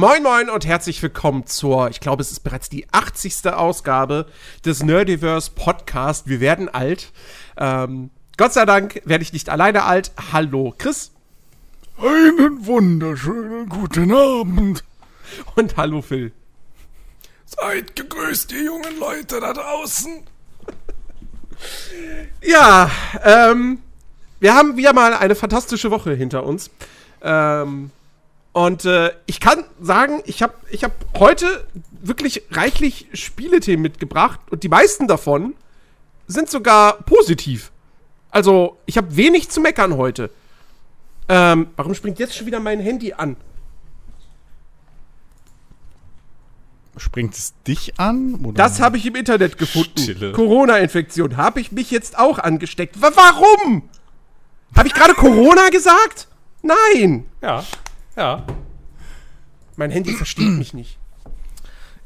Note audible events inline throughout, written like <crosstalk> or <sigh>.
Moin Moin und herzlich willkommen zur, ich glaube, es ist bereits die 80. Ausgabe des Nerdiverse Podcast. Wir werden alt. Ähm, Gott sei Dank werde ich nicht alleine alt. Hallo Chris. Einen wunderschönen guten Abend. Und hallo Phil. Seid gegrüßt, ihr jungen Leute da draußen. Ja, ähm, wir haben wieder mal eine fantastische Woche hinter uns. Ähm, und äh, ich kann sagen, ich habe ich hab heute wirklich reichlich Spielethemen mitgebracht und die meisten davon sind sogar positiv. Also, ich habe wenig zu meckern heute. Ähm, warum springt jetzt schon wieder mein Handy an? Springt es dich an? Oder? Das habe ich im Internet gefunden. Corona-Infektion. Habe ich mich jetzt auch angesteckt? W warum? Habe ich gerade Corona gesagt? Nein. Ja. Ja. Mein Handy versteht mich nicht.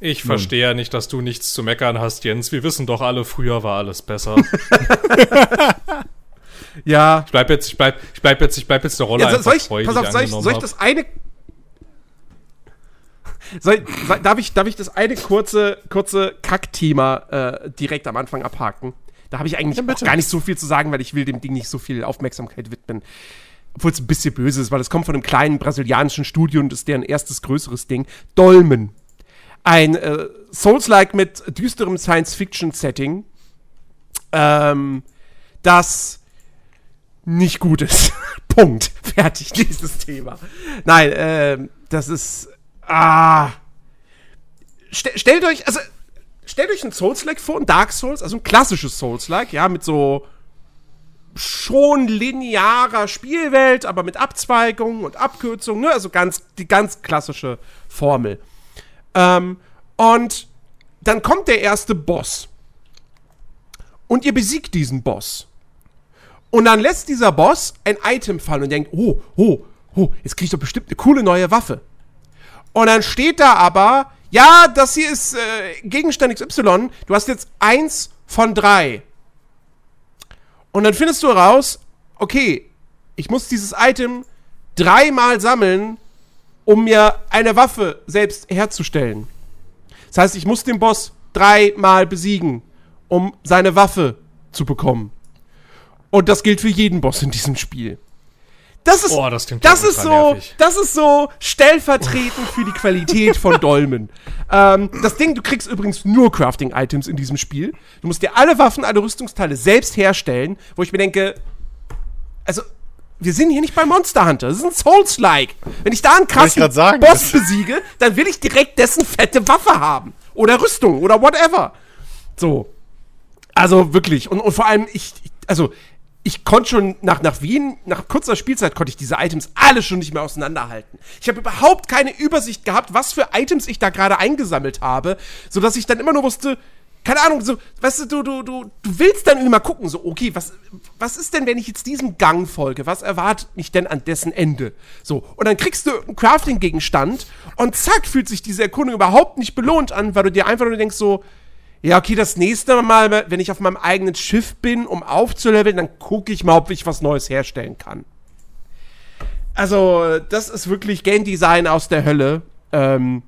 Ich verstehe ja nicht, dass du nichts zu meckern hast, Jens. Wir wissen doch alle, früher war alles besser. <laughs> ja. Ich bleib jetzt, ich bleib, ich bleib jetzt, ich bleib jetzt der Rolle ja, soll ich, Pass auf, soll ich, soll ich das eine soll, soll, darf, ich, darf ich das eine kurze, kurze Kackthema äh, direkt am Anfang abhaken? Da habe ich eigentlich ja, gar nicht so viel zu sagen, weil ich will dem Ding nicht so viel Aufmerksamkeit widmen obwohl es ein bisschen böse ist, weil es kommt von einem kleinen brasilianischen Studio und ist deren erstes größeres Ding. Dolmen. Ein äh, Souls-like mit düsterem Science-Fiction-Setting, ähm, das nicht gut ist. <laughs> Punkt. Fertig, <laughs> dieses Thema. Nein, äh, das ist. Ah. St stellt euch, also, stellt euch ein Souls-like vor, ein Dark Souls, also ein klassisches Souls-like, ja, mit so schon linearer Spielwelt, aber mit Abzweigungen und Abkürzungen, ne? also ganz, die ganz klassische Formel. Ähm, und dann kommt der erste Boss. Und ihr besiegt diesen Boss. Und dann lässt dieser Boss ein Item fallen und denkt, oh, oh, oh, jetzt krieg ich doch bestimmt eine coole neue Waffe. Und dann steht da aber, ja, das hier ist äh, Gegenstand XY, du hast jetzt eins von drei. Und dann findest du raus, okay, ich muss dieses Item dreimal sammeln, um mir eine Waffe selbst herzustellen. Das heißt, ich muss den Boss dreimal besiegen, um seine Waffe zu bekommen. Und das gilt für jeden Boss in diesem Spiel. Das ist, oh, das, das ist so, nervig. das ist so stellvertretend für die Qualität von Dolmen. ähm, das Ding, du kriegst übrigens nur Crafting-Items in diesem Spiel. Du musst dir alle Waffen, alle Rüstungsteile selbst herstellen, wo ich mir denke, also, wir sind hier nicht bei Monster Hunter. Das ist ein Souls-like. Wenn ich da einen krassen sagen, Boss besiege, dann will ich direkt dessen fette Waffe haben. Oder Rüstung oder whatever. So. Also wirklich. Und, und vor allem, ich, also, ich konnte schon nach, nach Wien, nach kurzer Spielzeit konnte ich diese Items alle schon nicht mehr auseinanderhalten. Ich habe überhaupt keine Übersicht gehabt, was für Items ich da gerade eingesammelt habe, sodass ich dann immer nur wusste, keine Ahnung, so, weißt du, du, du, du, willst dann mal gucken, so, okay, was, was ist denn, wenn ich jetzt diesem Gang folge? Was erwartet mich denn an dessen Ende? So, und dann kriegst du einen Crafting-Gegenstand und zack, fühlt sich diese Erkundung überhaupt nicht belohnt an, weil du dir einfach nur denkst, so, ja, okay, das nächste Mal, wenn ich auf meinem eigenen Schiff bin, um aufzuleveln, dann gucke ich mal, ob ich was Neues herstellen kann. Also, das ist wirklich Game Design aus der Hölle. Ähm,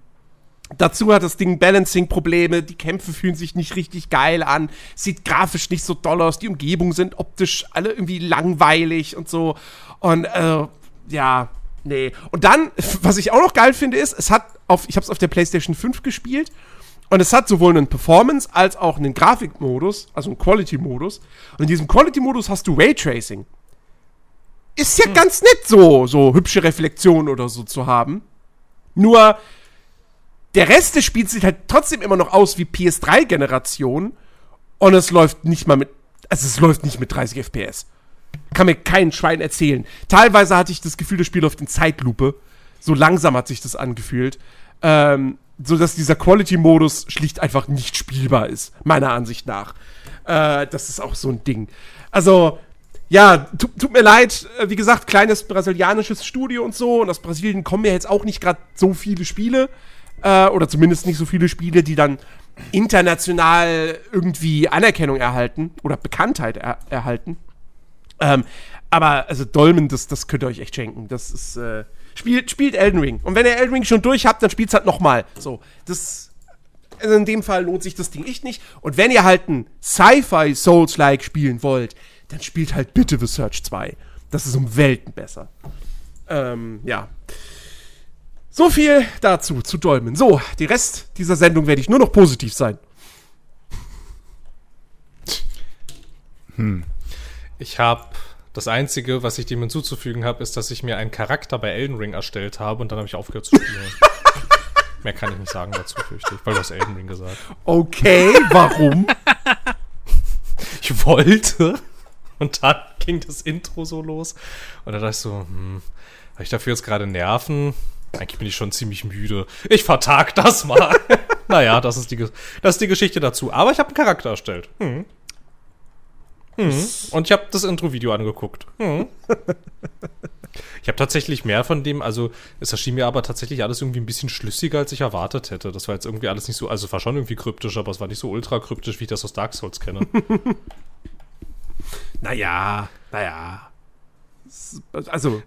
dazu hat das Ding Balancing-Probleme, die Kämpfe fühlen sich nicht richtig geil an, sieht grafisch nicht so doll aus, die Umgebungen sind optisch alle irgendwie langweilig und so. Und, äh, ja, nee. Und dann, was ich auch noch geil finde, ist, es hat auf, ich habe es auf der PlayStation 5 gespielt und es hat sowohl einen Performance- als auch einen Grafikmodus, also einen Quality-Modus. Und in diesem Quality-Modus hast du Raytracing. Ist ja hm. ganz nett, so, so hübsche Reflexionen oder so zu haben. Nur, der Rest des Spiels sieht halt trotzdem immer noch aus wie PS3-Generation. Und es läuft nicht mal mit, also es läuft nicht mit 30 FPS. Kann mir kein Schwein erzählen. Teilweise hatte ich das Gefühl, das Spiel läuft in Zeitlupe. So langsam hat sich das angefühlt. Ähm, so dass dieser Quality-Modus schlicht einfach nicht spielbar ist, meiner Ansicht nach. Äh, das ist auch so ein Ding. Also, ja, tut, mir leid, äh, wie gesagt, kleines brasilianisches Studio und so. Und aus Brasilien kommen ja jetzt auch nicht gerade so viele Spiele. Äh, oder zumindest nicht so viele Spiele, die dann international irgendwie Anerkennung erhalten oder Bekanntheit er erhalten. Ähm, aber also Dolmen, das, das könnt ihr euch echt schenken. Das ist, äh, spielt, spielt Elden Ring. Und wenn ihr Elden Ring schon durch habt, dann spielt's halt nochmal. So, das, also in dem Fall lohnt sich das Ding echt nicht. Und wenn ihr halt ein Sci-Fi Souls-like spielen wollt, dann spielt halt bitte The Search 2. Das ist um Welten besser. Ähm, ja. So viel dazu, zu Dolmen. So, die Rest dieser Sendung werde ich nur noch positiv sein. Hm. Ich habe das Einzige, was ich dem hinzuzufügen habe, ist, dass ich mir einen Charakter bei Elden Ring erstellt habe und dann habe ich aufgehört zu spielen. <laughs> Mehr kann ich nicht sagen dazu, fürchte ich, weil du hast Elden Ring gesagt. Okay, warum? <laughs> ich wollte und dann ging das Intro so los und da dachte ich so, hm, habe ich dafür jetzt gerade Nerven? Eigentlich bin ich schon ziemlich müde. Ich vertag das mal. <laughs> naja, das ist, die, das ist die Geschichte dazu. Aber ich habe einen Charakter erstellt. Hm. Hm. Und ich habe das Intro-Video angeguckt. Hm. <laughs> ich habe tatsächlich mehr von dem, also es erschien mir aber tatsächlich alles irgendwie ein bisschen schlüssiger, als ich erwartet hätte. Das war jetzt irgendwie alles nicht so, also es war schon irgendwie kryptisch, aber es war nicht so ultra kryptisch, wie ich das aus Dark Souls kenne. <laughs> naja, naja. Also,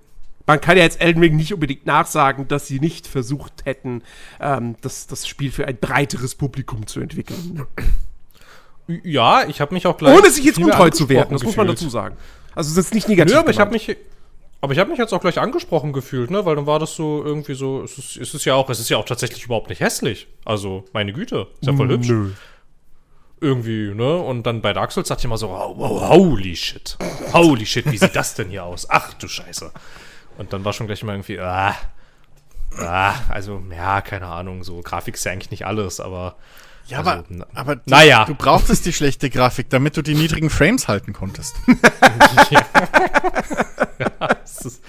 man kann ja jetzt Elden Ring nicht unbedingt nachsagen, dass sie nicht versucht hätten, ähm, das, das Spiel für ein breiteres Publikum zu entwickeln. Ja, ich habe mich auch gleich. Ohne sich jetzt untreu zu werden, das gefühlt. muss man dazu sagen. Also, das ist nicht negativ. Nö, aber ich habe mich. Aber ich habe mich jetzt auch gleich angesprochen gefühlt, ne? Weil dann war das so irgendwie so. Es ist, es ist ja auch, es ist ja auch tatsächlich überhaupt nicht hässlich. Also, meine Güte, ist ja voll Nö. hübsch. Irgendwie, ne? Und dann bei Dark Souls dachte ich immer so, holy shit. Holy shit, wie sieht das denn hier aus? Ach du Scheiße. Und dann war schon gleich immer irgendwie, ah, ah, also, ja, keine Ahnung, so Grafik ist ja eigentlich nicht alles, aber ja, also, aber, aber du, naja. du brauchtest die schlechte Grafik, damit du die niedrigen Frames halten konntest. <laughs> ja. ja ist,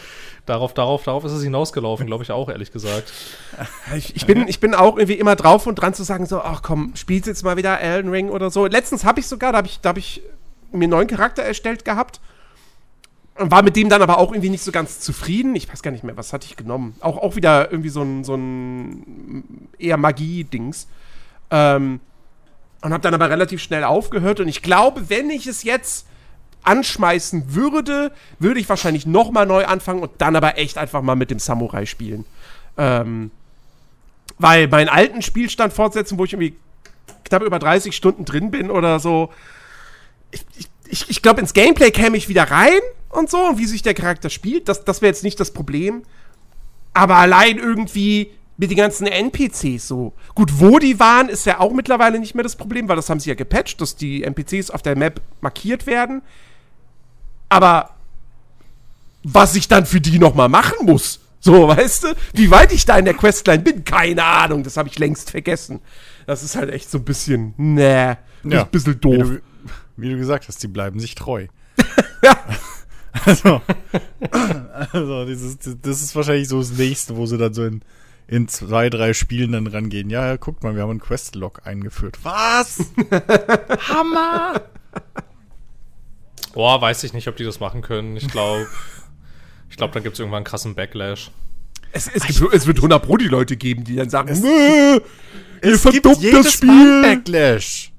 darauf, darauf, darauf ist es hinausgelaufen, glaube ich auch, ehrlich gesagt. Ich, ich, bin, ich bin auch irgendwie immer drauf und dran zu sagen, so, ach komm, spielst jetzt mal wieder Elden Ring oder so. Letztens habe ich sogar, da habe ich, hab ich mir einen neuen Charakter erstellt gehabt. Und war mit dem dann aber auch irgendwie nicht so ganz zufrieden. Ich weiß gar nicht mehr, was hatte ich genommen. Auch, auch wieder irgendwie so ein, so ein eher Magie-Dings. Ähm, und habe dann aber relativ schnell aufgehört. Und ich glaube, wenn ich es jetzt anschmeißen würde, würde ich wahrscheinlich noch mal neu anfangen und dann aber echt einfach mal mit dem Samurai spielen. Ähm, weil meinen alten Spielstand fortsetzen, wo ich irgendwie knapp über 30 Stunden drin bin oder so. Ich, ich, ich glaube, ins Gameplay käme ich wieder rein und so, und wie sich der Charakter spielt. Das, das wäre jetzt nicht das Problem. Aber allein irgendwie mit den ganzen NPCs so. Gut, wo die waren, ist ja auch mittlerweile nicht mehr das Problem, weil das haben sie ja gepatcht, dass die NPCs auf der Map markiert werden. Aber was ich dann für die noch mal machen muss, so, weißt du? Wie weit ich da in der Questline bin, keine Ahnung, das habe ich längst vergessen. Das ist halt echt so ein bisschen, nee, ja, ein bisschen doof. Wie du, wie du gesagt hast, die bleiben sich treu. <laughs> ja. Also, <laughs> also dieses, das ist wahrscheinlich so das nächste, wo sie dann so in in zwei, drei Spielen dann rangehen. Ja, ja, guckt mal, wir haben einen Questlog eingeführt. Was? <laughs> Hammer! Boah, weiß ich nicht, ob die das machen können. Ich glaube, ich glaube, dann gibt es irgendwann einen krassen Backlash. Es, es, gibt, es wird 100 Pro die Leute geben, die dann sagen, es, ihr es verdummt das Spiel. Backlash.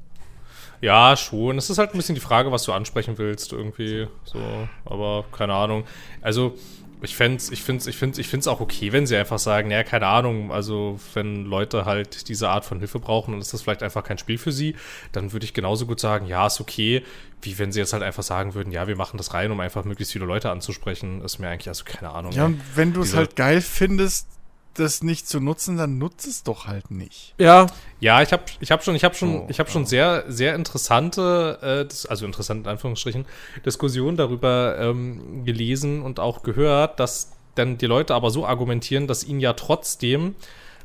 Ja, schon. Es ist halt ein bisschen die Frage, was du ansprechen willst, irgendwie. So, aber keine Ahnung. Also, ich fände ich find's, ich find's, ich find's auch okay, wenn sie einfach sagen, naja, keine Ahnung, also wenn Leute halt diese Art von Hilfe brauchen und ist das vielleicht einfach kein Spiel für sie, dann würde ich genauso gut sagen, ja, ist okay, wie wenn sie jetzt halt einfach sagen würden, ja, wir machen das rein, um einfach möglichst viele Leute anzusprechen, ist mir eigentlich, also keine Ahnung. Ja, und wenn du es halt geil findest, das nicht zu nutzen, dann nutzt es doch halt nicht. Ja. Ja, ich habe ich hab schon, ich habe schon, oh, ich habe schon sehr, sehr interessante, äh, also interessante in Anführungsstrichen, Diskussionen darüber ähm, gelesen und auch gehört, dass dann die Leute aber so argumentieren, dass ihnen ja trotzdem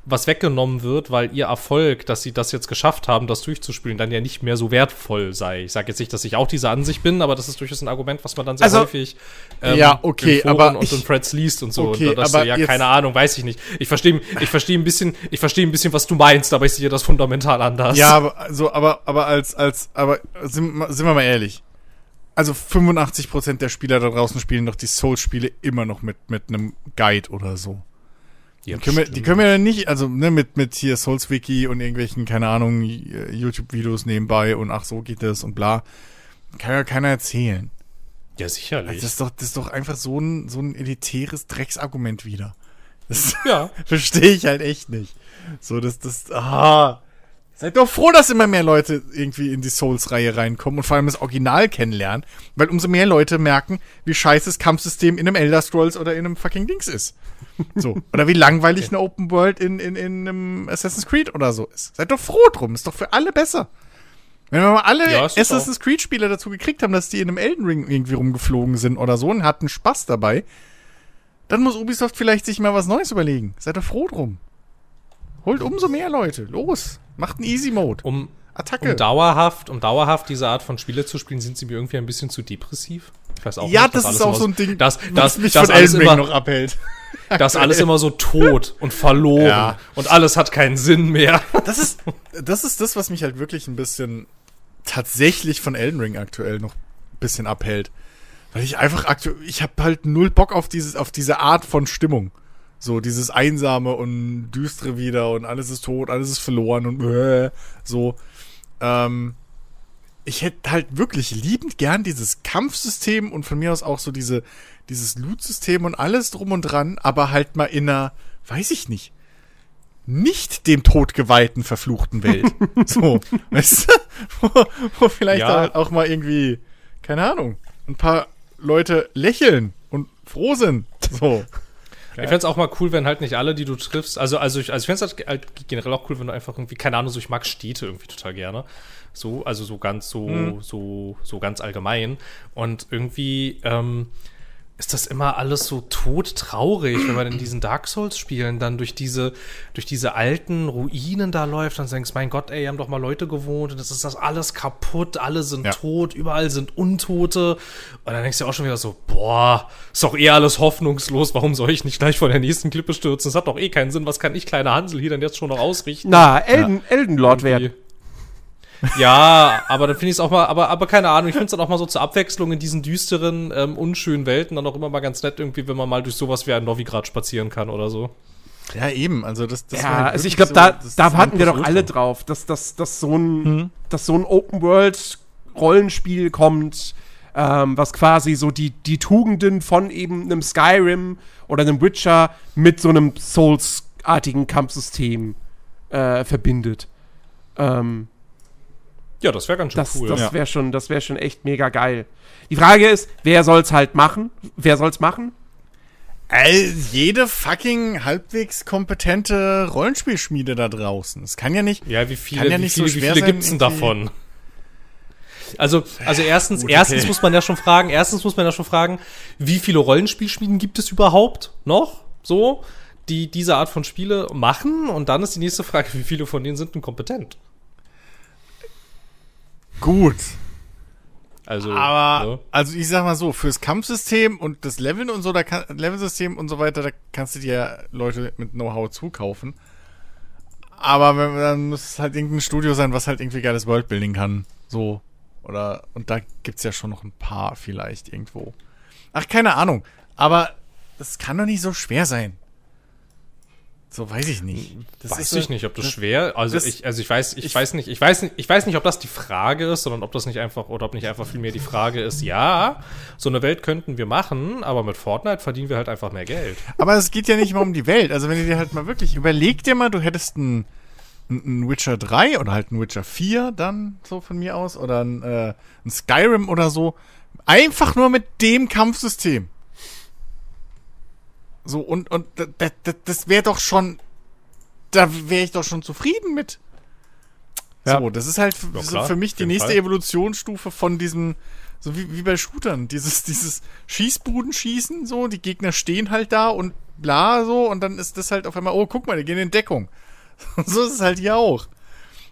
was weggenommen wird, weil ihr Erfolg, dass sie das jetzt geschafft haben, das durchzuspielen, dann ja nicht mehr so wertvoll sei. Ich sage jetzt nicht, dass ich auch dieser Ansicht bin, aber das ist durchaus ein Argument, was man dann sehr also, häufig ähm, ja, okay, in aber und ich, in Threads liest und so. Okay, und aber ja, jetzt, keine Ahnung, weiß ich nicht. Ich verstehe ich verstehe ein bisschen, ich verstehe ein bisschen, was du meinst, aber ich sehe das fundamental anders. Ja, aber, also, aber, aber als, als, aber sind, sind wir mal ehrlich. Also 85% der Spieler da draußen spielen doch die Souls-Spiele immer noch mit, mit einem Guide oder so. Ja, die, können wir, die können wir ja nicht, also ne, mit, mit hier SoulsWiki und irgendwelchen, keine Ahnung, YouTube-Videos nebenbei und ach, so geht das und bla. Kann ja keiner erzählen. Ja, sicherlich. Also das, ist doch, das ist doch einfach so ein, so ein elitäres Drecksargument wieder. Das ja. <laughs> verstehe ich halt echt nicht. So, dass das, ah. Seid doch froh, dass immer mehr Leute irgendwie in die Souls-Reihe reinkommen und vor allem das Original kennenlernen, weil umso mehr Leute merken, wie scheiße das Kampfsystem in einem Elder Scrolls oder in einem fucking Dings ist. So. Oder wie langweilig okay. eine Open World in, in, in einem Assassin's Creed oder so ist. Seid doch froh drum, ist doch für alle besser. Wenn wir mal alle ja, Assassin's Creed-Spieler dazu gekriegt haben, dass die in einem Elden Ring irgendwie rumgeflogen sind oder so und hatten Spaß dabei, dann muss Ubisoft vielleicht sich mal was Neues überlegen. Seid doch froh drum. Holt umso mehr Leute. Los. Macht einen Easy Mode. Um, Attacke. Um dauerhaft, um dauerhaft diese Art von Spiele zu spielen, sind sie mir irgendwie ein bisschen zu depressiv. Ich weiß auch ja, nicht, das ist auch so ein Ding, das, das, mich das von Elden Ring noch abhält. <laughs> Das alles immer so tot und verloren ja. und alles hat keinen Sinn mehr. Das ist, das ist das, was mich halt wirklich ein bisschen tatsächlich von Elden Ring aktuell noch ein bisschen abhält. Weil ich einfach aktuell, ich habe halt null Bock auf dieses, auf diese Art von Stimmung. So dieses einsame und düstere wieder und alles ist tot, alles ist verloren und äh, so. Ähm, ich hätte halt wirklich liebend gern dieses Kampfsystem und von mir aus auch so diese, dieses Loot-System und alles drum und dran, aber halt mal in einer, weiß ich nicht, nicht dem todgeweihten verfluchten Welt. <laughs> so, weißt du? <laughs> Wo, wo vielleicht ja. halt auch mal irgendwie, keine Ahnung, ein paar Leute lächeln und froh sind. So. Geil. Ich fände es auch mal cool, wenn halt nicht alle, die du triffst, also, also ich, also ich fände es halt generell auch cool, wenn du einfach irgendwie, keine Ahnung, so ich mag Städte irgendwie total gerne. So, also so ganz so, mhm. so, so ganz allgemein. Und irgendwie, ähm, ist das immer alles so todtraurig, wenn man in diesen Dark Souls Spielen dann durch diese durch diese alten Ruinen da läuft und denkst, mein Gott, ey, haben doch mal Leute gewohnt und das ist das alles kaputt, alle sind ja. tot, überall sind Untote und dann denkst du auch schon wieder so, boah, ist doch eh alles hoffnungslos, warum soll ich nicht gleich vor der nächsten Klippe stürzen? Das hat doch eh keinen Sinn, was kann ich kleiner Hansel hier denn jetzt schon noch ausrichten? Na, Elden ja. Elden Lord werden. Ja, aber dann finde ich es auch mal, aber, aber keine Ahnung, ich finde es dann auch mal so zur Abwechslung in diesen düsteren, ähm, unschönen Welten dann auch immer mal ganz nett irgendwie, wenn man mal durch sowas wie ein Novigrad spazieren kann oder so. Ja, eben, also das, das Ja, halt also ich glaube, so, da, da hatten wir doch alle drauf, dass, dass, dass, so ein, hm. dass so ein Open-World-Rollenspiel kommt, ähm, was quasi so die, die Tugenden von eben einem Skyrim oder einem Witcher mit so einem Souls-artigen Kampfsystem äh, verbindet. Ähm, ja, das wäre ganz schön das, cool. Das wäre schon, das wäre schon echt mega geil. Die Frage ist, wer soll's halt machen? Wer soll's machen? All, jede fucking halbwegs kompetente Rollenspielschmiede da draußen. Es kann ja nicht. Ja, wie viele, ja wie viele, so wie viele gibt's denn davon? Also, also erstens, Gut, okay. erstens muss man ja schon fragen, erstens muss man ja schon fragen, wie viele Rollenspielschmieden gibt es überhaupt noch? So, die diese Art von Spiele machen? Und dann ist die nächste Frage, wie viele von denen sind denn kompetent? Gut. Also, aber, ne? also ich sag mal so, fürs Kampfsystem und das Leveln und so, da kann, Levelsystem und so weiter, da kannst du dir Leute mit Know-how zukaufen. Aber wenn, dann muss es halt irgendein Studio sein, was halt irgendwie geiles Worldbuilding kann. So. Oder, und da gibt's ja schon noch ein paar vielleicht irgendwo. Ach, keine Ahnung. Aber das kann doch nicht so schwer sein. So weiß ich nicht. Das weiß ich so, nicht, ob das, das schwer. Also das, ich, also ich weiß, ich, ich, weiß nicht, ich weiß nicht, ich weiß nicht, ob das die Frage ist, sondern ob das nicht einfach oder ob nicht einfach vielmehr die Frage ist. Ja, so eine Welt könnten wir machen, aber mit Fortnite verdienen wir halt einfach mehr Geld. Aber es geht ja nicht mal um die Welt. Also wenn du dir halt mal wirklich überleg dir mal, du hättest ein, ein Witcher 3 oder halt ein Witcher 4 dann so von mir aus oder ein, äh, ein Skyrim oder so, einfach nur mit dem Kampfsystem. So, und, und das, das wäre doch schon, da wäre ich doch schon zufrieden mit. Ja. So, das ist halt ja, so für mich die nächste Fall. Evolutionsstufe von diesem, so wie, wie bei Shootern, dieses, dieses Schießbudenschießen, so, die Gegner stehen halt da und bla, so, und dann ist das halt auf einmal, oh, guck mal, die gehen in Deckung. <laughs> so ist es halt hier auch.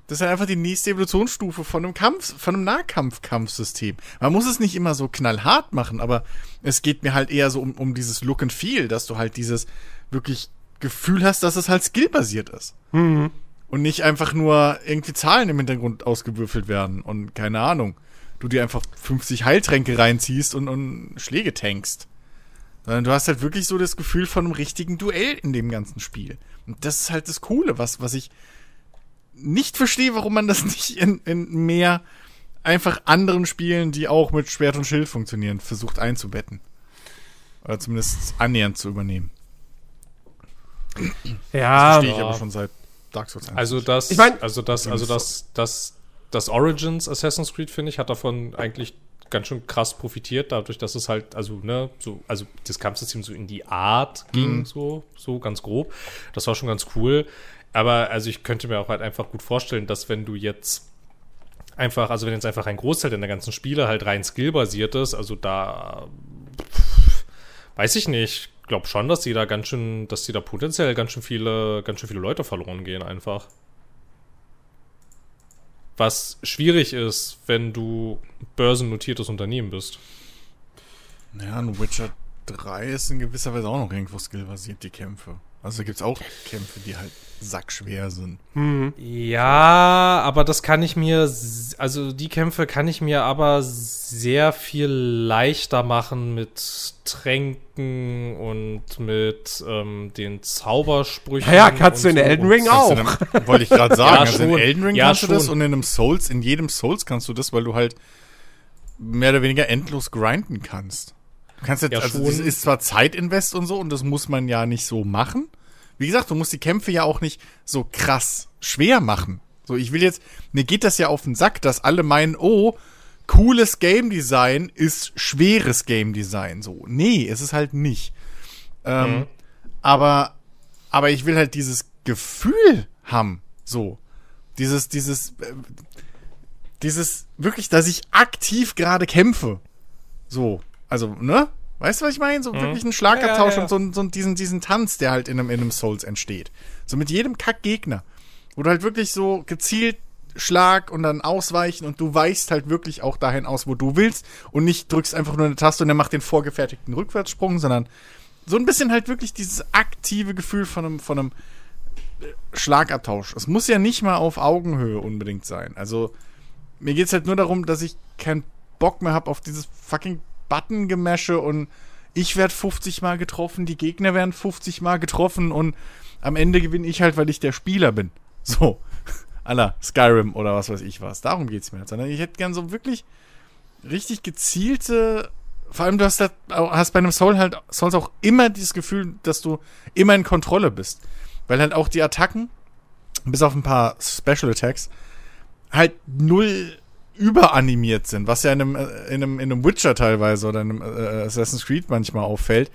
Das ist halt einfach die nächste Evolutionsstufe von einem Kampf, von einem Nahkampf-Kampfsystem. Man muss es nicht immer so knallhart machen, aber es geht mir halt eher so um, um dieses Look and Feel, dass du halt dieses wirklich Gefühl hast, dass es halt skillbasiert ist. Mhm. Und nicht einfach nur irgendwie Zahlen im Hintergrund ausgewürfelt werden und keine Ahnung. Du dir einfach 50 Heiltränke reinziehst und, und Schläge tankst. Sondern du hast halt wirklich so das Gefühl von einem richtigen Duell in dem ganzen Spiel. Und das ist halt das Coole, was, was ich nicht verstehe, warum man das <laughs> nicht in, in mehr einfach anderen Spielen, die auch mit Schwert und Schild funktionieren, versucht einzubetten. Oder zumindest annähernd zu übernehmen. Ja, Das verstehe ich aber schon seit Dark Souls 1. Also das, Ich mein- also das, also das, das, das Origins Assassin's Creed finde ich hat davon eigentlich ganz schön krass profitiert, dadurch, dass es halt, also ne, so, also das Kampfsystem so in die Art ging, so, so ganz grob. Das war schon ganz cool. Aber also ich könnte mir auch halt einfach gut vorstellen, dass wenn du jetzt einfach, also wenn jetzt einfach ein Großteil der ganzen Spiele halt rein skillbasiert ist, also da weiß ich nicht. Ich glaube schon, dass die da ganz schön, dass die da potenziell ganz schön viele, ganz schön viele Leute verloren gehen einfach. Was schwierig ist, wenn du börsennotiertes Unternehmen bist. Ja, ein Witcher 3 ist in gewisser Weise auch noch irgendwo skillbasiert, die Kämpfe. Also gibt es auch Kämpfe, die halt sackschwer sind. Ja, aber das kann ich mir, also die Kämpfe kann ich mir aber sehr viel leichter machen mit Tränken und mit ähm, den Zaubersprüchen. Ja, ja, kannst du in so. Elden Ring auch. Wollte ich gerade <laughs> sagen. Ja, also in schon. Elden Ring Ja, kannst du das schon. und in einem Souls, in jedem Souls kannst du das, weil du halt mehr oder weniger endlos grinden kannst. Du kannst jetzt, Ja, also schon. das ist zwar Zeitinvest und so und das muss man ja nicht so machen. Wie gesagt, du musst die Kämpfe ja auch nicht so krass schwer machen. So, ich will jetzt, mir geht das ja auf den Sack, dass alle meinen, oh, cooles Game Design ist schweres Game Design. So, nee, es ist halt nicht. Ähm, Mhm. aber, aber ich will halt dieses Gefühl haben. So. Dieses, dieses, äh, dieses, wirklich, dass ich aktiv gerade kämpfe. So. Also, ne? Weißt du, was ich meine? So wirklich ein Schlagabtausch Ja, ja, ja. und so, so diesen, diesen Tanz, der halt in einem, in einem Souls entsteht. So mit jedem Kack-Gegner. Wo du halt wirklich so gezielt Schlag und dann ausweichen und du weichst halt wirklich auch dahin aus, wo du willst und nicht drückst einfach nur eine Taste und der macht den vorgefertigten Rückwärtssprung, sondern so ein bisschen halt wirklich dieses aktive Gefühl von einem, von einem äh, Schlagabtausch. Es muss ja nicht mal auf Augenhöhe unbedingt sein. Also mir geht's halt nur darum, dass ich keinen Bock mehr habe auf dieses fucking Button-Gemäsche und ich werde 50 Mal getroffen, die Gegner werden 50 Mal getroffen und am Ende gewinne ich halt, weil ich der Spieler bin. <laughs> So. Aller Skyrim oder was weiß ich was. Darum geht's mir. Sondern ich hätte gern so wirklich richtig gezielte. Vor allem, du hast, da, hast bei einem Soul halt Souls auch immer dieses Gefühl, dass du immer in Kontrolle bist. Weil halt auch die Attacken, bis auf ein paar Special Attacks, halt null überanimiert sind, was ja in einem, äh, in einem, in einem Witcher teilweise oder in einem äh, Assassin's Creed manchmal auffällt.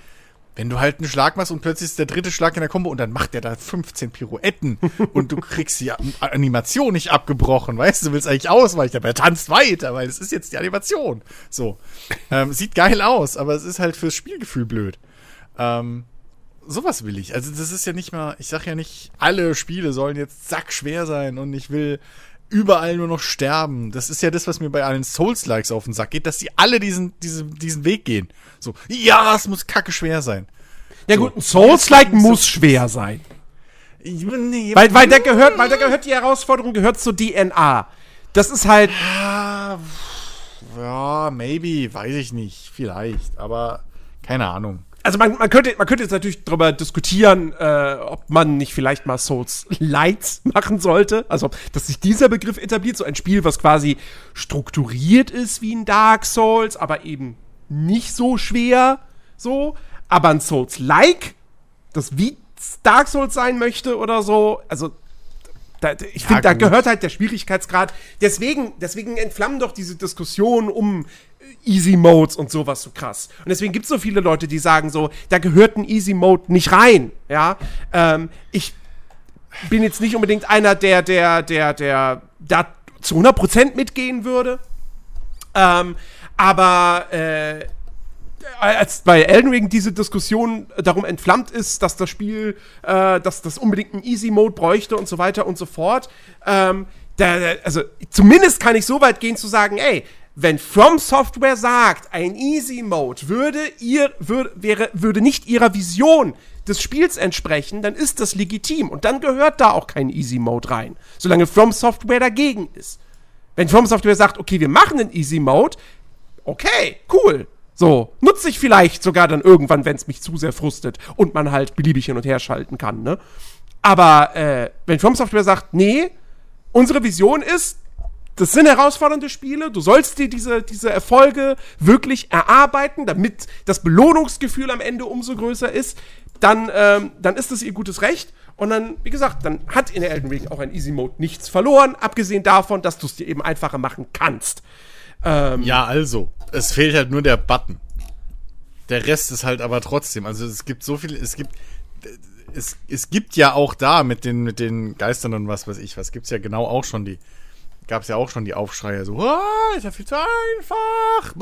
Wenn du halt einen Schlag machst und plötzlich ist der dritte Schlag in der Kombo und dann macht der da 15 Pirouetten <laughs> und du kriegst die Animation nicht abgebrochen, weißt du, du willst eigentlich ausweichen, aber er tanzt weiter, weil es ist jetzt die Animation. So. Ähm, sieht geil aus, aber es ist halt fürs Spielgefühl blöd. Ähm, sowas will ich. Also das ist ja nicht mal, ich sag ja nicht, alle Spiele sollen jetzt sackschwer sein und ich will überall nur noch sterben. Das ist ja das, was mir bei allen Souls-Likes auf den Sack geht, dass die alle diesen, diesen, diesen Weg gehen. So, ja, es muss kacke schwer sein. Ja gut, ein Souls-like muss schwer sein. Nee, Weil, weil der gehört, weil der gehört, die Herausforderung gehört zur DNA. Das ist halt, Ah, ja, maybe, weiß ich nicht, vielleicht, aber keine Ahnung. Also man, man, könnte, man könnte jetzt natürlich darüber diskutieren, äh, ob man nicht vielleicht mal Souls Lights <laughs> machen sollte. Also, dass sich dieser Begriff etabliert, so ein Spiel, was quasi strukturiert ist wie ein Dark Souls, aber eben nicht so schwer, so. Aber ein Souls-like, das wie Dark Souls sein möchte oder so, also da, ich finde, da gehört halt der Schwierigkeitsgrad. Deswegen, deswegen entflammen doch diese Diskussionen um Easy Modes und sowas so krass. Und deswegen gibt es so viele Leute, die sagen so, da gehört ein Easy Mode nicht rein. Ja, ähm, ich bin jetzt nicht unbedingt einer, der, der, der, der da zu 100% mitgehen würde. Ähm, aber äh, als bei Elden Ring diese Diskussion darum entflammt ist, dass das Spiel, äh, dass das unbedingt einen Easy Mode bräuchte und so weiter und so fort, ähm, da, also zumindest kann ich so weit gehen zu sagen, ey, wenn From Software sagt, ein Easy Mode würde ihr würde, wäre würde nicht ihrer Vision des Spiels entsprechen, dann ist das legitim und dann gehört da auch kein Easy Mode rein, solange From Software dagegen ist. Wenn From Software sagt, okay, wir machen einen Easy Mode, okay, cool. So, nutze ich vielleicht sogar dann irgendwann, wenn es mich zu sehr frustet und man halt beliebig hin und her schalten kann, ne? Aber äh, wenn From Software sagt, nee, unsere Vision ist, das sind herausfordernde Spiele, du sollst dir diese, diese Erfolge wirklich erarbeiten, damit das Belohnungsgefühl am Ende umso größer ist, dann, ähm, dann ist das ihr gutes Recht. Und dann, wie gesagt, dann hat in der Elden Ring auch ein Easy Mode nichts verloren, abgesehen davon, dass du es dir eben einfacher machen kannst. Ähm, ja, also, es fehlt halt nur der Button. Der Rest ist halt aber trotzdem. Also es gibt so viel, es gibt, es, es gibt ja auch da mit den, mit den Geistern und was weiß ich, was gibt's ja genau auch schon die, gab's ja auch schon die Aufschreie so, oh, ist ja viel zu einfach,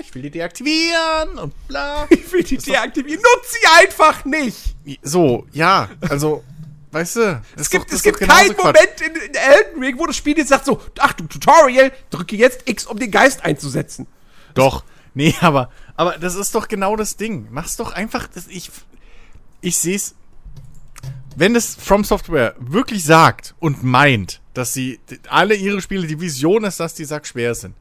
ich will die deaktivieren und bla. <laughs> Ich will die deaktivieren, nutze sie einfach nicht! So, ja, also, weißt du, es gibt, doch, es gibt keinen Moment in, in Elden Ring, wo das Spiel jetzt sagt so, ach du Tutorial, drücke jetzt X, um den Geist einzusetzen. Doch, nee, aber, aber das ist doch genau das Ding. Mach's doch einfach, das, ich, ich seh's wenn es From Software wirklich sagt und meint, dass sie alle ihre Spiele, die Vision ist, dass die Sack schwer sind,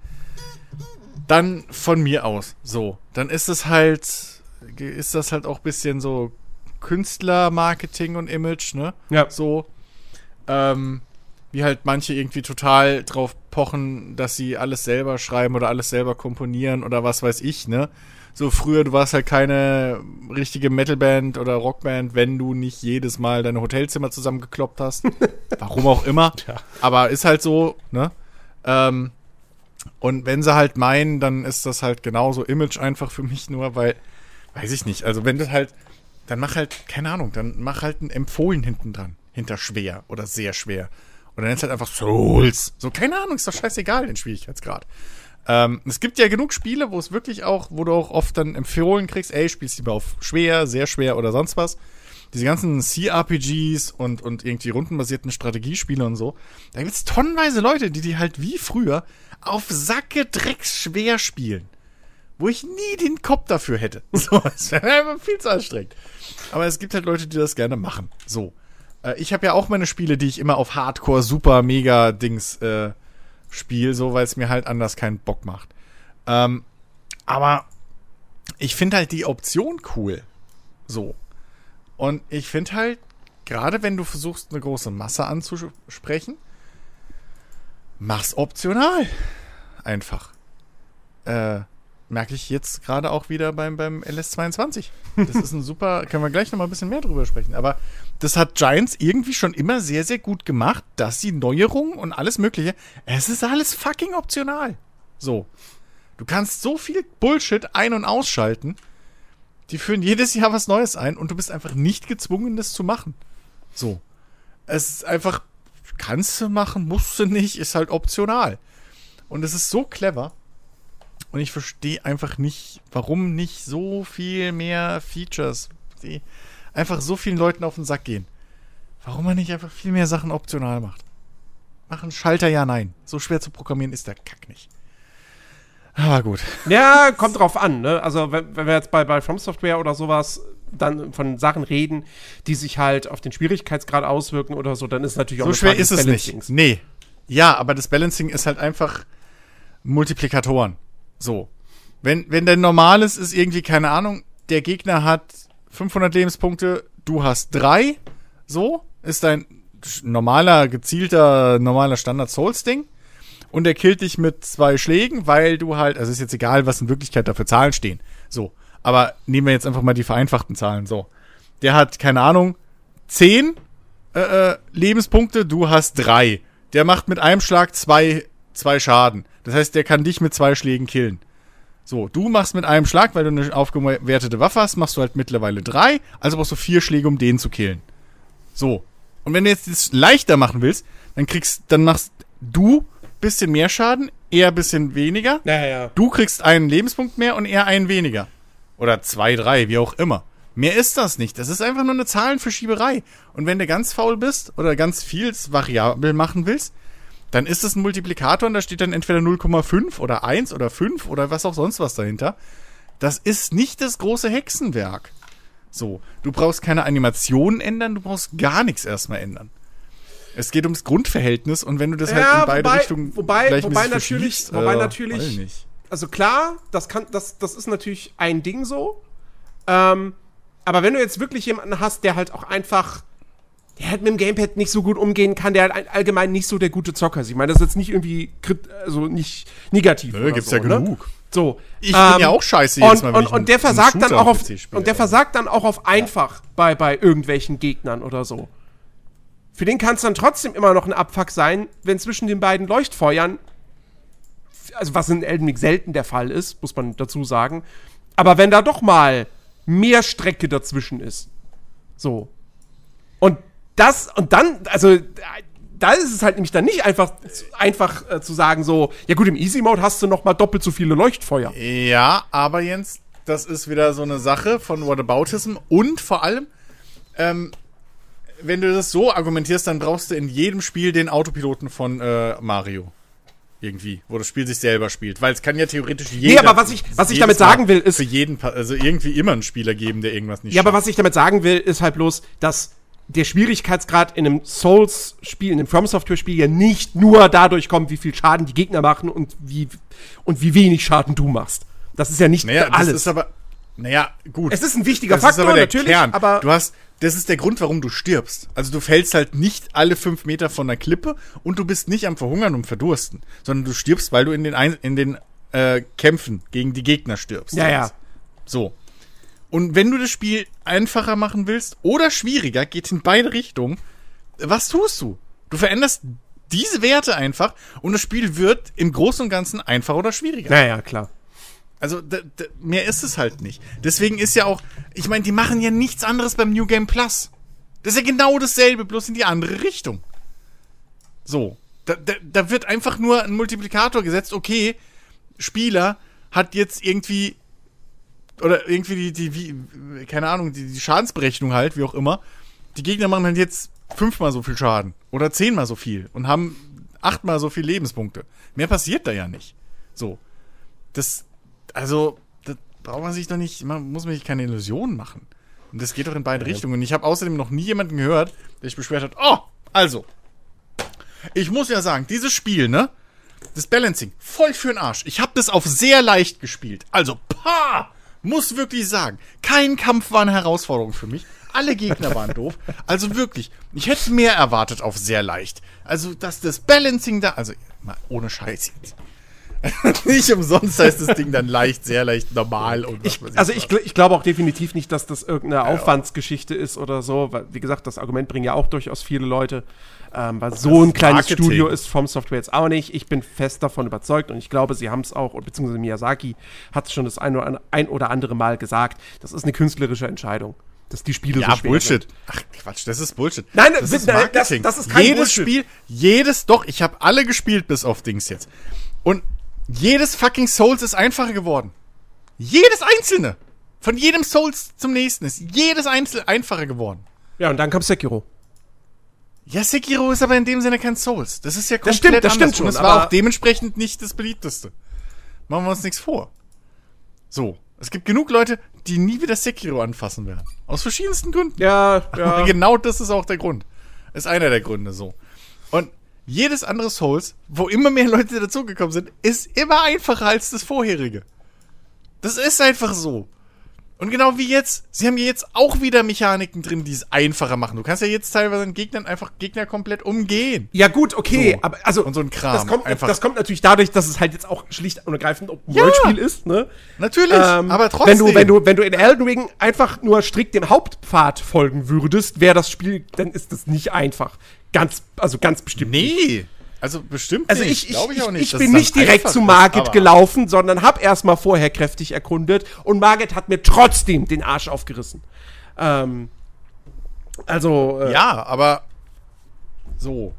dann von mir aus. So, dann ist es halt, ist das halt auch ein bisschen so Künstlermarketing und Image, ne? Ja. So, ähm, wie halt manche irgendwie total drauf pochen, dass sie alles selber schreiben oder alles selber komponieren oder was weiß ich, ne? So früher, du warst halt keine richtige Metalband oder Rockband, wenn du nicht jedes Mal deine Hotelzimmer zusammengekloppt hast. <laughs> Warum auch immer. Ja. Aber ist halt so, ne? Ähm, und wenn sie halt meinen, dann ist das halt genauso Image einfach für mich nur, weil, weiß ich nicht. Also wenn du halt, dann mach halt, keine Ahnung, dann mach halt ein Empfohlen hinten dran. Hinter schwer oder sehr schwer. Oder nennst halt einfach Souls. So, keine Ahnung, ist doch scheißegal, den Schwierigkeitsgrad. Ähm, es gibt ja genug Spiele, wo es wirklich auch, wo du auch oft dann empfohlen kriegst, ey, spielst lieber auf schwer, sehr schwer oder sonst was. Diese ganzen CRPGs und, und irgendwie rundenbasierten Strategiespiele und so. Da gibt es tonnenweise Leute, die die halt wie früher auf Sacke drecksschwer spielen. Wo ich nie den Kopf dafür hätte. <laughs> So, das wäre viel zu anstrengend. Aber es gibt halt Leute, die das gerne machen. So. Äh, ich habe ja auch meine Spiele, die ich immer auf Hardcore, super, mega Dings äh, Spiel, so weil es mir halt anders keinen Bock macht. Ähm, aber ich finde halt die Option cool. So. Und ich finde halt, gerade wenn du versuchst, eine große Masse anzusprechen, mach's optional. Einfach. Äh, merke ich jetzt gerade auch wieder beim, beim LS22. Das ist ein super, <laughs> können wir gleich nochmal ein bisschen mehr drüber sprechen. Aber das hat Giants irgendwie schon immer sehr, sehr gut gemacht, dass sie Neuerungen und alles Mögliche, es ist alles fucking optional. So. Du kannst so viel Bullshit ein- und ausschalten. Die führen jedes Jahr was Neues ein und du bist einfach nicht gezwungen, das zu machen. So. Es ist einfach, kannst du machen, musst du nicht, ist halt optional. Und es ist so clever. Und ich verstehe einfach nicht, warum nicht so viel mehr Features, die einfach so vielen Leuten auf den Sack gehen. Warum man nicht einfach viel mehr Sachen optional macht. Machen Schalter ja, nein. So schwer zu programmieren ist der Kack nicht. Aber gut. Ja, kommt drauf an, ne? Also, wenn, wenn wir jetzt bei, bei From Software oder sowas dann von Sachen reden, die sich halt auf den Schwierigkeitsgrad auswirken oder so, dann ist natürlich auch So schwer ist es nicht. Nee. Ja, aber das Balancing ist halt einfach Multiplikatoren. So. Wenn, wenn dein normales ist irgendwie, keine Ahnung, der Gegner hat 500 Lebenspunkte, du hast drei, so, ist dein normaler, gezielter, normaler Standard-Souls-Ding. Und er killt dich mit zwei Schlägen, weil du halt, also ist jetzt egal, was in Wirklichkeit da für Zahlen stehen. So. Aber nehmen wir jetzt einfach mal die vereinfachten Zahlen, so. Der hat, keine Ahnung, zehn äh, äh, Lebenspunkte, du hast drei. Der macht mit einem Schlag zwei, zwei Schaden. Das heißt, der kann dich mit zwei Schlägen killen. So, du machst mit einem Schlag, weil du eine aufgewertete Waffe hast, machst du halt mittlerweile drei, also brauchst du vier Schläge, um den zu killen. So. Und wenn du jetzt das leichter machen willst, dann kriegst, dann machst du bisschen mehr Schaden, er bisschen weniger. Ja, ja. Du kriegst einen Lebenspunkt mehr und er einen weniger. Oder zwei, drei, wie auch immer. Mehr ist das nicht. Das ist einfach nur eine Zahlenverschieberei. Und wenn du ganz faul bist oder ganz viel variabel machen willst, dann ist es ein Multiplikator und da steht dann entweder 0,5 oder 1 oder 5 oder was auch sonst was dahinter. Das ist nicht das große Hexenwerk. So, du brauchst keine Animationen ändern, du brauchst gar nichts erstmal ändern. Es geht ums Grundverhältnis und wenn du das halt ja, halt in beide wobei, Richtungen wobei, wobei natürlich, wobei äh, natürlich, also klar, das kann, das, das ist natürlich ein Ding so. Ähm, aber wenn du jetzt wirklich jemanden hast, der halt auch einfach der halt mit dem Gamepad nicht so gut umgehen kann, der halt allgemein nicht so der gute Zocker ist. Ich meine, das ist jetzt nicht irgendwie also nicht negativ. Nö, gibt's so, ja ne? genug. So. Ich bin ja auch scheiße jedes und, Mal, und, und der versagt dann auch auf PC spiele. und der versagt dann auch auf einfach bei bei irgendwelchen Gegnern oder so. Für den kann es dann trotzdem immer noch ein Abfuck sein, wenn zwischen den beiden Leuchtfeuern also was in Elden Ring selten der Fall ist, muss man dazu sagen, aber wenn da doch mal mehr Strecke dazwischen ist. So. Und das und dann also da ist es halt nämlich dann nicht einfach einfach äh, zu sagen so, ja gut, im Easy Mode hast du noch mal doppelt so viele Leuchtfeuer. Ja, aber Jens, das ist wieder so eine Sache von Whataboutism und vor allem, ähm, wenn du das so argumentierst, dann brauchst du in jedem Spiel den Autopiloten von äh, Mario. Irgendwie, wo das Spiel sich selber spielt. Weil es kann ja theoretisch jeder. aber was ich- was ich damit sagen will, ist- Für jeden, also irgendwie immer einen Spieler geben, der irgendwas nicht Ja, aber schafft. was ich damit sagen will, ist halt bloß, dass der Schwierigkeitsgrad in einem Souls-Spiel, in einem From Software-Spiel ja nicht nur dadurch kommt, wie viel Schaden die Gegner machen und wie, und wie wenig Schaden du machst. Das ist ja nicht Naja, das alles. ist aber. Naja, gut. es ist ein wichtiger das Faktor, ist aber der natürlich, Kern. aber du hast, das ist der Grund, warum du stirbst. Also du fällst halt nicht alle fünf Meter von der Klippe und du bist nicht am Verhungern und Verdursten, sondern du stirbst, weil du in den, Ein in den äh, Kämpfen gegen die Gegner stirbst. ja, ja. So. Und wenn du das Spiel einfacher machen willst oder schwieriger, geht in beide Richtungen. Was tust du? Du veränderst diese Werte einfach und das Spiel wird im Großen und Ganzen einfacher oder schwieriger. Naja, klar. Also mehr ist es halt nicht. Deswegen ist ja auch, ich meine, die machen ja nichts anderes beim New Game Plus. Das ist ja genau dasselbe, bloß in die andere Richtung. So. Da, da, da wird einfach nur ein Multiplikator gesetzt, okay, Spieler hat jetzt irgendwie oder irgendwie die, die wie, keine Ahnung, die, die Schadensberechnung halt, wie auch immer. Die Gegner machen halt jetzt fünfmal so viel Schaden oder zehnmal so viel und haben achtmal so viel Lebenspunkte. Mehr passiert da ja nicht. So. Das, also, das braucht man sich doch nicht, man muss sich keine Illusionen machen. Und das geht doch in beide Richtungen. Und ich habe außerdem noch nie jemanden gehört, der sich beschwert hat, oh, also, ich muss ja sagen, dieses Spiel, ne, das Balancing, voll für den Arsch. Ich habe das auf sehr leicht gespielt. Also, pa, muss wirklich sagen, kein Kampf war eine Herausforderung für mich. Alle Gegner waren doof. Also wirklich, ich hätte mehr erwartet auf sehr leicht. Also, dass das Balancing da, also, mal ohne Scheiß jetzt. <laughs> nicht umsonst heißt das Ding dann leicht, sehr leicht, normal und Ich, also ich, gl- ich glaube auch definitiv nicht, dass das irgendeine Aufwandsgeschichte ist oder so, weil, wie gesagt, das Argument bringen ja auch durchaus viele Leute, ähm, weil so ein kleines Marketing. Studio ist vom Software jetzt auch nicht. Ich bin fest davon überzeugt und ich glaube, sie haben es auch, und beziehungsweise Miyazaki hat es schon das ein oder, ein oder andere Mal gesagt, das ist eine künstlerische Entscheidung, dass die Spiele Ja, so schwer Bullshit. sind. Ach, Quatsch, das ist Bullshit. Nein, das das- ist Marketing. das- das ist kein jedes Bullshit. Spiel, jedes, doch, ich habe alle gespielt bis auf Dings jetzt. Und jedes fucking Souls ist einfacher geworden. Jedes einzelne. Von jedem Souls zum nächsten ist jedes einzelne einfacher geworden. Ja, und dann kam Sekiro. Ja, Sekiro ist aber in dem Sinne kein Souls. Das ist ja komplett stimmt, das stimmt Und es schon, war aber- auch dementsprechend nicht das beliebteste. Machen wir uns nichts vor. So. Es gibt genug Leute, die nie wieder Sekiro anfassen werden. Aus verschiedensten Gründen. Ja, Aber <laughs> ja. genau das ist auch der Grund. Ist einer der Gründe so. Und jedes andere Souls, wo immer mehr Leute dazugekommen sind, ist immer einfacher als das vorherige. Das ist einfach so. Und genau wie jetzt, sie haben ja jetzt auch wieder Mechaniken drin, die es einfacher machen. Du kannst ja jetzt teilweise den Gegnern einfach Gegner komplett umgehen. Ja, gut, okay, So. aber also Und so ein Kram, Das kommt, einfach. das kommt natürlich dadurch, dass es halt jetzt auch schlicht und ergreifend ein Ja. Open-World-Spiel ist, ne? Natürlich, Ähm, aber trotzdem. Wenn du, wenn du, wenn du in Elden Ring einfach nur strikt dem Hauptpfad folgen würdest, wäre das Spiel, dann ist das nicht einfach. Ganz, also ganz bestimmt. nicht. Also bestimmt Also nicht. ich, ich, ich, auch nicht, ich bin nicht direkt zu Margit gelaufen, sondern hab erstmal vorher kräftig erkundet und Margit hat mir trotzdem den Arsch aufgerissen. Ähm, also, äh, Ja, aber so.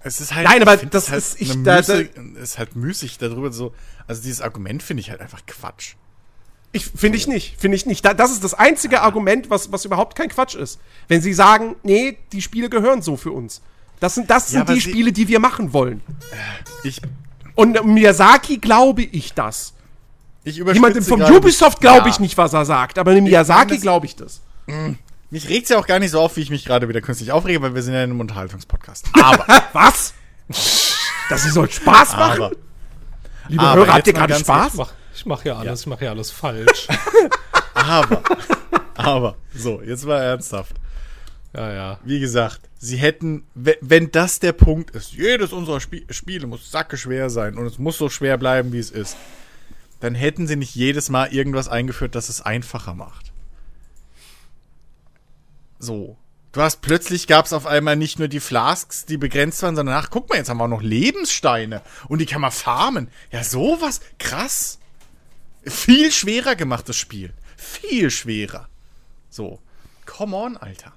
Es ist halt. Nein, aber ich das halt ist- ich- eine da- Müßig, ist halt müßig darüber so. Also dieses Argument finde ich halt einfach Quatsch. Ich finde ich nicht, finde ich nicht. Da, das ist das einzige Argument, was, was überhaupt kein Quatsch ist. Wenn sie sagen, nee, die Spiele gehören so für uns. Das sind, das Ja, sind aber die sie- Spiele, die wir machen wollen. Ich, Und Miyazaki glaube ich das. ich Jemandem gerade- Ubisoft glaube ich Ja. nicht, was er sagt, aber dem Miyazaki glaube ich das. Mich regt's ja auch gar nicht so auf, wie ich mich gerade wieder künstlich aufrege, weil wir sind ja in einem Unterhaltungspodcast. <laughs> Aber, Was? Das soll Spaß machen? aber, Liebe aber Hörer, habt ihr gerade Spaß? Ich mach, ich mach ja alles, ich mach ja alles falsch. <laughs> aber, aber, so, jetzt mal ernsthaft. Ja, ja. Wie gesagt, sie hätten, we- wenn das der Punkt ist, jedes unserer Spie Spiele muss sacke schwer sein und es muss so schwer bleiben, wie es ist. dann hätten sie nicht jedes Mal irgendwas eingeführt, das es einfacher macht. So. Du hast plötzlich gab es auf einmal nicht nur die Flasks, die begrenzt waren, sondern ach, guck mal, jetzt haben wir auch noch Lebenssteine und die kann man farmen. Ja, sowas krass. Viel schwerer gemacht das Spiel. Viel schwerer. So. Come on, Alter.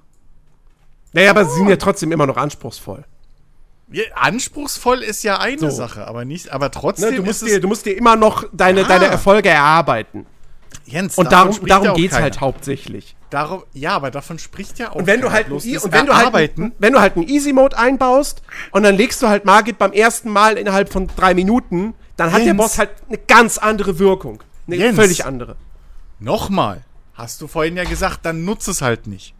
Naja, aber sie sind ja trotzdem immer noch anspruchsvoll. Ja, anspruchsvoll ist ja eine So. Sache, aber nicht, aber trotzdem Ne, du, musst dir, du musst dir immer noch deine, Ja. deine Erfolge erarbeiten. Jens, Und darum, darum geht's keiner. halt hauptsächlich. Darum, ja, aber davon spricht ja auch Und wenn du halt, bloß das und wenn du halt, wenn du halt einen Easy Mode einbaust und dann legst du halt Margit beim ersten Mal innerhalb von drei Minuten, dann hat der Jens. Boss halt eine ganz andere Wirkung. Eine Jens. völlig andere. nochmal, hast du vorhin ja gesagt, dann nutz es halt nicht.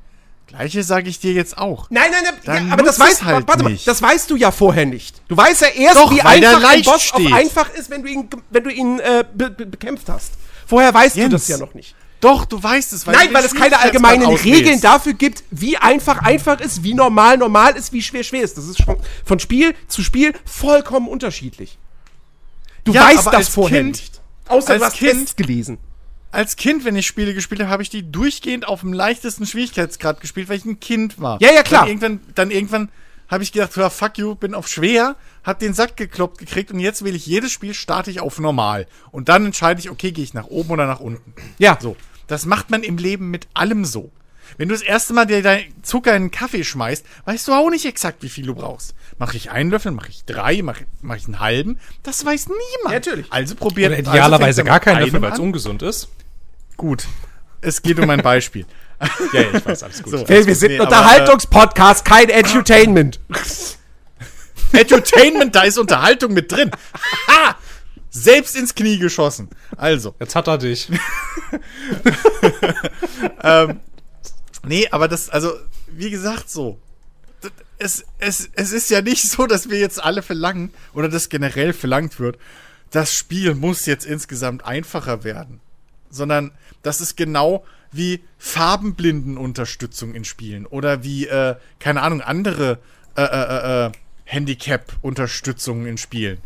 Gleiche sage ich dir jetzt auch. Nein, nein, nein, ja, aber das weißt, halt warte mal, nicht. das weißt du ja vorher nicht. Du weißt ja erst, Doch, wie einfach ein Boss steht. auf einfach ist, wenn du ihn, wenn du ihn äh, be be bekämpft hast. Vorher weißt Jens. du das ja noch nicht. Doch, du weißt es, weil Nein, weil es keine allgemeinen. Regeln dafür gibt, wie einfach einfach ist, wie normal normal ist, wie schwer schwer ist. Das ist schon von Spiel zu Spiel vollkommen unterschiedlich. Du Ja, weißt das vorher Kind- nicht. Außer als du hast Kind- Tests gelesen. Als Kind, wenn ich Spiele gespielt habe, habe ich die durchgehend auf dem leichtesten Schwierigkeitsgrad gespielt, weil ich ein Kind war. Ja, ja, klar. Dann irgendwann, dann irgendwann habe ich gedacht, ja, fuck you, bin auf schwer, hab den Sack gekloppt gekriegt und jetzt will ich jedes Spiel starte ich auf normal. Und dann entscheide ich, okay, gehe ich nach oben oder nach unten. Ja. So. Das macht man im Leben mit allem so. Wenn du das erste Mal dir dein Zucker in den Kaffee schmeißt, weißt du auch nicht exakt, wie viel du brauchst. Mache ich einen Löffel, mache ich drei, mache mach ich einen halben? Das weiß niemand. Natürlich. Also probiert. Oder idealerweise also gar keinen Löffel, weil es ungesund ist. Gut. Es geht um ein Beispiel. <laughs> Ja, ja, ich weiß, alles gut. <laughs> So. Okay, wir sind Nee, ein aber, Unterhaltungspodcast, kein <laughs> Edutainment. Edutainment, da ist Unterhaltung mit drin. Ha! Selbst ins Knie geschossen. Also, Jetzt hat er dich. Nee, aber das, also, wie gesagt, so. Es, es, es ist ja nicht <laughs> so, dass wir jetzt alle verlangen, oder das generell verlangt wird, das Spiel muss jetzt insgesamt einfacher werden. Sondern das ist genau wie Farbenblindenunterstützung in Spielen oder wie, äh, keine Ahnung, andere äh, äh, äh, äh, Handicap-Unterstützungen in Spielen.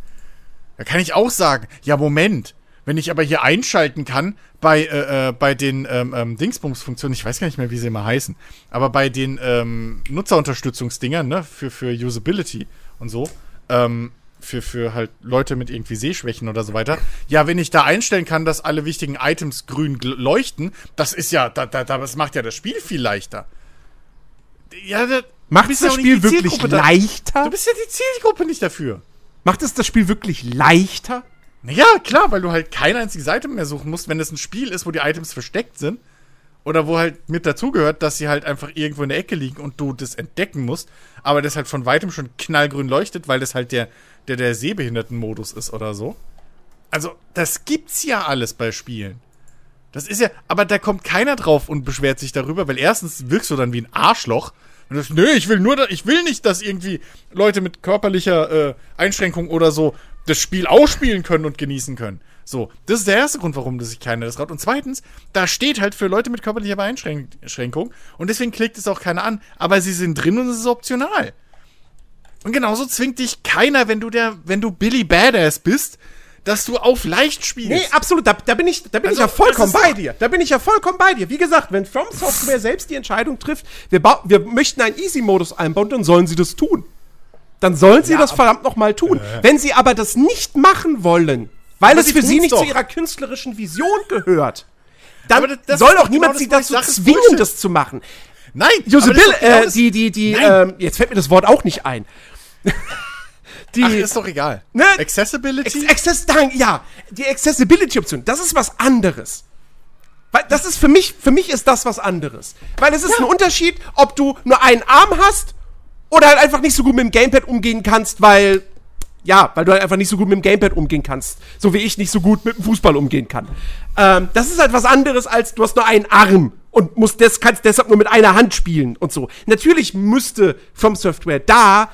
Da kann ich auch sagen, ja, Moment, wenn ich aber hier einschalten kann bei, äh, äh, bei den ähm, ähm, Dingsbums-Funktionen, ich weiß gar nicht mehr, wie sie immer heißen, aber bei den ähm, Nutzerunterstützungsdingern, ne, für, für Usability und so, ähm, für, für halt Leute mit irgendwie Sehschwächen oder so weiter. Ja, wenn ich da einstellen kann, dass alle wichtigen Items grün leuchten, das ist ja, da, da, da, das macht ja das Spiel viel leichter. Ja, da, Macht es das ja Spiel wirklich Zielgruppe da- leichter? Du bist ja die Zielgruppe nicht dafür. Macht es das Spiel wirklich leichter? Ja, klar, weil du halt kein einziges Item mehr suchen musst, wenn es ein Spiel ist, wo die Items versteckt sind. Oder wo halt mit dazugehört, dass sie halt einfach irgendwo in der Ecke liegen und du das entdecken musst. Aber das halt von weitem schon knallgrün leuchtet, weil das halt der, der, der Sehbehindertenmodus ist oder so. Also, das gibt's ja alles bei Spielen. Das ist ja, aber da kommt keiner drauf und beschwert sich darüber, weil erstens wirkst du dann wie ein Arschloch. Und du sagst, nö, ich will nur, ich will nicht, dass irgendwie Leute mit körperlicher äh, Einschränkung oder so das Spiel ausspielen können und genießen können. So, das ist der erste Grund, warum das sich keiner das traut. Und zweitens, da steht halt für Leute mit körperlicher Einschränkung und deswegen klickt es auch keiner an. Aber sie sind drin und es ist optional. Und genauso zwingt dich keiner, wenn du der, wenn du Billy Badass bist, dass du auf leicht spielst. Nee, absolut, da, da bin ich, da bin Also, ich ja vollkommen bei dir. Da bin ich ja vollkommen bei dir. Wie gesagt, wenn From Software selbst die Entscheidung trifft, wir, wir möchten einen Easy-Modus einbauen, dann sollen sie das tun. Dann sollen sie das verdammt noch mal tun. Wenn sie aber das nicht machen wollen, weil Aber es für sie nicht doch. zu ihrer künstlerischen Vision gehört, dann das- das soll doch niemand genau sie dazu sag, zwingen, das zu machen. Nein, doch genau äh, die, die, die, ähm, jetzt fällt mir das Wort auch nicht ein. die, Ach, ist doch egal. Ne? Accessibility? Ex Access, ja, die Accessibility-Option, das ist was anderes. Weil das ist für mich, für mich ist das was anderes. Weil es ist ein Unterschied, ob du nur einen Arm hast oder halt einfach nicht so gut mit dem Gamepad umgehen kannst, weil, ja, weil du halt einfach nicht so gut mit dem Gamepad umgehen kannst. So wie ich nicht so gut mit dem Fußball umgehen kann. Ähm, das ist halt was anderes, als du hast nur einen Arm und musst des, kannst deshalb nur mit einer Hand spielen und so. Natürlich müsste From Software da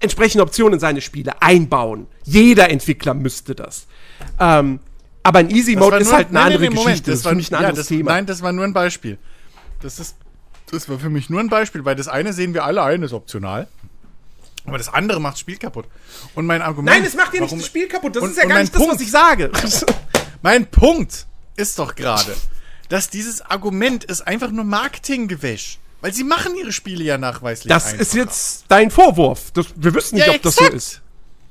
entsprechende Optionen in seine Spiele einbauen. Jeder Entwickler müsste das. Ähm, aber ein Easy Mode ist halt eine andere Geschichte. Das ist war für mich ein ja, anderes das, Thema. Nein, das war nur ein Beispiel. Das ist, das war für mich nur ein Beispiel, weil das eine sehen wir alle ein, ist optional. Aber das andere macht das Spiel kaputt. Und mein Argument. Nein, es macht dir nicht warum- das Spiel kaputt. Das und- ist ja gar nicht das, was Punkt- ich sage. <laughs> Mein Punkt ist doch gerade, dass dieses Argument ist einfach nur Marketinggewäsch. Weil sie machen ihre Spiele ja nachweislich Das einfacher. ist jetzt dein Vorwurf. Das, wir wissen nicht, Ja, ob das so exakt. ist.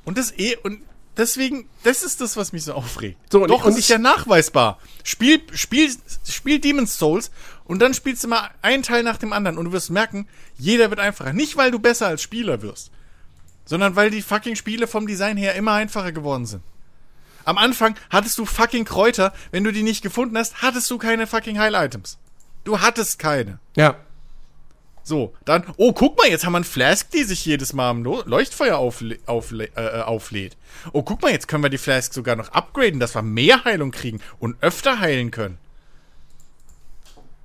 Und das eh, und deswegen, das ist das, was mich so aufregt. So, und- Doch, und ist ich- ja nachweisbar. Spiel, spiel, spiel Demon's Souls und dann spielst du mal einen Teil nach dem anderen und du wirst merken, jeder wird einfacher. Nicht, weil du besser als Spieler wirst, sondern weil die fucking Spiele vom Design her immer einfacher geworden sind. Am Anfang hattest du fucking Kräuter, wenn du die nicht gefunden hast, hattest du keine fucking Heil-Items. Du hattest keine. Ja. So, dann, oh, guck mal, jetzt haben wir einen Flask, die sich jedes Mal am Leuchtfeuer auflä auflä äh, auflädt. Oh, guck mal, jetzt können wir die Flask sogar noch upgraden, dass wir mehr Heilung kriegen und öfter heilen können.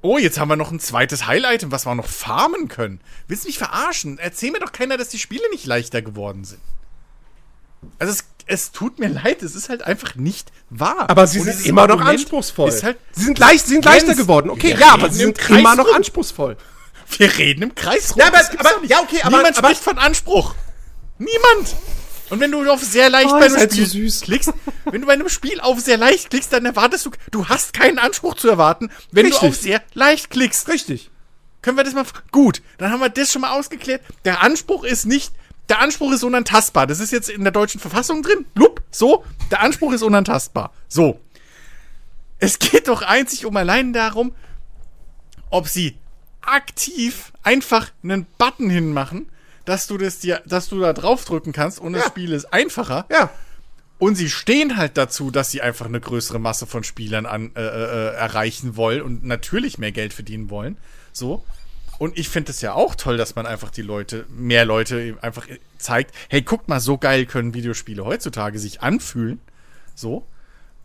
Oh, jetzt haben wir noch ein zweites Heil-Item, was wir noch farmen können. Willst du mich verarschen? Erzähl mir doch keiner, dass die Spiele nicht leichter geworden sind. Also es, es tut mir leid, es ist halt einfach nicht wahr. Aber sie sind immer noch Argument anspruch. Ist halt, sie sind, leicht, sie sind leichter geworden. Okay, wir ja, aber sie sind immer noch rum. anspruchsvoll. Wir reden im Kreis rum. Ja, aber- aber- ja, okay, aber- Niemand aber- spricht von Anspruch. Niemand. Und wenn du auf sehr leicht Oh, bei einem halt Spiel so klickst, wenn du bei einem Spiel auf sehr leicht klickst, dann erwartest du, du hast keinen Anspruch zu erwarten, wenn Richtig. du auf sehr leicht klickst. Richtig. Können wir das mal, gut, dann haben wir das schon mal ausgeklärt. Der Anspruch ist nicht, der Anspruch ist unantastbar. Das ist jetzt in der deutschen Verfassung drin. Lup, so, der Anspruch ist unantastbar. So. Es geht doch einzig um allein darum, ob sie aktiv einfach einen Button hinmachen, dass du das dir, dass du da draufdrücken kannst und das Ja. Spiel ist einfacher. Ja. Und sie stehen halt dazu, dass sie einfach eine größere Masse von Spielern an, äh, äh, erreichen wollen und natürlich mehr Geld verdienen wollen. So. Und ich finde es ja auch toll, dass man einfach die Leute, mehr Leute einfach zeigt, hey, guckt mal, so geil können Videospiele heutzutage sich anfühlen. So.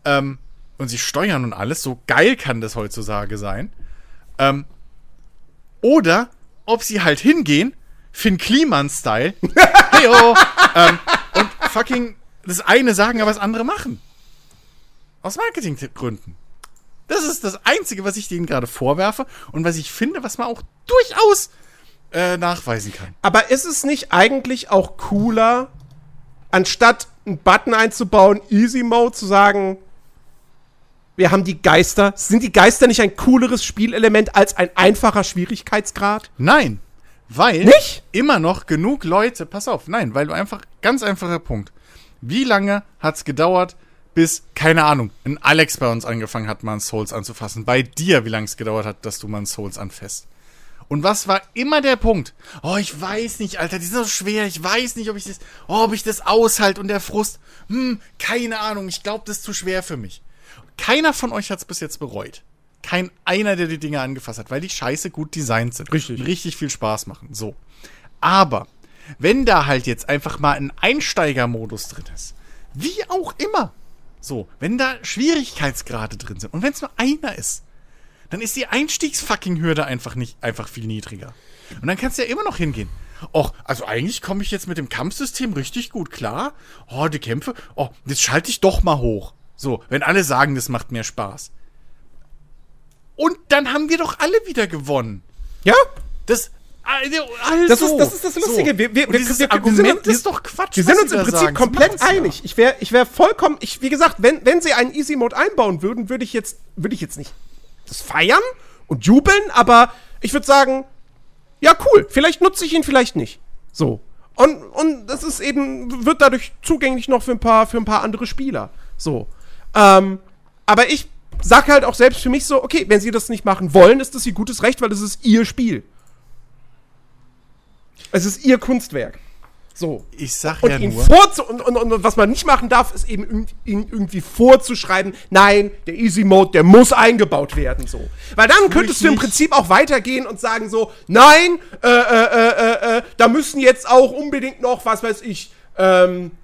Ähm, und sie steuern und alles. So geil kann das heutzutage sein. Ähm, oder ob sie halt hingehen, Finn Kliman-Style, <laughs> heyo, ähm, und fucking das eine sagen, aber das andere machen. Aus Marketinggründen. Das ist das Einzige, was ich denen gerade vorwerfe und was ich finde, was man auch durchaus äh, nachweisen kann. Aber ist es nicht eigentlich auch cooler, anstatt einen Button einzubauen, Easy Mode zu sagen, wir haben die Geister. Sind die Geister nicht ein cooleres Spielelement als ein einfacher Schwierigkeitsgrad? Nein, weil Nicht? immer noch genug Leute, pass auf, nein, weil du einfach, ganz einfacher Punkt. Wie lange hat's gedauert, bis, keine Ahnung, ein Alex bei uns angefangen hat, mal ein Souls anzufassen? Bei dir, wie lange es gedauert hat, dass du mal ein Souls anfasst? Und was war immer der Punkt? Oh, ich weiß nicht, Alter, die sind so schwer, ich weiß nicht, ob ich das, oh, ob ich das aushalte und der Frust, hm, keine Ahnung, ich glaube, das ist zu schwer für mich. Keiner von euch hat's bis jetzt bereut. Kein einer, der die Dinge angefasst hat, weil die scheiße gut designt sind. Richtig. Und richtig viel Spaß machen. So. Aber, wenn da halt jetzt einfach mal ein Einsteigermodus drin ist, wie auch immer, so, wenn da Schwierigkeitsgrade drin sind und wenn es nur einer ist, dann ist die Einstiegsfucking-Hürde einfach nicht einfach viel niedriger. Und dann kannst du ja immer noch hingehen. Och, also eigentlich komme ich jetzt mit dem Kampfsystem richtig gut klar. Oh, die Kämpfe, oh, jetzt schalte ich doch mal hoch. So, wenn alle sagen, das macht mehr Spaß. Und dann haben wir doch alle wieder gewonnen. Ja? Das, also, also Das ist das, ist das Lustige. Wir, wir, wir, wir, wir, Argument sind, uns- ist doch Quatsch. wir sind uns im Prinzip sagen. Komplett machen's ja. einig. Ich wäre ich wär vollkommen, ich, wie gesagt, wenn, wenn sie einen Easy Mode einbauen würden, würde ich jetzt, würde ich jetzt nicht das feiern und jubeln, aber ich würde sagen, ja, cool, vielleicht nutze ich ihn, vielleicht nicht. So. Und, und das ist eben, wird dadurch zugänglich noch für ein paar, für ein paar andere Spieler. So. Ähm, aber ich sag halt auch selbst für mich so, okay, wenn sie das nicht machen wollen, ist das ihr gutes Recht, weil das ist ihr Spiel. Es ist ihr Kunstwerk. So. Ich sag Und ja ihn nur. vorzu und, und, und was man nicht machen darf, ist eben ihn irgendwie vorzuschreiben, nein, der Easy Mode, der muss eingebaut werden, so. Weil dann könntest du im nicht. Prinzip auch weitergehen und sagen so, nein, äh, äh, äh, äh, äh, da müssen jetzt auch unbedingt noch, was weiß ich, ähm, äh,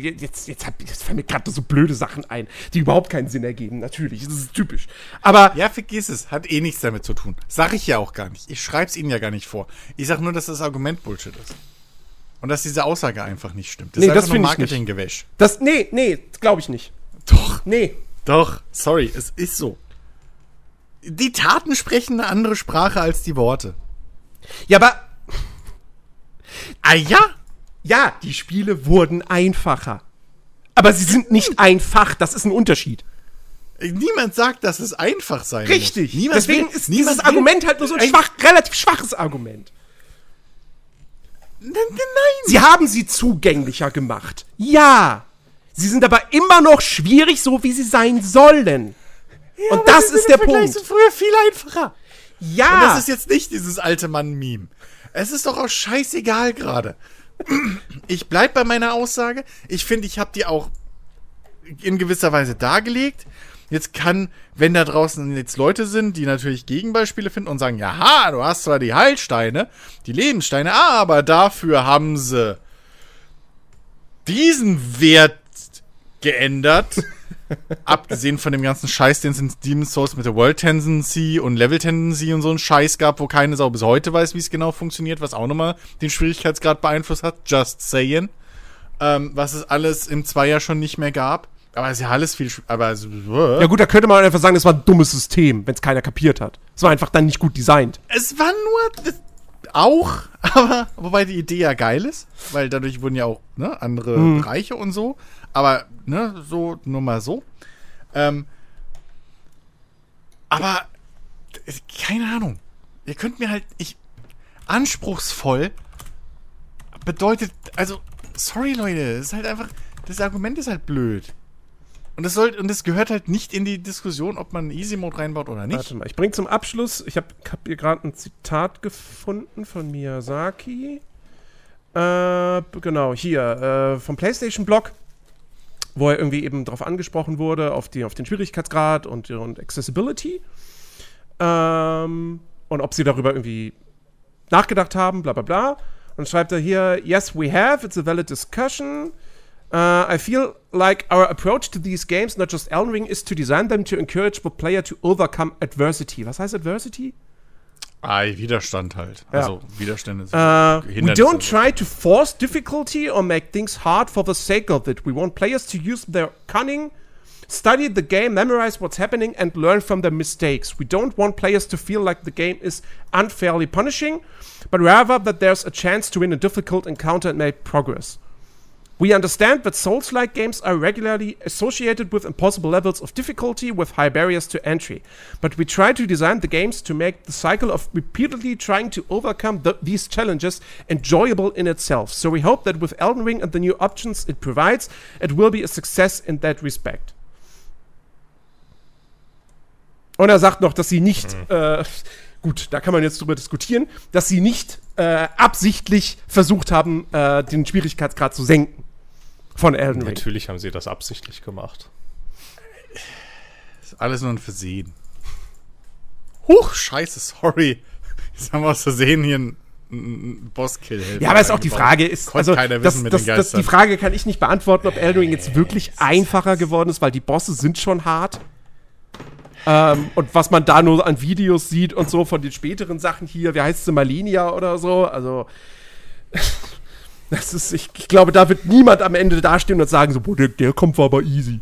jetzt, jetzt, hab, jetzt fallen mir gerade so blöde Sachen ein, die überhaupt keinen Sinn ergeben, natürlich, das ist typisch. Aber Ja, vergiss es. Hat eh nichts damit zu tun. Sag ich ja auch gar nicht. Ich schreib's Ihnen ja gar nicht vor. Ich sag nur, dass das Argument Bullshit ist. Und dass diese Aussage einfach nicht stimmt. Nee, ist das nur. Marketinggewäsch. das, nee, nee, glaube ich nicht. Doch, Nee. doch. Sorry, es ist so. Die Taten sprechen eine andere Sprache als die Worte. Ja, aber Ah ja? Ja, die Spiele wurden einfacher. Aber sie sind nicht einfach, das ist ein Unterschied. Niemand sagt, dass es einfach sein Richtig. muss. Niemand Deswegen will- ist dieses will- Argument halt nur so ein, schwach, relativ schwaches Argument. Nein, nein. Sie haben sie zugänglicher gemacht. Ja. Sie sind aber immer noch schwierig, so wie sie sein sollen. Und aber das sind ist der Punkt. zu früher viel einfacher. Ja. Und das ist jetzt nicht dieses alte Mann-Meme. Es ist doch auch scheißegal gerade. Ich bleib bei meiner Aussage. Ich finde, ich habe die auch in gewisser Weise dargelegt. Jetzt kann, wenn da draußen jetzt Leute sind, die natürlich Gegenbeispiele finden und sagen, ja, du hast zwar die Heilsteine, die Lebenssteine, aber dafür haben sie diesen Wert geändert. Abgesehen von dem ganzen Scheiß, den es in Demon's Souls mit der World Tendency und Level Tendency und so ein Scheiß gab, wo keine Sau bis heute weiß, wie es genau funktioniert, was auch nochmal den Schwierigkeitsgrad beeinflusst hat. Just saying. Ähm, was es alles im Zweier schon nicht mehr gab. Aber es ist ja alles viel. Aber es, ja gut, da könnte man einfach sagen, das war ein dummes System, wenn es keiner kapiert hat. Es war einfach dann nicht gut designt. es war nur. Auch, <laughs> aber wobei die Idee ja geil ist, weil dadurch wurden ja auch ne, andere Bereiche und so. Aber ne, so nur mal so. Ähm, aber äh, keine Ahnung. Ihr könnt mir halt ich anspruchsvoll bedeutet also sorry Leute, es ist halt einfach das Argument ist halt blöd. Und es soll und es gehört halt nicht in die Diskussion, ob man Easy Mode reinbaut oder nicht. Warte mal, ich bringe zum Abschluss, ich habe hab hier gerade ein Zitat gefunden von Miyazaki. Äh, genau, hier, äh, vom PlayStation-Blog, wo er irgendwie eben darauf angesprochen wurde, auf, die, auf den Schwierigkeitsgrad und, und Accessibility. Ähm, und ob sie darüber irgendwie nachgedacht haben, bla bla bla. Und schreibt er hier, yes, we have, it's a valid discussion. Uh, I feel like our approach to these games, not just Elden Ring, is to design them to encourage the player to overcome adversity. Was heißt adversity? Ah, Widerstand halt. Ja. Also Widerstände sind Uh, we don't try to force difficulty or make things hard for the sake of it. We want players to use their cunning, study the game, memorize what's happening, and learn from their mistakes. We don't want players to feel like the game is unfairly punishing, but rather that there's a chance to win a difficult encounter and make progress. We understand that Souls like games are regularly associated with impossible levels of difficulty with high barriers to entry, but we try to design the games to make the cycle of repeatedly trying to overcome the, these challenges enjoyable in itself. So we hope that with Elden Ring and the new options it provides, it will be a success in that respect. Und er sagt noch, dass sie nicht, äh, gut, da kann man jetzt drüber diskutieren, dass sie nicht äh, absichtlich versucht haben, äh, den Schwierigkeitsgrad zu senken von Elden Ring. Natürlich haben sie das absichtlich gemacht. ist alles nur ein Versehen. Huch, scheiße, sorry. Jetzt haben wir aus Versehen hier einen, Bosskill. Ja, aber ist auch die Frage ist, also keiner das, das, den das, die. Frage kann ich nicht beantworten, ob Elden Ring jetzt wirklich einfacher geworden ist, weil die Bosse sind schon hart. Ähm, und was man da nur an Videos sieht und so von den späteren Sachen hier, wie heißt sie, Malinia oder so, also das ist, ich, ich glaube, da wird niemand am Ende dastehen und sagen so, boah, der, der kommt war aber easy.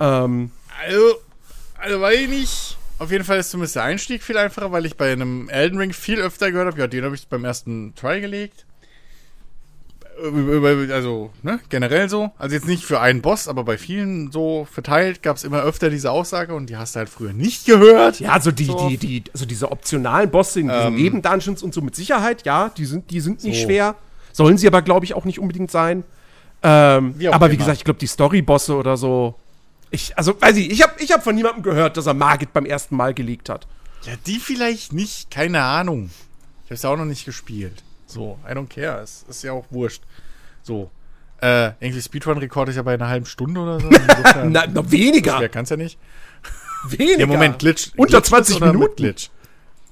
Ähm, Also, also weiß ich nicht. Auf jeden Fall ist zumindest der Einstieg viel einfacher, weil ich bei einem Elden Ring viel öfter gehört habe. Ja, den habe ich beim ersten Try gelegt. Also, ne, generell so. Also jetzt nicht für einen Boss, aber bei vielen so verteilt gab es immer öfter diese Aussage und die hast du halt früher nicht gehört. ja, also die, So. die, die, also diese optionalen Bosse in diesen Ähm. Nebendungeons und so mit Sicherheit, ja, die sind, die sind nicht So. schwer. Sollen sie aber, glaube ich, auch nicht unbedingt sein. Ähm, Wie aber wie immer. gesagt, ich glaube, die Story-Bosse oder so. Ich, also, weiß ich, ich habe ich hab von niemandem gehört, dass er Margit beim ersten Mal gelegt hat. Ja, die vielleicht nicht, keine Ahnung. Ich habe es ja auch noch nicht gespielt. So, I don't care. Es ist ja auch wurscht. So. Äh, irgendwie Speedrun-Rekord ist ja bei einer halben Stunde oder so. <laughs> Insofern, Na, noch weniger. Wer kann's ja nicht? Weniger. Ja, Moment, Glitch. Unter Glitches 20 oder Minuten. Mit Glitch.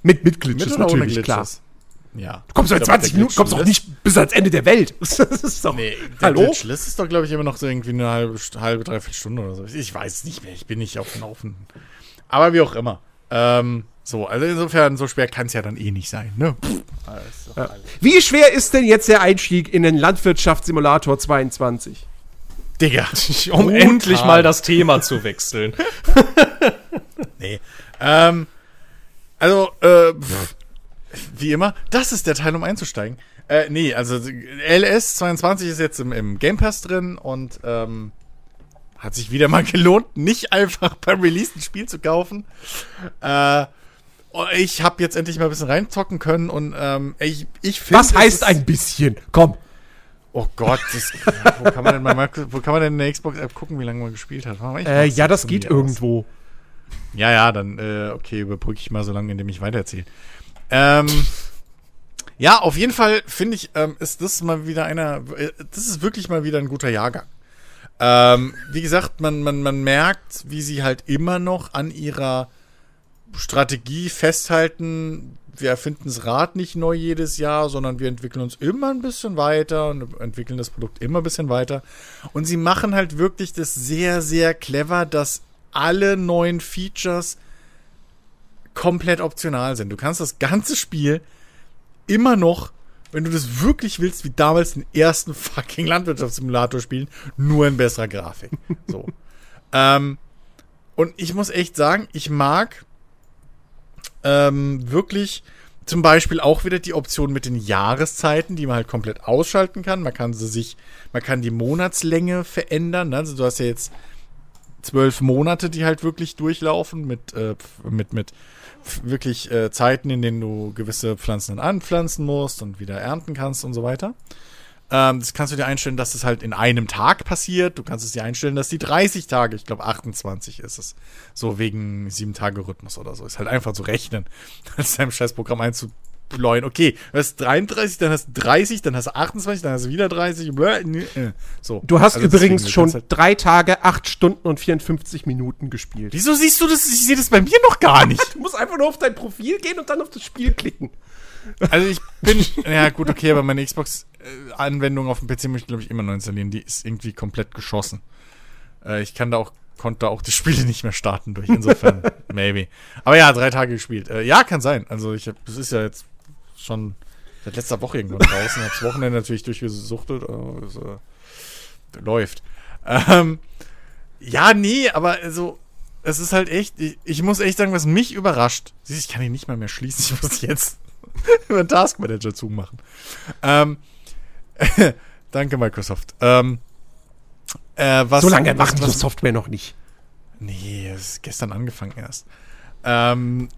Mit, mit Glitches Mit ohne natürlich, klar. Ja. Du kommst glaub, 20 der Minuten, kommst doch nicht bis ans Ende der Welt. <laughs> Das ist doch. Nee, der Hallo? Glitch-List ist doch, glaube ich, immer noch so irgendwie eine halbe, halbe, dreiviertel Stunde oder so. Ich weiß es nicht mehr. Ich bin nicht auf dem Laufenden. Aber wie auch immer. Ähm, so, also insofern, so schwer kann es ja dann eh nicht sein, ne? Alles. Wie schwer ist denn jetzt der Einstieg in den Landwirtschaftssimulator 22? Digga. <laughs> Um Brutal. endlich mal das Thema zu wechseln. <laughs> Nee. Ähm, also, äh, pff, wie immer, das ist der Teil, um einzusteigen. Äh, nee, also LS 22 ist jetzt im, im Game Pass drin und ähm, hat sich wieder mal <laughs> gelohnt, nicht einfach beim Release ein Spiel zu kaufen. Äh, ich habe jetzt endlich mal ein bisschen reinzocken können und ähm, ich, ich finde. Was heißt ein bisschen? Komm. Oh Gott, das, wo, kann man denn mal, wo kann man denn in der Xbox-App gucken, wie lange man gespielt hat? Äh, ja, das geht irgendwo. Ja, ja, dann, äh, okay, überbrücke ich mal so lange, indem ich weitererzähle. Ähm, ja, auf jeden Fall finde ich, ähm, ist das mal wieder einer, äh, das ist wirklich mal wieder ein guter Jahrgang. Ähm, wie gesagt, man, man, man merkt, wie sie halt immer noch an ihrer Strategie festhalten. Wir erfinden das Rad nicht neu jedes Jahr, sondern wir entwickeln uns immer ein bisschen weiter und entwickeln das Produkt immer ein bisschen weiter. Und sie machen halt wirklich das sehr, sehr clever, dass alle neuen Features komplett optional sind. Du kannst das ganze Spiel immer noch, wenn du das wirklich willst, wie damals den ersten fucking Landwirtschaftssimulator spielen, nur in besserer Grafik. So. <laughs> ähm, und ich muss echt sagen, ich mag ähm, wirklich zum Beispiel auch wieder die Option mit den Jahreszeiten, die man halt komplett ausschalten kann. Man kann sie sich, man kann die Monatslänge verändern. Also du hast ja jetzt zwölf Monate, die halt wirklich durchlaufen mit, äh, mit, mit wirklich äh, Zeiten, in denen du gewisse Pflanzen anpflanzen musst und wieder ernten kannst und so weiter. Ähm, das kannst du dir einstellen, dass es halt in einem Tag passiert. Du kannst es dir einstellen, dass die 30 Tage, ich glaube 28 ist es, so wegen sieben Tage Rhythmus oder so. Ist halt einfach zu rechnen, <laughs> als deinem Scheißprogramm einzu bläuen. Okay, du hast 33, dann hast du 30, dann hast du 28, dann hast du wieder 30. Äh, so. Du hast also übrigens schon halt drei Tage, acht Stunden und 54 Minuten gespielt. Wieso siehst du das? Ich sehe das bei mir noch gar nicht. <laughs> du musst einfach nur auf dein Profil gehen und dann auf das Spiel klicken. Also ich bin, <laughs> ja gut, okay, aber meine Xbox-Anwendung auf dem PC möchte ich, glaube ich, immer noch installieren. Die ist irgendwie komplett geschossen. Äh, ich kann da auch, konnte auch die <laughs> Spiele nicht mehr starten durch. Insofern, maybe. Aber ja, drei Tage gespielt. Äh, ja, kann sein. Also ich habe, das ist ja jetzt schon seit letzter Woche irgendwann <laughs> draußen. Hab's Wochenende natürlich durchgesuchtet. Äh, läuft. Ähm, ja, nee, aber also, es ist halt echt, ich, ich, muss echt sagen, was mich überrascht. Siehst ich kann ihn nicht mal mehr schließen. Ich muss jetzt <laughs> über den Task Manager zumachen. Ähm, <laughs> danke, Microsoft. Ähm, äh, was, so lange macht die Software noch nicht. Nee, es ist gestern angefangen erst. Ähm,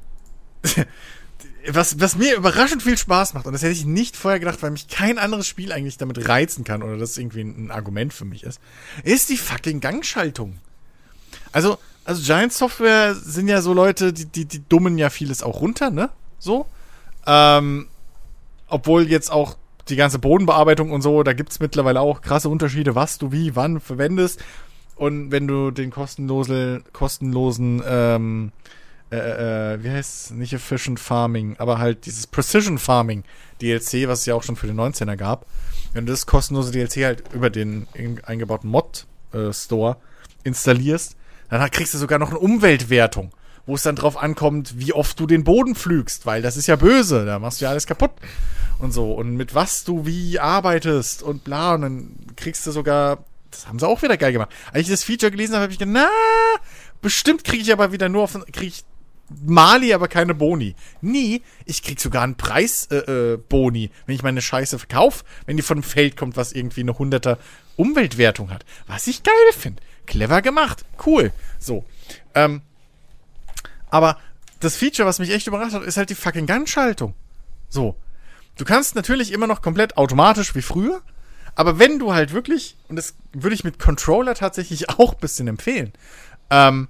was, was mir überraschend viel Spaß macht, und das hätte ich nicht vorher gedacht, weil mich kein anderes Spiel eigentlich damit reizen kann oder das irgendwie ein, ein Argument für mich ist, ist die fucking Gangschaltung. Also, also Giant Software sind ja so Leute, die, die, die dummen ja vieles auch runter, ne? So. Ähm, obwohl jetzt auch die ganze Bodenbearbeitung und so, da gibt es mittlerweile auch krasse Unterschiede, was du wie, wann verwendest. Und wenn du den kostenlosen, kostenlosen ähm, äh, äh, wie heißt nicht Efficient Farming, aber halt dieses Precision Farming DLC, was es ja auch schon für den 19er gab. Wenn du das kostenlose DLC halt über den eingebauten Mod äh, Store installierst, dann kriegst du sogar noch eine Umweltwertung, wo es dann drauf ankommt, wie oft du den Boden pflügst, weil das ist ja böse, da machst du ja alles kaputt und so und mit was du wie arbeitest und bla und dann kriegst du sogar das haben sie auch wieder geil gemacht. Als ich das Feature gelesen habe, habe ich gedacht, na, bestimmt kriege ich aber wieder nur auf, kriege ich Mali, aber keine Boni. Nie. Ich krieg sogar einen Preis äh, äh, wenn ich meine Scheiße verkaufe, wenn die von dem Feld kommt, was irgendwie eine 100er Umweltwertung hat. Was ich geil finde. Clever gemacht. Cool. So. Ähm, aber das Feature, was mich echt überrascht hat, ist halt die fucking Gunschaltung. So. Du kannst natürlich immer noch komplett automatisch wie früher, aber wenn du halt wirklich, und das würde ich mit Controller tatsächlich <laughs> auch ein bisschen empfehlen, ähm,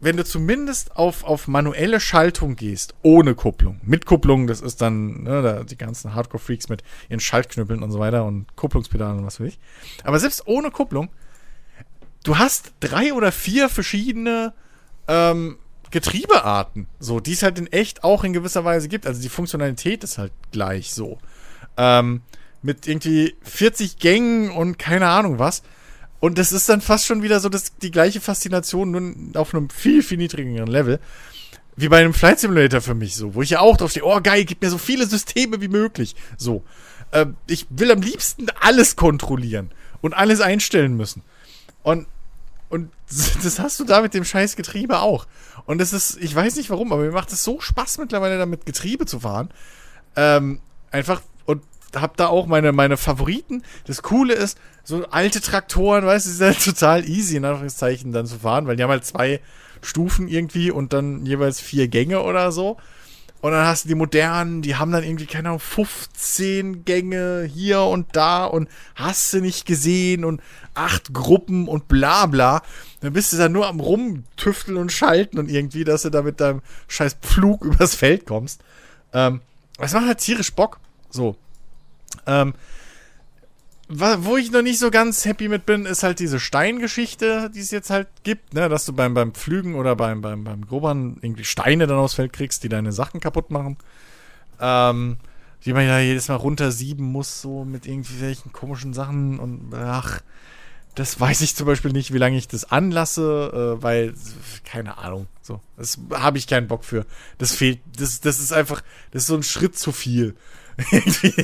wenn du zumindest auf, auf manuelle Schaltung gehst, ohne Kupplung. Mit Kupplung, das ist dann ne, da, die ganzen Hardcore-Freaks mit ihren Schaltknüppeln und so weiter und Kupplungspedalen und was weiß ich. Aber selbst ohne Kupplung, du hast drei oder vier verschiedene ähm, Getriebearten, so, die es halt in echt auch in gewisser Weise gibt. Also die Funktionalität ist halt gleich so. Ähm, mit irgendwie 40 Gängen und keine Ahnung was. Und das ist dann fast schon wieder so das, die gleiche Faszination, nur auf einem viel, viel niedrigeren Level. Wie bei einem Flight Simulator für mich so, wo ich ja auch drauf stehe, oh geil, gib mir so viele Systeme wie möglich. So. Äh, ich will am liebsten alles kontrollieren und alles einstellen müssen. Und, und <laughs> das hast du da mit dem scheiß Getriebe auch. Und das ist, ich weiß nicht warum, aber mir macht es so Spaß mittlerweile damit Getriebe zu fahren. Ähm, einfach, hab da auch meine, meine Favoriten. Das Coole ist, so alte Traktoren, weißt du, ist halt total easy, in Anführungszeichen, dann zu fahren, weil die haben halt zwei Stufen irgendwie und dann jeweils vier Gänge oder so. Und dann hast du die modernen, die haben dann irgendwie, keine Ahnung, 15 Gänge hier und da und hast du nicht gesehen und acht Gruppen und bla bla. Dann bist du da nur am rumtüfteln und schalten und irgendwie, dass du da mit deinem scheiß Pflug <laughs> übers Feld kommst. Ähm, das macht halt tierisch Bock. So. Ähm, wo ich noch nicht so ganz happy mit bin, ist halt diese Steingeschichte, die es jetzt halt gibt, ne, dass du beim, beim Pflügen oder beim, beim, beim Grobern irgendwie Steine dann aufs Feld kriegst, die deine Sachen kaputt machen. Ähm, die man ja jedes Mal runtersieben muss, so mit irgendwelchen komischen Sachen und ach, das weiß ich zum Beispiel nicht, wie lange ich das anlasse, äh, weil, keine Ahnung, so, das habe ich keinen Bock für. Das fehlt, das, das ist einfach, das ist so ein Schritt zu viel.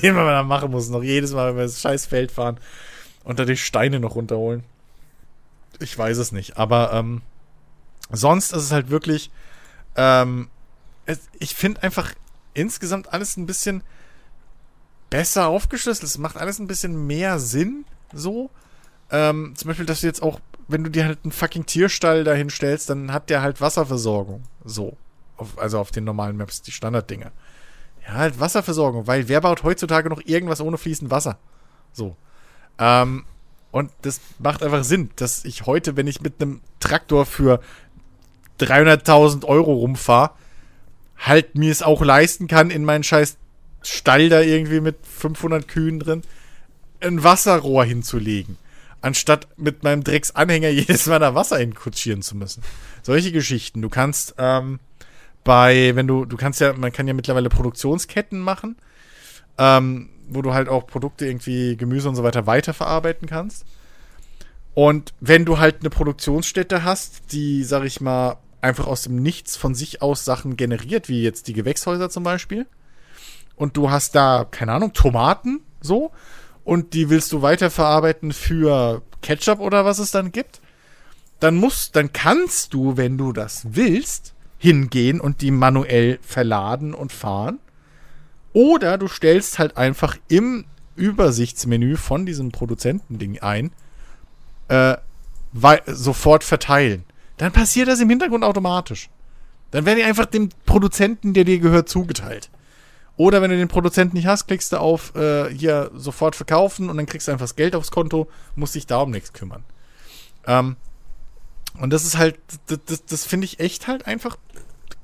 Den <laughs> man da machen muss. Noch jedes Mal, wenn wir das scheiß Feld fahren und da die Steine noch runterholen. Ich weiß es nicht. Aber ähm, sonst ist es halt wirklich. Ähm, es, ich finde einfach insgesamt alles ein bisschen besser aufgeschlüsselt. Es macht alles ein bisschen mehr Sinn. So. Ähm, zum Beispiel, dass du jetzt auch, wenn du dir halt einen fucking Tierstall dahin stellst, dann hat der halt Wasserversorgung. So. Auf, also auf den normalen Maps, die Standarddinge. Ja, halt Wasserversorgung, weil wer baut heutzutage noch irgendwas ohne fließend Wasser? So. Ähm, und das macht einfach Sinn, dass ich heute, wenn ich mit einem Traktor für 300.000 Euro rumfahre, halt mir es auch leisten kann, in meinen scheiß Stall da irgendwie mit 500 Kühen drin, ein Wasserrohr hinzulegen. Anstatt mit meinem Drecksanhänger <laughs> jedes Mal da Wasser hinkutschieren zu müssen. Solche Geschichten. Du kannst, ähm, bei, wenn du, du kannst ja, man kann ja mittlerweile Produktionsketten machen, ähm, wo du halt auch Produkte irgendwie, Gemüse und so weiter weiterverarbeiten kannst. Und wenn du halt eine Produktionsstätte hast, die, sag ich mal, einfach aus dem Nichts von sich aus Sachen generiert, wie jetzt die Gewächshäuser zum Beispiel, und du hast da, keine Ahnung, Tomaten, so, und die willst du weiterverarbeiten für Ketchup oder was es dann gibt, dann musst, dann kannst du, wenn du das willst, hingehen und die manuell verladen und fahren. Oder du stellst halt einfach im Übersichtsmenü von diesem Produzentending ein, äh, sofort verteilen. Dann passiert das im Hintergrund automatisch. Dann werden die einfach dem Produzenten, der dir gehört, zugeteilt. Oder wenn du den Produzenten nicht hast, klickst du auf äh, hier sofort verkaufen und dann kriegst du einfach das Geld aufs Konto, musst dich da um nichts kümmern. Ähm, und das ist halt, das, das, das finde ich echt halt einfach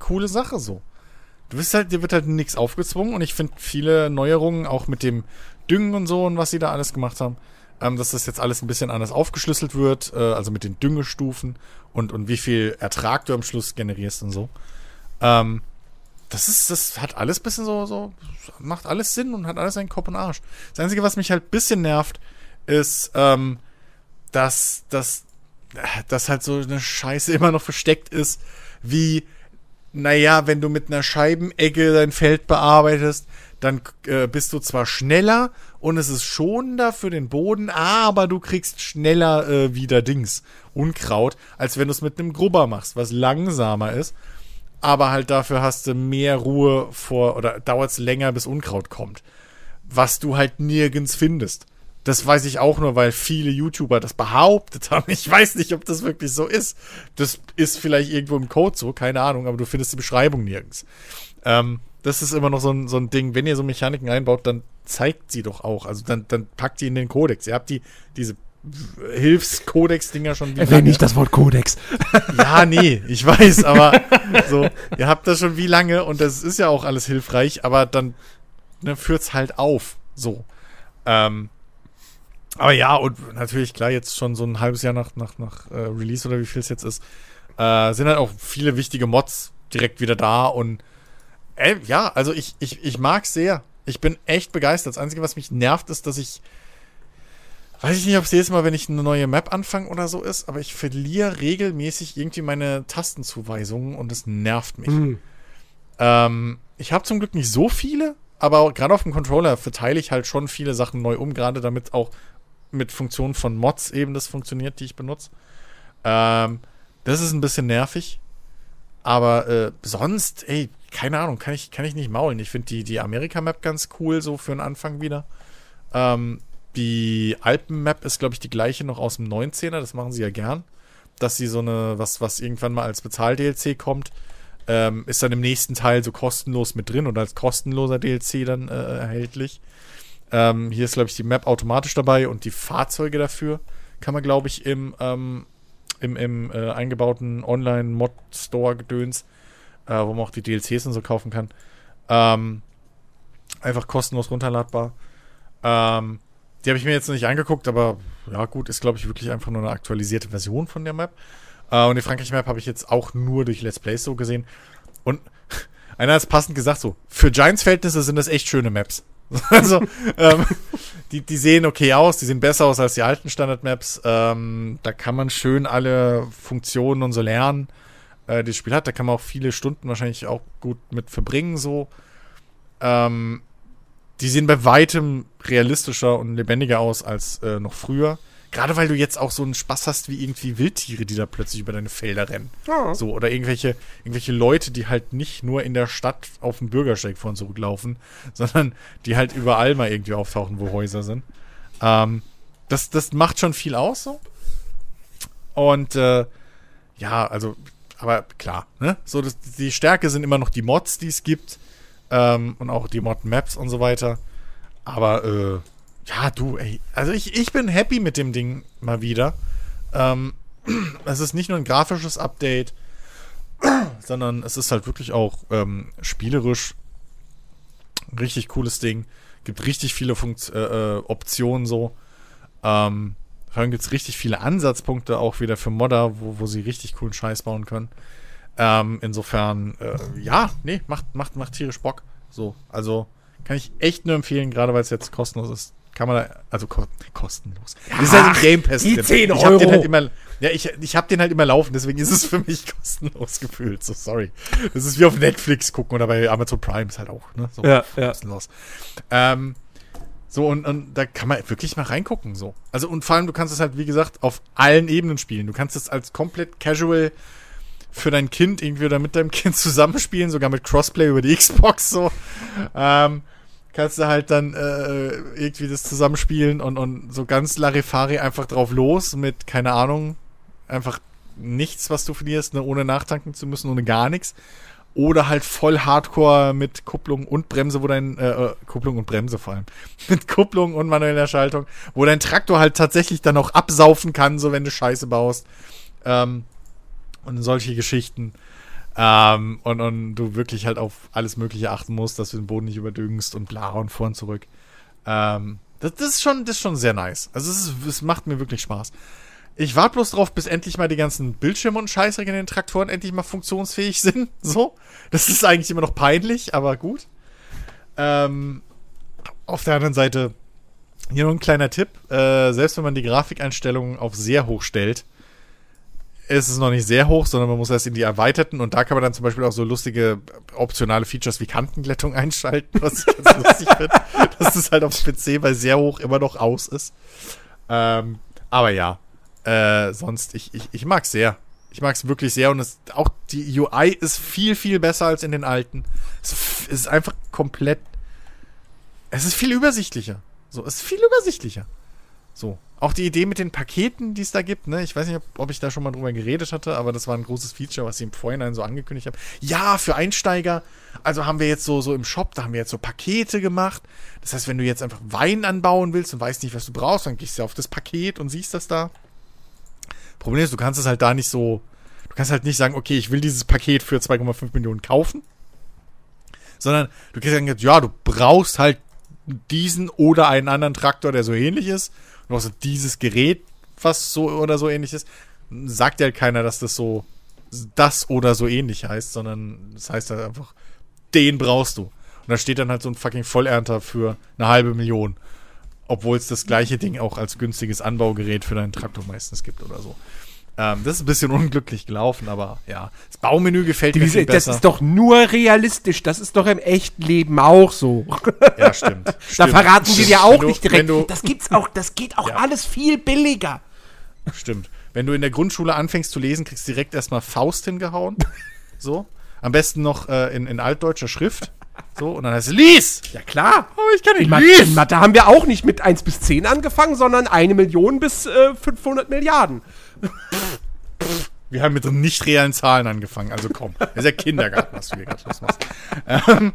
coole Sache so. Du bist halt, dir wird halt nichts aufgezwungen und ich finde viele Neuerungen, auch mit dem Düngen und so und was sie da alles gemacht haben, ähm, dass das jetzt alles ein bisschen anders aufgeschlüsselt wird, äh, also mit den Düngestufen und, und wie viel Ertrag du am Schluss generierst und so. Ähm, das ist, das hat alles bisschen so, so, macht alles Sinn und hat alles einen Kopf und Arsch. Das Einzige, was mich halt bisschen nervt, ist, ähm, dass, dass dass halt so eine Scheiße <laughs> immer noch versteckt ist, wie, naja, wenn du mit einer Scheibenegge dein Feld bearbeitest, dann äh, bist du zwar schneller und es ist schonender für den Boden, aber du kriegst schneller äh, wieder Dings, Unkraut, als wenn du es mit einem Grubber machst, was langsamer ist. Aber halt dafür hast du mehr Ruhe vor oder dauert es länger, bis Unkraut kommt. Was du halt nirgends findest. Das weiß ich auch nur, weil viele YouTuber das behauptet haben. Ich weiß nicht, ob das wirklich so ist. Das ist vielleicht irgendwo im Code so, keine Ahnung, aber du findest die Beschreibung nirgends. Ähm, das ist immer noch so ein, so ein Ding. Wenn ihr so Mechaniken einbaut, dann zeigt sie doch auch. Also dann, dann packt die in den Kodex. Ihr habt die, diese Hilfskodex-Dinger schon wie Erwähne nicht das Wort Kodex. <laughs> Ja, nee, ich weiß, aber so, ihr habt das schon wie lange und das ist ja auch alles hilfreich, aber dann ne, führt's halt auf. So. Ähm, aber ja, und natürlich, klar, jetzt schon so ein halbes Jahr nach, nach, nach äh, Release oder wie viel es jetzt ist, äh, sind halt auch viele wichtige Mods direkt wieder da und äh, ja, also ich, ich, ich mag sehr. Ich bin echt begeistert. Das Einzige, was mich nervt, ist, dass ich weiß ich nicht, ob es jedes Mal, wenn ich eine neue Map anfange oder so ist, aber ich verliere regelmäßig irgendwie meine Tastenzuweisungen und es nervt mich. Mhm. Ähm, ich habe zum Glück nicht so viele, aber gerade auf dem Controller verteile ich halt schon viele Sachen neu um, gerade damit auch mit Funktionen von Mods eben das funktioniert, die ich benutze. Ähm, das ist ein bisschen nervig. Aber äh, sonst, ey, keine Ahnung, kann ich, kann ich nicht maulen. Ich finde die, die Amerika-Map ganz cool, so für den Anfang wieder. Ähm, die Alpen-Map ist, glaube ich, die gleiche noch aus dem 19er, das machen sie ja gern. Dass sie so eine, was, was irgendwann mal als Bezahl-DLC kommt, ähm, ist dann im nächsten Teil so kostenlos mit drin und als kostenloser DLC dann äh, erhältlich. Ähm, hier ist, glaube ich, die Map automatisch dabei und die Fahrzeuge dafür kann man, glaube ich, im, ähm, im, im äh, eingebauten Online-Mod-Store-Gedöns, äh, wo man auch die DLCs und so kaufen kann, ähm, einfach kostenlos runterladbar. Ähm, die habe ich mir jetzt noch nicht angeguckt, aber ja, gut, ist, glaube ich, wirklich einfach nur eine aktualisierte Version von der Map. Äh, und die Frankreich-Map habe ich jetzt auch nur durch Let's Plays so gesehen. Und <laughs> einer hat es passend gesagt so, für Giants-Verhältnisse sind das echt schöne Maps. <laughs> also, ähm, die, die sehen okay aus, die sehen besser aus als die alten Standard-Maps. Ähm, da kann man schön alle Funktionen und so lernen, äh, die das Spiel hat. Da kann man auch viele Stunden wahrscheinlich auch gut mit verbringen, so. Ähm, die sehen bei weitem realistischer und lebendiger aus als äh, noch früher. Gerade weil du jetzt auch so einen Spaß hast wie irgendwie Wildtiere, die da plötzlich über deine Felder rennen. Ja. So, oder irgendwelche, irgendwelche Leute, die halt nicht nur in der Stadt auf dem Bürgersteig vor und zurücklaufen, <laughs> sondern die halt überall mal irgendwie auftauchen, wo Häuser sind. Ähm, das, das macht schon viel aus so. Und äh, ja, also, aber klar, ne? So, das, die Stärke sind immer noch die Mods, die es gibt. Ähm, und auch die Mod-Maps und so weiter. Aber, äh, ja, du, ey. Also ich, ich bin happy mit dem Ding mal wieder. Ähm, <clears throat> es ist nicht nur ein grafisches Update, <clears throat> sondern es ist halt wirklich auch ähm, spielerisch richtig cooles Ding. Gibt richtig viele Funkt äh, äh, Optionen so. Ähm, vor allem gibt es richtig viele Ansatzpunkte auch wieder für Modder, wo, wo sie richtig coolen Scheiß bauen können. Ähm, insofern, äh, ja, nee, macht, macht, macht tierisch Bock. So, also kann ich echt nur empfehlen, gerade weil es jetzt kostenlos ist. Kann man da, also ko kostenlos. Ja, das ist halt im Game Pass die drin. 10 Euro. Ich hab den halt immer, ja, ich, ich hab den halt immer laufen, deswegen ist es für mich <laughs> kostenlos gefühlt. So, sorry. Das ist wie auf Netflix gucken oder bei Amazon Prime ist halt auch, ne? So, ja, ja. kostenlos. Ähm, so, und, und da kann man wirklich mal reingucken, so. Also, und vor allem, du kannst es halt, wie gesagt, auf allen Ebenen spielen. Du kannst es als komplett casual für dein Kind irgendwie oder mit deinem Kind <laughs> zusammenspielen, sogar mit Crossplay über die Xbox, so. Ähm, kannst du halt dann äh, irgendwie das zusammenspielen und, und so ganz Larifari einfach drauf los mit, keine Ahnung, einfach nichts, was du verlierst, ne, ohne nachtanken zu müssen, ohne gar nichts. Oder halt voll Hardcore mit Kupplung und Bremse, wo dein, äh, äh Kupplung und Bremse vor allem, <laughs> mit Kupplung und manueller Schaltung, wo dein Traktor halt tatsächlich dann auch absaufen kann, so wenn du Scheiße baust. Ähm, und solche Geschichten. Ähm, und, und du wirklich halt auf alles Mögliche achten musst, dass du den Boden nicht überdüngst und bla und vor und zurück. Ähm, das, das, ist schon, das ist schon sehr nice. Also es, macht mir wirklich Spaß. Ich warte bloß drauf, bis endlich mal die ganzen Bildschirme und Scheißdreck in den Traktoren endlich mal funktionsfähig sind. <laughs> So. Das ist eigentlich immer noch peinlich, aber gut. Ähm, auf der anderen Seite, hier noch ein kleiner Tipp. Äh, selbst wenn man die Grafikeinstellungen auf sehr hoch stellt, ist es noch nicht sehr hoch, sondern man muss erst in die erweiterten und da kann man dann zum Beispiel auch so lustige optionale Features wie Kantenglättung <laughs> einschalten, was ich ganz lustig finde, dass das halt auf PC bei sehr hoch immer noch aus ist. Ähm, aber ja, äh, sonst, ich, ich, ich mag es sehr. Ich mag es wirklich sehr und es, auch die UI ist viel, viel besser als in den alten. Es, es ist einfach komplett. Es ist viel übersichtlicher. So, es ist viel übersichtlicher. So. Auch die Idee mit den Paketen, die es da gibt, ne? Ich weiß nicht, ob, ob, ich da schon mal drüber geredet hatte, aber das war ein großes Feature, was sie im Vorhinein so angekündigt haben. Ja, für Einsteiger. Also haben wir jetzt so, so im Shop, da haben wir jetzt so Pakete gemacht. Das heißt, wenn du jetzt einfach Wein anbauen willst und weißt nicht, was du brauchst, dann gehst du auf das Paket und siehst das da. Problem ist, du kannst es halt da nicht so, du kannst halt nicht sagen, okay, ich will dieses Paket für 2,5 Millionen kaufen. Sondern du kannst sagen, ja, du brauchst halt diesen oder einen anderen Traktor, der so ähnlich ist noch so dieses Gerät, was so oder so ähnlich ist, sagt ja keiner, dass das so das oder so ähnlich heißt, sondern das heißt halt einfach, den brauchst du. Und da steht dann halt so ein fucking Vollernter für eine halbe Million. Obwohl es das gleiche Ding auch als günstiges Anbaugerät für deinen Traktor meistens gibt oder so. Ähm, das ist ein bisschen <laughs> unglücklich gelaufen, aber ja. Das Baumenü gefällt Diese, mir viel besser. Das ist doch nur realistisch. Das ist doch im echten Leben auch so. <laughs> Ja, stimmt. da stimmt, verraten sie dir auch du, nicht direkt. Du, das gibt's auch, das geht auch ja. alles viel billiger. Stimmt. Wenn du in der Grundschule anfängst zu lesen, kriegst du direkt erstmal Faust hingehauen. So. Am besten noch äh, in, in altdeutscher Schrift. So, und dann heißt es, lies! Ja, klar. Oh, ich kann nicht Mathe, lesen! in Mathe haben wir auch nicht mit 1 bis 10 angefangen, sondern eine Million bis äh, 500 Milliarden. Wir haben mit nicht realen Zahlen angefangen, also komm. Das ist ja Kindergarten, was du hier gerade Schluss machst. Ähm,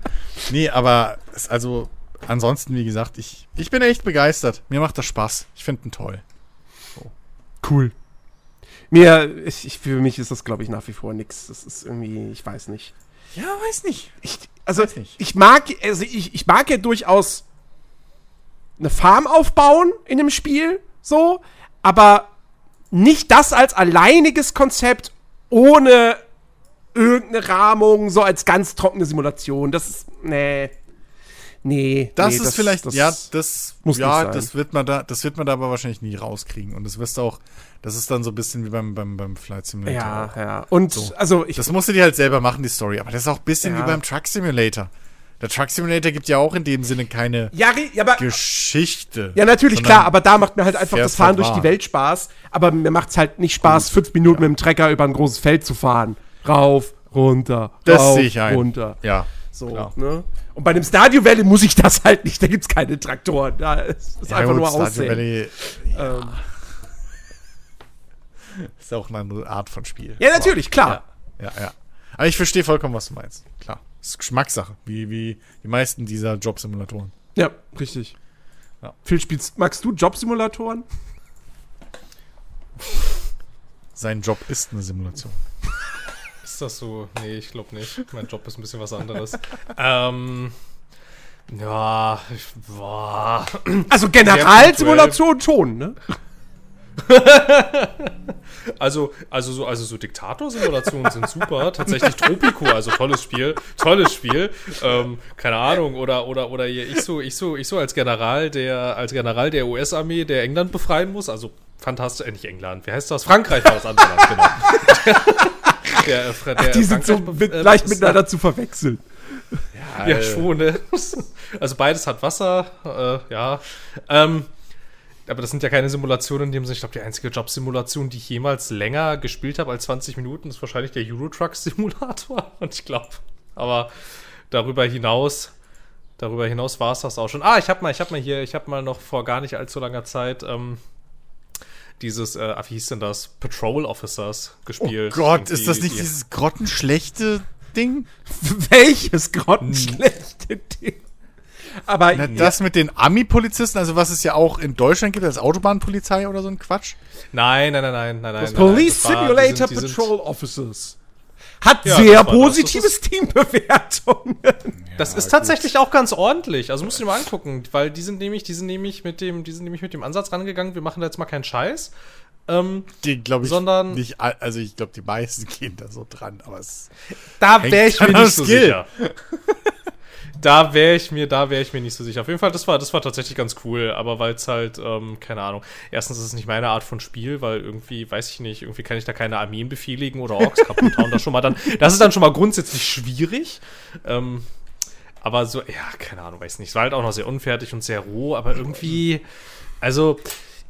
nee, aber es, also ansonsten, wie gesagt, ich, ich bin echt begeistert. Mir macht das Spaß. Ich finde ihn toll. Cool. Mir, ich, ich, für mich ist das, glaube ich, nach wie vor nix. Das ist irgendwie, ich weiß nicht. Ja, weiß nicht. Ich, also, Weiß nicht. ich mag, also ich, ich mag ja durchaus eine Farm aufbauen in einem Spiel, so, aber nicht das als alleiniges Konzept ohne irgendeine Rahmung, so als ganz trockene Simulation. Das ist, nee. Nee. Das nee, ist vielleicht, das ja, das, muss ja, das wird man da, das wird man da aber wahrscheinlich nie rauskriegen. Und das wirst du auch, das ist dann so ein bisschen wie beim, beim, beim Flight Simulator. Ja, ja. Und, So. also, ich, Das musst du dir halt selber machen, die Story. Aber das ist auch ein bisschen Ja. wie beim Truck Simulator. Der Truck Simulator gibt ja auch in dem Sinne keine ja, ja, aber, Geschichte. Ja, natürlich, klar, aber da macht mir halt einfach das Fahren durch die Welt Spaß. Aber mir macht's halt nicht Spaß, fünf Minuten mit dem Trecker über ein großes Feld zu fahren. Rauf, runter, Das rauf, ich ein. runter. Ja. So, klar. ne? Und bei dem Stardew Valley muss ich das halt nicht, da gibt's keine Traktoren. Da ist, ist Ja, einfach gut, nur aussehen. Valley Ähm, <laughs> ist auch eine andere Art von Spiel. ja, natürlich, klar. Ja, ja. Aber ich verstehe vollkommen, was du meinst. Klar. Das ist Geschmackssache, wie, wie die meisten dieser Jobsimulatoren. Ja, richtig. Ja. Phil, spielst, magst du Jobsimulatoren? Sein Job ist eine Simulation. <laughs> Ist das so? Nee, ich glaube nicht. Mein Job ist ein bisschen was anderes. <laughs> ähm, ja, ich, boah. Also Generalsimulation schon, ne? <laughs> Also, also so, also so Diktator-Simulationen sind super. Tatsächlich Tropico, also tolles Spiel, tolles Spiel. Ähm, keine Ahnung, oder, oder, oder ich so, ich so, ich so als General der, als General der US-Armee, der England befreien muss, also fantastisch, äh, nicht England, wie heißt das? Frankreich war das andere Land, genau. <laughs> der, äh, der Die sind so mit, äh, leicht miteinander zu verwechseln. Ja, schon, ne? <laughs> Also beides hat Wasser, äh, ja. Ähm, aber das sind ja keine Simulationen in dem Sinne. Ich glaube, die einzige Jobsimulation, die ich jemals länger gespielt habe als 20 Minuten, ist wahrscheinlich der Eurotruck-Simulator. <laughs> Und ich glaube, aber darüber hinaus, darüber hinaus war es das auch schon. Ah, ich habe mal, ich habe mal hier, ich habe mal noch vor gar nicht allzu langer Zeit ähm, dieses, äh, wie hieß denn das, Patrol Officers gespielt. Oh Gott, ist das nicht die- dieses grottenschlechte Ding? <laughs> Welches grottenschlechte Ding. Aber Na, das mit den Ami-Polizisten, also was es ja auch in Deutschland gibt, als Autobahnpolizei oder so ein Quatsch. Nein, nein, nein, nein, nein, nein. Police das war- die Simulator sind- die sind- Patrol Officers. Hat Ja, sehr das das. positives Teambewertungen. Das ist tatsächlich auch ganz ordentlich. Also musst du dir mal angucken, weil die sind nämlich, die sind nämlich mit dem, die sind nämlich mit dem Ansatz rangegangen, wir machen da jetzt mal keinen Scheiß. Ähm, Die glaube ich Sondern- nicht, also ich glaube, die meisten <laughs> gehen da so dran, aber es da wäre ich mir nicht so Skill. sicher. Da wäre ich mir, da wäre ich mir nicht so sicher. Auf jeden Fall, das war, das war tatsächlich ganz cool, aber weil es halt, ähm, keine Ahnung. Erstens ist es nicht meine Art von Spiel, weil irgendwie, weiß ich nicht, irgendwie kann ich da keine Armeen befehligen oder Orks kaputt hauen. Das schon mal dann, das ist dann schon mal grundsätzlich schwierig. Ähm, aber so, ja, keine Ahnung, weiß nicht. Es war halt auch noch sehr unfertig und sehr roh, aber irgendwie, also,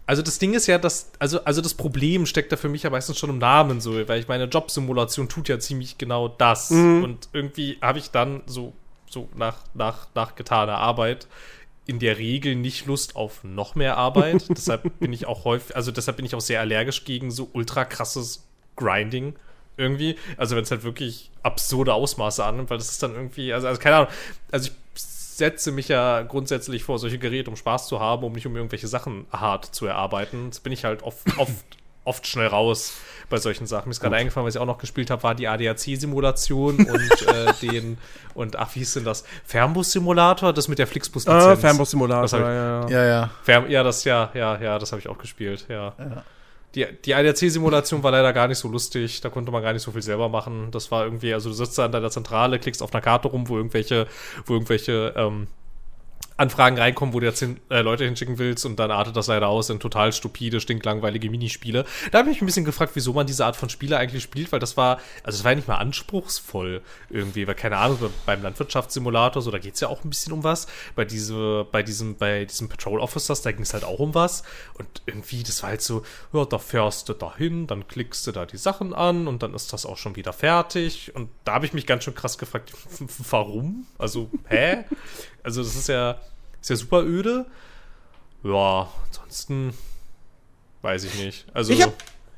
also das Ding ist ja, dass, also, also das Problem steckt da für mich ja meistens schon im Namen so, weil ich meine, Jobsimulation tut ja ziemlich genau das. Und irgendwie habe ich dann so, so nach, nach, nach getaner Arbeit in der Regel nicht Lust auf noch mehr Arbeit. <laughs> deshalb bin ich auch häufig, also deshalb bin ich auch sehr allergisch gegen so ultra krasses Grinding irgendwie. Also wenn es halt wirklich absurde Ausmaße annimmt, weil das ist dann irgendwie, also, also keine Ahnung, also ich setze mich ja grundsätzlich vor solche Geräte, um Spaß zu haben, um nicht um irgendwelche Sachen hart zu erarbeiten. Das bin ich halt oft, <laughs> oft, oft schnell raus bei solchen Sachen. Mir ist gerade eingefallen, was ich auch noch gespielt habe, war die ADAC-Simulation <laughs> und äh, den, und ach, wie hieß denn das? Fernbus-Simulator, das mit der Flixbus-Lizenz. Ah, Fernbus-Simulator, ja, ja. ja, ja. Fern ja, das ja, ja, ja, das habe ich auch gespielt, ja. Die, die ADAC-Simulation war leider gar nicht so lustig, da konnte man gar nicht so viel selber machen. Das war irgendwie, also du sitzt da an deiner Zentrale, klickst auf einer Karte rum, wo irgendwelche, wo irgendwelche ähm, Anfragen reinkommen, wo du jetzt hin, äh, Leute hinschicken willst und dann artet das leider aus in total stupide, stinklangweilige Minispiele. Da habe ich mich ein bisschen gefragt, wieso man diese Art von Spiele eigentlich spielt, weil das war, also es war ja nicht mal anspruchsvoll irgendwie, weil keine Ahnung, beim Landwirtschaftssimulator, so, da geht es ja auch ein bisschen um was. Bei diese, bei diesem, bei diesem Patrol Officers, da ging es halt auch um was. Und irgendwie, das war halt so, ja, da fährst du dahin, dann klickst du da die Sachen an und dann ist das auch schon wieder fertig. Und da habe ich mich ganz schön krass gefragt, <laughs> warum? Also, hä? Also, das ist ja, ist ja super öde. Ja, ansonsten weiß ich nicht. Also, Ich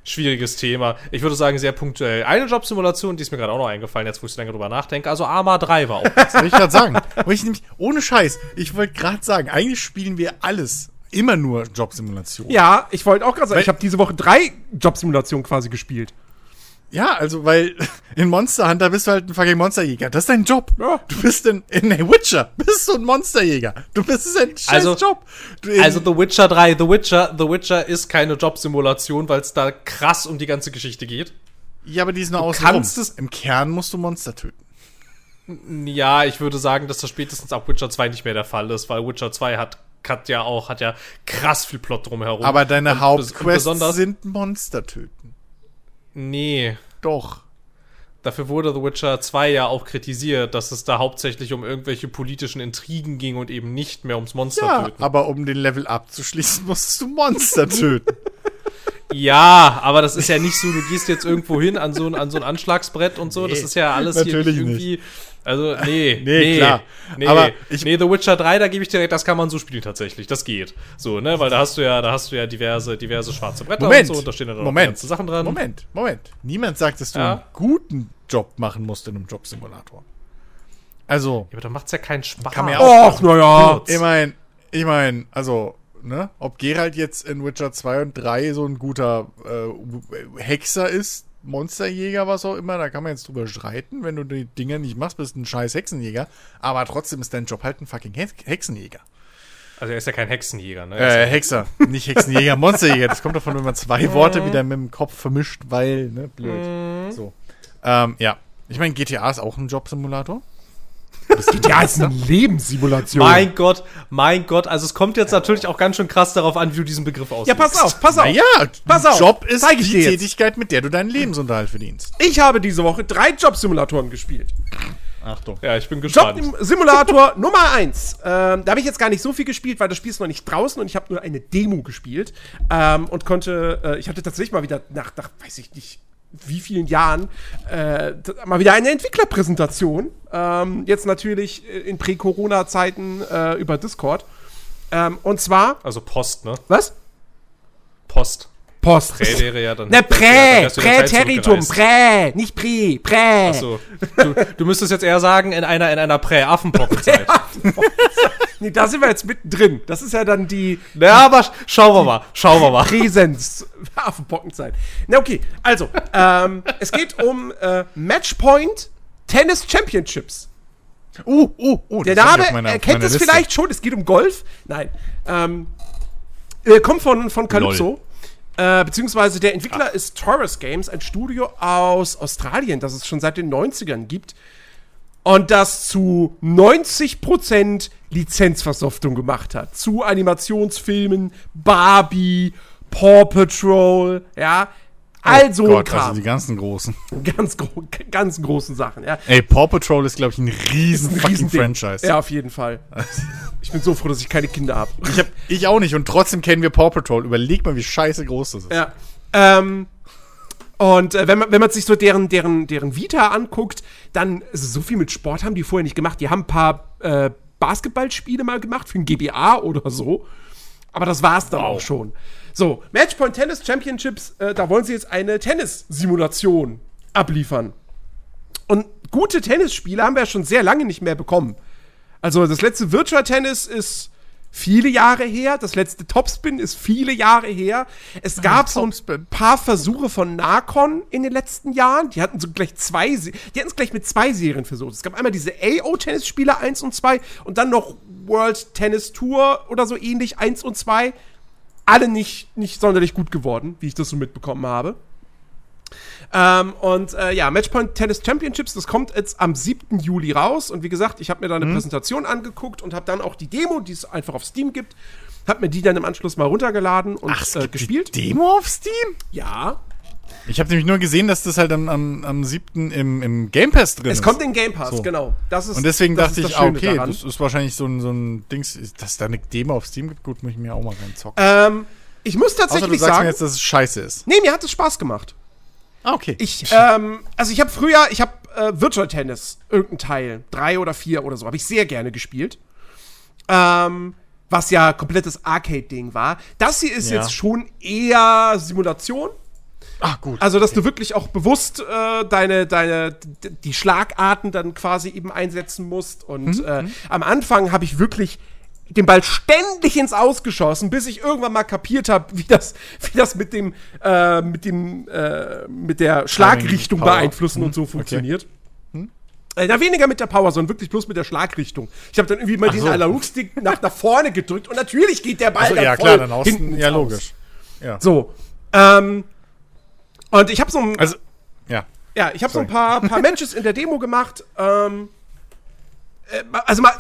schwieriges Thema. Ich würde sagen, sehr punktuell. Eine Jobsimulation, die ist mir gerade auch noch eingefallen, jetzt wo ich so länger drüber nachdenke. Also, Arma 3 war auch. <laughs> Das wollte ich gerade sagen. Aber ich nämlich, ohne Scheiß, ich wollte gerade sagen, eigentlich spielen wir alles immer nur Jobsimulation. Ja, ich wollte auch gerade sagen, Weil- ich habe diese Woche drei Jobsimulationen quasi gespielt. Ja, also, weil <laughs> in Monster Hunter bist du halt ein fucking Monsterjäger. Das ist dein Job. Ja. Du bist in, in Witcher, bist du ein Monsterjäger. Du bist es ein scheiß Also- Job. Du, Also The Witcher 3, The Witcher, The Witcher ist keine Jobsimulation, weil es da krass um die ganze Geschichte geht. ja, aber die ist nur außen kannst rum. es- Im Kern musst du Monster töten. Ja, ich würde sagen, dass das spätestens ab Witcher 2 nicht mehr der Fall ist, weil Witcher 2 hat, hat ja auch, hat ja krass viel Plot drumherum. Aber deine Hauptquests sind Monster töten. Nee. Doch. Dafür wurde The Witcher 2 ja auch kritisiert, dass es da hauptsächlich um irgendwelche politischen Intrigen ging und eben nicht mehr ums Monster Ja, töten. aber um den Level abzuschließen, <laughs> musstest du Monster <laughs> töten. Ja, aber das ist ja nicht so, du gehst jetzt irgendwo hin an so ein, an so ein Anschlagsbrett und so. das Nee, ist ja alles hier natürlich nicht irgendwie. Also, <laughs> nee, Nee, klar. Nee, Aber ich- nee, The Witcher 3, da gebe ich direkt, das kann man so spielen tatsächlich. Das geht. So, ne, weil da hast du ja, da hast du ja diverse, diverse schwarze Bretter Moment. und so, und da stehen dann auch Moment. ganze Sachen dran. Moment, Moment. Niemand sagt, dass du Ja. einen guten Job machen musst in einem Jobsimulator. Also, Ja, aber da macht's ja keinen Spaß. Kann man ja auch- Och, naja. ich mein, ich mein, also, ne, ob Geralt jetzt in Witcher 2 und 3 so ein guter äh, Hexer ist, Monsterjäger, was auch immer, da kann man jetzt drüber streiten. Wenn du die Dinger nicht machst, bist du ein scheiß Hexenjäger. Aber trotzdem ist dein Job halt ein fucking Hex Hexenjäger. Also, er ist ja kein Hexenjäger, ne? Äh, Hexer, nicht Hexenjäger, Monsterjäger. Das kommt davon, wenn man zwei Worte wieder mit dem Kopf vermischt, weil, ne, blöd. So. Ähm, ja. Ich meine, GTA ist auch ein Jobsimulator. Ja, ist eine <laughs> Lebenssimulation. Mein Gott, mein Gott. Also, es kommt jetzt natürlich auch ganz schön krass darauf an, wie du diesen Begriff auslegst. ja, pass auf, pass auf. Naja, Pass auf, Job ist zeig die. Tätigkeit, mit der du deinen Lebensunterhalt verdienst. Ich habe diese Woche drei Jobsimulatoren gespielt. Achtung. Ja, ich bin gespannt. Jobsimulator <laughs> Nummer 1. Ähm, da habe ich jetzt gar nicht so viel gespielt, weil das Spiel ist noch nicht draußen und ich habe nur eine Demo gespielt. Ähm, und konnte, äh, ich hatte tatsächlich mal wieder nach, nach weiß ich nicht, wie vielen Jahren äh, mal wieder eine Entwicklerpräsentation. Ähm, jetzt natürlich äh, in Prä-Corona-Zeiten äh, über Discord. Ähm, und zwar, Also Post, ne? was? Post. Post. Prä wäre ja dann. Ne, Prä, zurückgereist. Prä, nicht Prä, Prä. Achso. Du, du müsstest jetzt eher sagen, in einer, in einer Prä-Affenpockenzeit. Nee, da sind wir jetzt mittendrin. Das ist ja dann die, Na, aber sch- schauen wir mal. Schauen wir mal. Präsenz. <laughs> Affenpockenzeit. Na, okay. Also, ähm, es geht um äh, Matchpoint Tennis Championships. Uh, uh, uh. Der Name meiner- erkennt es vielleicht schon. Es geht um Golf. Nein. Ähm, äh, kommt von, von Calypso. Äh, beziehungsweise der Entwickler ist Taurus Games, ein Studio aus Australien, das es schon seit den 90ern gibt. Und das zu 90% Lizenzversoftung gemacht hat. Zu Animationsfilmen, Barbie, Paw Patrol, ja. All so ein Oh Gott, Kram. also die ganzen großen. ganz, gro ganz großen Sachen, ja. Ey, Paw Patrol ist, glaube ich, ein riesen Ein fucking Riesending. Franchise. Ja, auf jeden Fall. Ich bin so froh, dass ich keine Kinder habe. Ich, hab, ich auch nicht und trotzdem kennen wir Paw Patrol. Überleg mal, wie scheiße groß das ist. Ja. Ähm, und äh, wenn, man, wenn man sich so deren, deren, deren Vita anguckt, dann also so viel mit Sport haben die vorher nicht gemacht. Die haben ein paar äh, Basketballspiele mal gemacht für ein GBA oder so. Aber das war's dann auch schon. So, Matchpoint Tennis Championships, äh, da wollen sie jetzt eine Tennis-Simulation abliefern. Und gute Tennisspiele haben wir ja schon sehr lange nicht mehr bekommen. Also das letzte Virtual Tennis ist viele Jahre her, das letzte Topspin ist viele Jahre her. Es gab so ein paar Versuche von Narcon in den letzten Jahren. Die hatten so gleich zwei, die hatten es gleich mit zwei Serien versucht. Es gab einmal diese AO-Tennisspiele 1 und 2 und dann noch World Tennis Tour oder so ähnlich 1 und 2. Alle nicht, nicht sonderlich gut geworden, wie ich das so mitbekommen habe. Ähm, und äh, ja, Matchpoint Tennis Championships, das kommt jetzt am 7. Juli raus. Und wie gesagt, ich habe mir da eine Mhm. Präsentation angeguckt und habe dann auch die Demo, die es einfach auf Steam gibt, habe mir die dann im Anschluss mal runtergeladen und es äh, gespielt. Die Demo auf Steam? Ja, Ich habe nämlich nur gesehen, dass das halt am, am, am 7. im, im Game Pass drin es ist. kommt in Game Pass, So. genau. Das ist, Und deswegen dachte ich, ah, okay, daran. das ist wahrscheinlich so ein, so ein Dings, dass da eine Demo auf Steam gibt. Gut, muss ich mir auch mal reinzocken. Ähm, ich muss Außer du tatsächlich sagst sagen, mir jetzt, dass es scheiße ist. nee, mir hat es Spaß gemacht. Ah, okay. Ich, ähm, also ich habe früher, ich habe äh, Virtual Tennis, irgendein Teil, drei oder vier oder so, habe ich sehr gerne gespielt. Ähm, was ja komplettes Arcade-Ding war. Das hier ist Ja. jetzt schon eher Simulation. ah, gut. Also, dass du wirklich auch bewusst äh, deine, deine, die Schlagarten dann quasi eben einsetzen musst. Und äh, am Anfang habe ich wirklich den Ball ständig ins Ausgeschossen, bis ich irgendwann mal kapiert habe, wie das, wie das mit dem, äh, mit dem, äh, mit der Schlagrichtung beeinflussen und so funktioniert. Äh, na, weniger mit der Power, sondern wirklich bloß mit der Schlagrichtung. Ich habe dann irgendwie mal diesen so. Analogstick nach, nach vorne gedrückt und natürlich geht der Ball also, dann ja, voll klar, dann außen. hinten Ja, logisch. Ja. So. Ähm, und ich habe so ein, Also, ja. ja, ich habe so ein paar, paar Matches in der Demo gemacht. Ähm, äh, also mal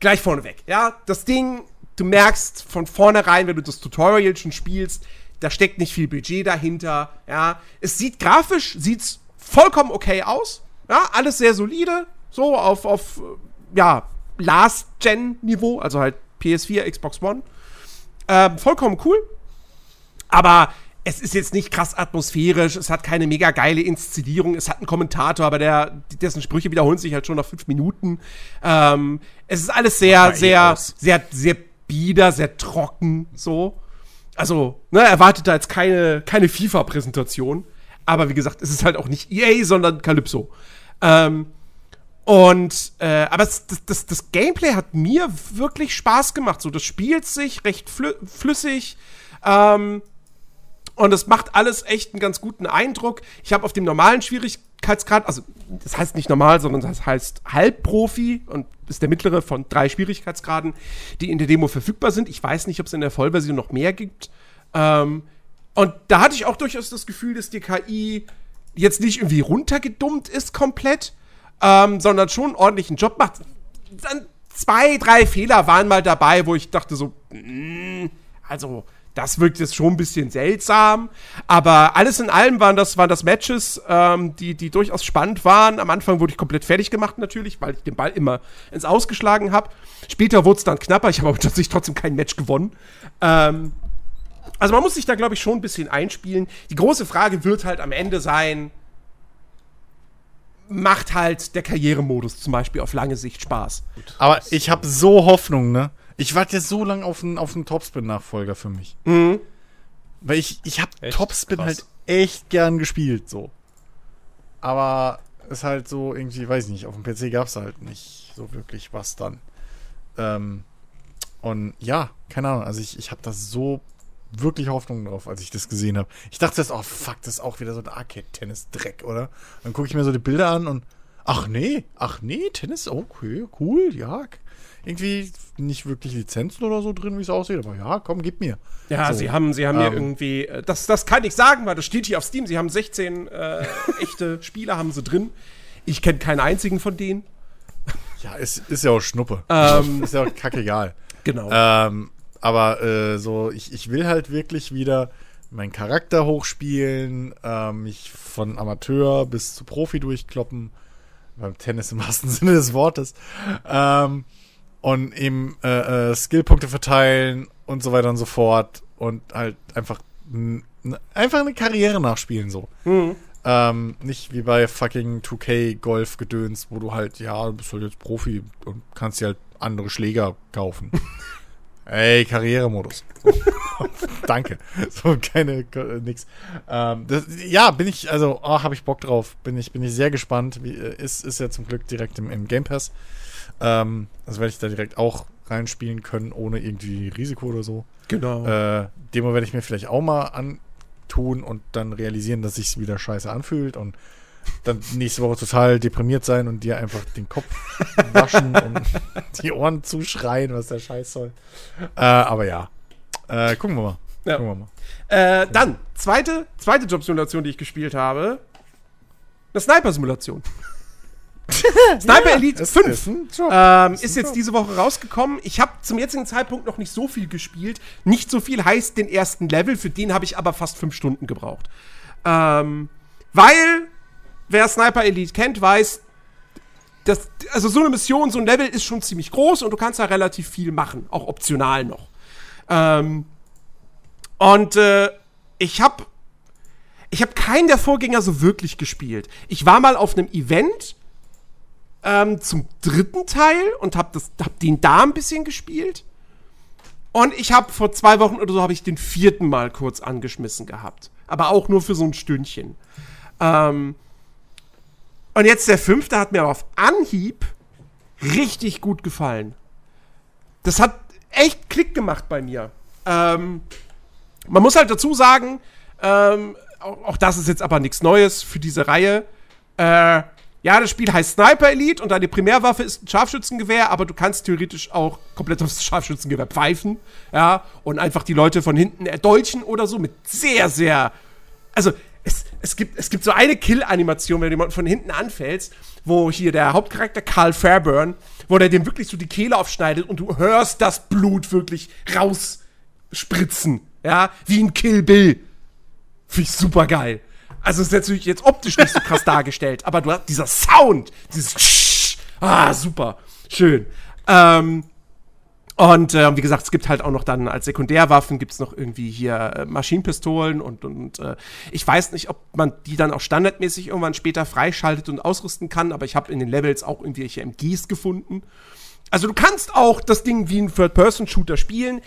gleich vorneweg. Ja, das Ding, du merkst von vornherein, wenn du das Tutorial schon spielst, da steckt nicht viel Budget dahinter. Ja, es sieht grafisch sieht's vollkommen okay aus. Ja, alles sehr solide, so auf auf äh, ja Last-Gen-Niveau, also halt PS4, Xbox One. Ähm, vollkommen cool. Aber es ist jetzt nicht krass atmosphärisch, es hat keine mega geile Inszenierung, es hat einen Kommentator, aber der, dessen Sprüche wiederholen sich halt schon nach fünf Minuten. Ähm, es ist alles sehr, eh sehr, sehr, sehr bieder, sehr trocken, so. Also, ne, erwartet da jetzt keine, keine FIFA-Präsentation. Aber wie gesagt, es ist halt auch nicht EA, sondern Calypso. Ähm, und, äh, aber das, das, das Gameplay hat mir wirklich Spaß gemacht. So, das spielt sich recht flü flüssig. Ähm, und es macht alles echt einen ganz guten Eindruck. Ich habe auf dem normalen Schwierigkeitsgrad, also das heißt nicht normal, sondern das heißt Halbprofi und ist der mittlere von drei Schwierigkeitsgraden, die in der Demo verfügbar sind. Ich weiß nicht, ob es in der Vollversion noch mehr gibt. Ähm, und da hatte ich auch durchaus das Gefühl, dass die KI jetzt nicht irgendwie runtergedummt ist komplett, ähm, sondern schon einen ordentlichen Job macht. Dann zwei, drei Fehler waren mal dabei, wo ich dachte so, mm, also das wirkt jetzt schon ein bisschen seltsam, aber alles in allem waren das, waren das Matches, ähm, die, die durchaus spannend waren. Am Anfang wurde ich komplett fertig gemacht natürlich, weil ich den Ball immer ins Ausgeschlagen habe. Später wurde es dann knapper, ich habe aber tatsächlich trotzdem kein Match gewonnen. Ähm, also man muss sich da, glaube ich, schon ein bisschen einspielen. Die große Frage wird halt am Ende sein, macht halt der Karrieremodus zum Beispiel auf lange Sicht Spaß. Aber ich habe so Hoffnung, ne? Ich warte jetzt so lange auf einen, auf einen Topspin-Nachfolger für mich. Mhm. Weil ich, ich habe? Topspin Krass. halt echt gern gespielt, so. Aber ist halt so irgendwie, weiß ich nicht, auf dem PC gab es halt nicht so wirklich was dann. Ähm, und ja, keine Ahnung, also ich, ich habe da so wirklich Hoffnung drauf, als ich das gesehen habe. Ich dachte jetzt, oh fuck, das ist auch wieder so ein Arcade-Tennis-Dreck, oder? Dann gucke ich mir so die Bilder an und ach nee, ach nee, Tennis, okay, cool, ja. Irgendwie nicht wirklich Lizenzen oder so drin, wie es aussieht, aber ja, komm, gib mir. Ja, So. sie haben, sie haben Ähm. irgendwie, äh, das, das kann ich sagen, weil das steht hier auf Steam. Sie haben 16 äh, echte <laughs> Spieler haben sie drin. Ich kenne keinen einzigen von denen. Ja, ist, ist ja auch Schnuppe. Ähm. ist ja auch kackegal. <laughs> Genau. Ähm, aber äh, so, ich, ich will halt wirklich wieder meinen Charakter hochspielen, äh, mich von Amateur bis zu Profi durchkloppen. Beim Tennis im wahrsten <laughs> Sinne des Wortes. Ähm, und eben äh, äh, Skillpunkte verteilen und so weiter und so fort. Und halt einfach, einfach eine Karriere nachspielen so. Ähm, nicht wie bei fucking 2K Golf Gedöns, wo du halt, ja, du bist halt jetzt Profi und kannst dir halt andere Schläger kaufen. <laughs> Ey, Karrieremodus. <laughs> Danke. So, keine, ke- nix. Ähm, das, ja, bin ich, also, oh, habe ich Bock drauf. Bin ich, bin ich sehr gespannt. Wie, äh, ist, ist ja zum Glück direkt im, im Game Pass. Ähm, also werde ich da direkt auch reinspielen können, ohne irgendwie Risiko oder so. genau. Äh, Demo werde ich mir vielleicht auch mal antun und dann realisieren, dass sich wieder scheiße anfühlt und dann nächste Woche total deprimiert sein und dir einfach den Kopf <laughs> waschen und die Ohren zuschreien, was der Scheiß soll. Äh, aber ja, äh, gucken wir mal. Ja. Gucken wir mal. Äh, dann, zweite, zweite Jobsimulation, die ich gespielt habe. Eine Sniper-Simulation. <laughs> Sniper ja, Elite 5 ist, ähm, ist, ist jetzt Job. diese Woche rausgekommen. Ich habe zum jetzigen Zeitpunkt noch nicht so viel gespielt. Nicht so viel heißt den ersten Level, für den habe ich aber fast fünf Stunden gebraucht. Ähm, weil, wer Sniper Elite kennt, weiß, dass, also so eine Mission, so ein Level ist schon ziemlich groß und du kannst da relativ viel machen, auch optional noch. Ähm, und äh, ich habe ich habe keinen der Vorgänger so wirklich gespielt. Ich war mal auf einem Event ähm, zum dritten Teil und habe hab den da ein bisschen gespielt. Und ich habe vor zwei Wochen oder so habe ich den vierten Mal kurz angeschmissen gehabt. Aber auch nur für so ein Stündchen. Ähm, und jetzt der fünfte hat mir auf Anhieb richtig gut gefallen. Das hat echt Klick gemacht bei mir. Ähm, man muss halt dazu sagen, ähm, auch, auch, das ist jetzt aber nichts Neues für diese Reihe. Äh, ja, das Spiel heißt Sniper Elite und deine Primärwaffe ist ein Scharfschützengewehr, aber du kannst theoretisch auch komplett aufs Scharfschützengewehr pfeifen, ja, und einfach die Leute von hinten erdolchen oder so mit sehr, sehr. Also, es, es, gibt, es gibt so eine Kill-Animation, wenn du jemanden von hinten anfällst, wo hier der Hauptcharakter Carl Fairburn, wo der dem wirklich so die Kehle aufschneidet und du hörst das Blut wirklich rausspritzen, ja, wie ein Kill Bill. Finde ich super geil. Also ist natürlich jetzt optisch nicht so krass <laughs> dargestellt, aber du hast dieser Sound, dieses ah super, schön. Ähm, und äh, wie gesagt, es gibt halt auch noch dann als Sekundärwaffen gibt es noch irgendwie hier äh, Maschinenpistolen und, und äh, ich weiß nicht, ob man die dann auch standardmäßig irgendwann später freischaltet und ausrüsten kann, aber ich habe in den Levels auch irgendwelche MGs gefunden. Also du kannst auch das Ding wie ein Third-Person-Shooter spielen.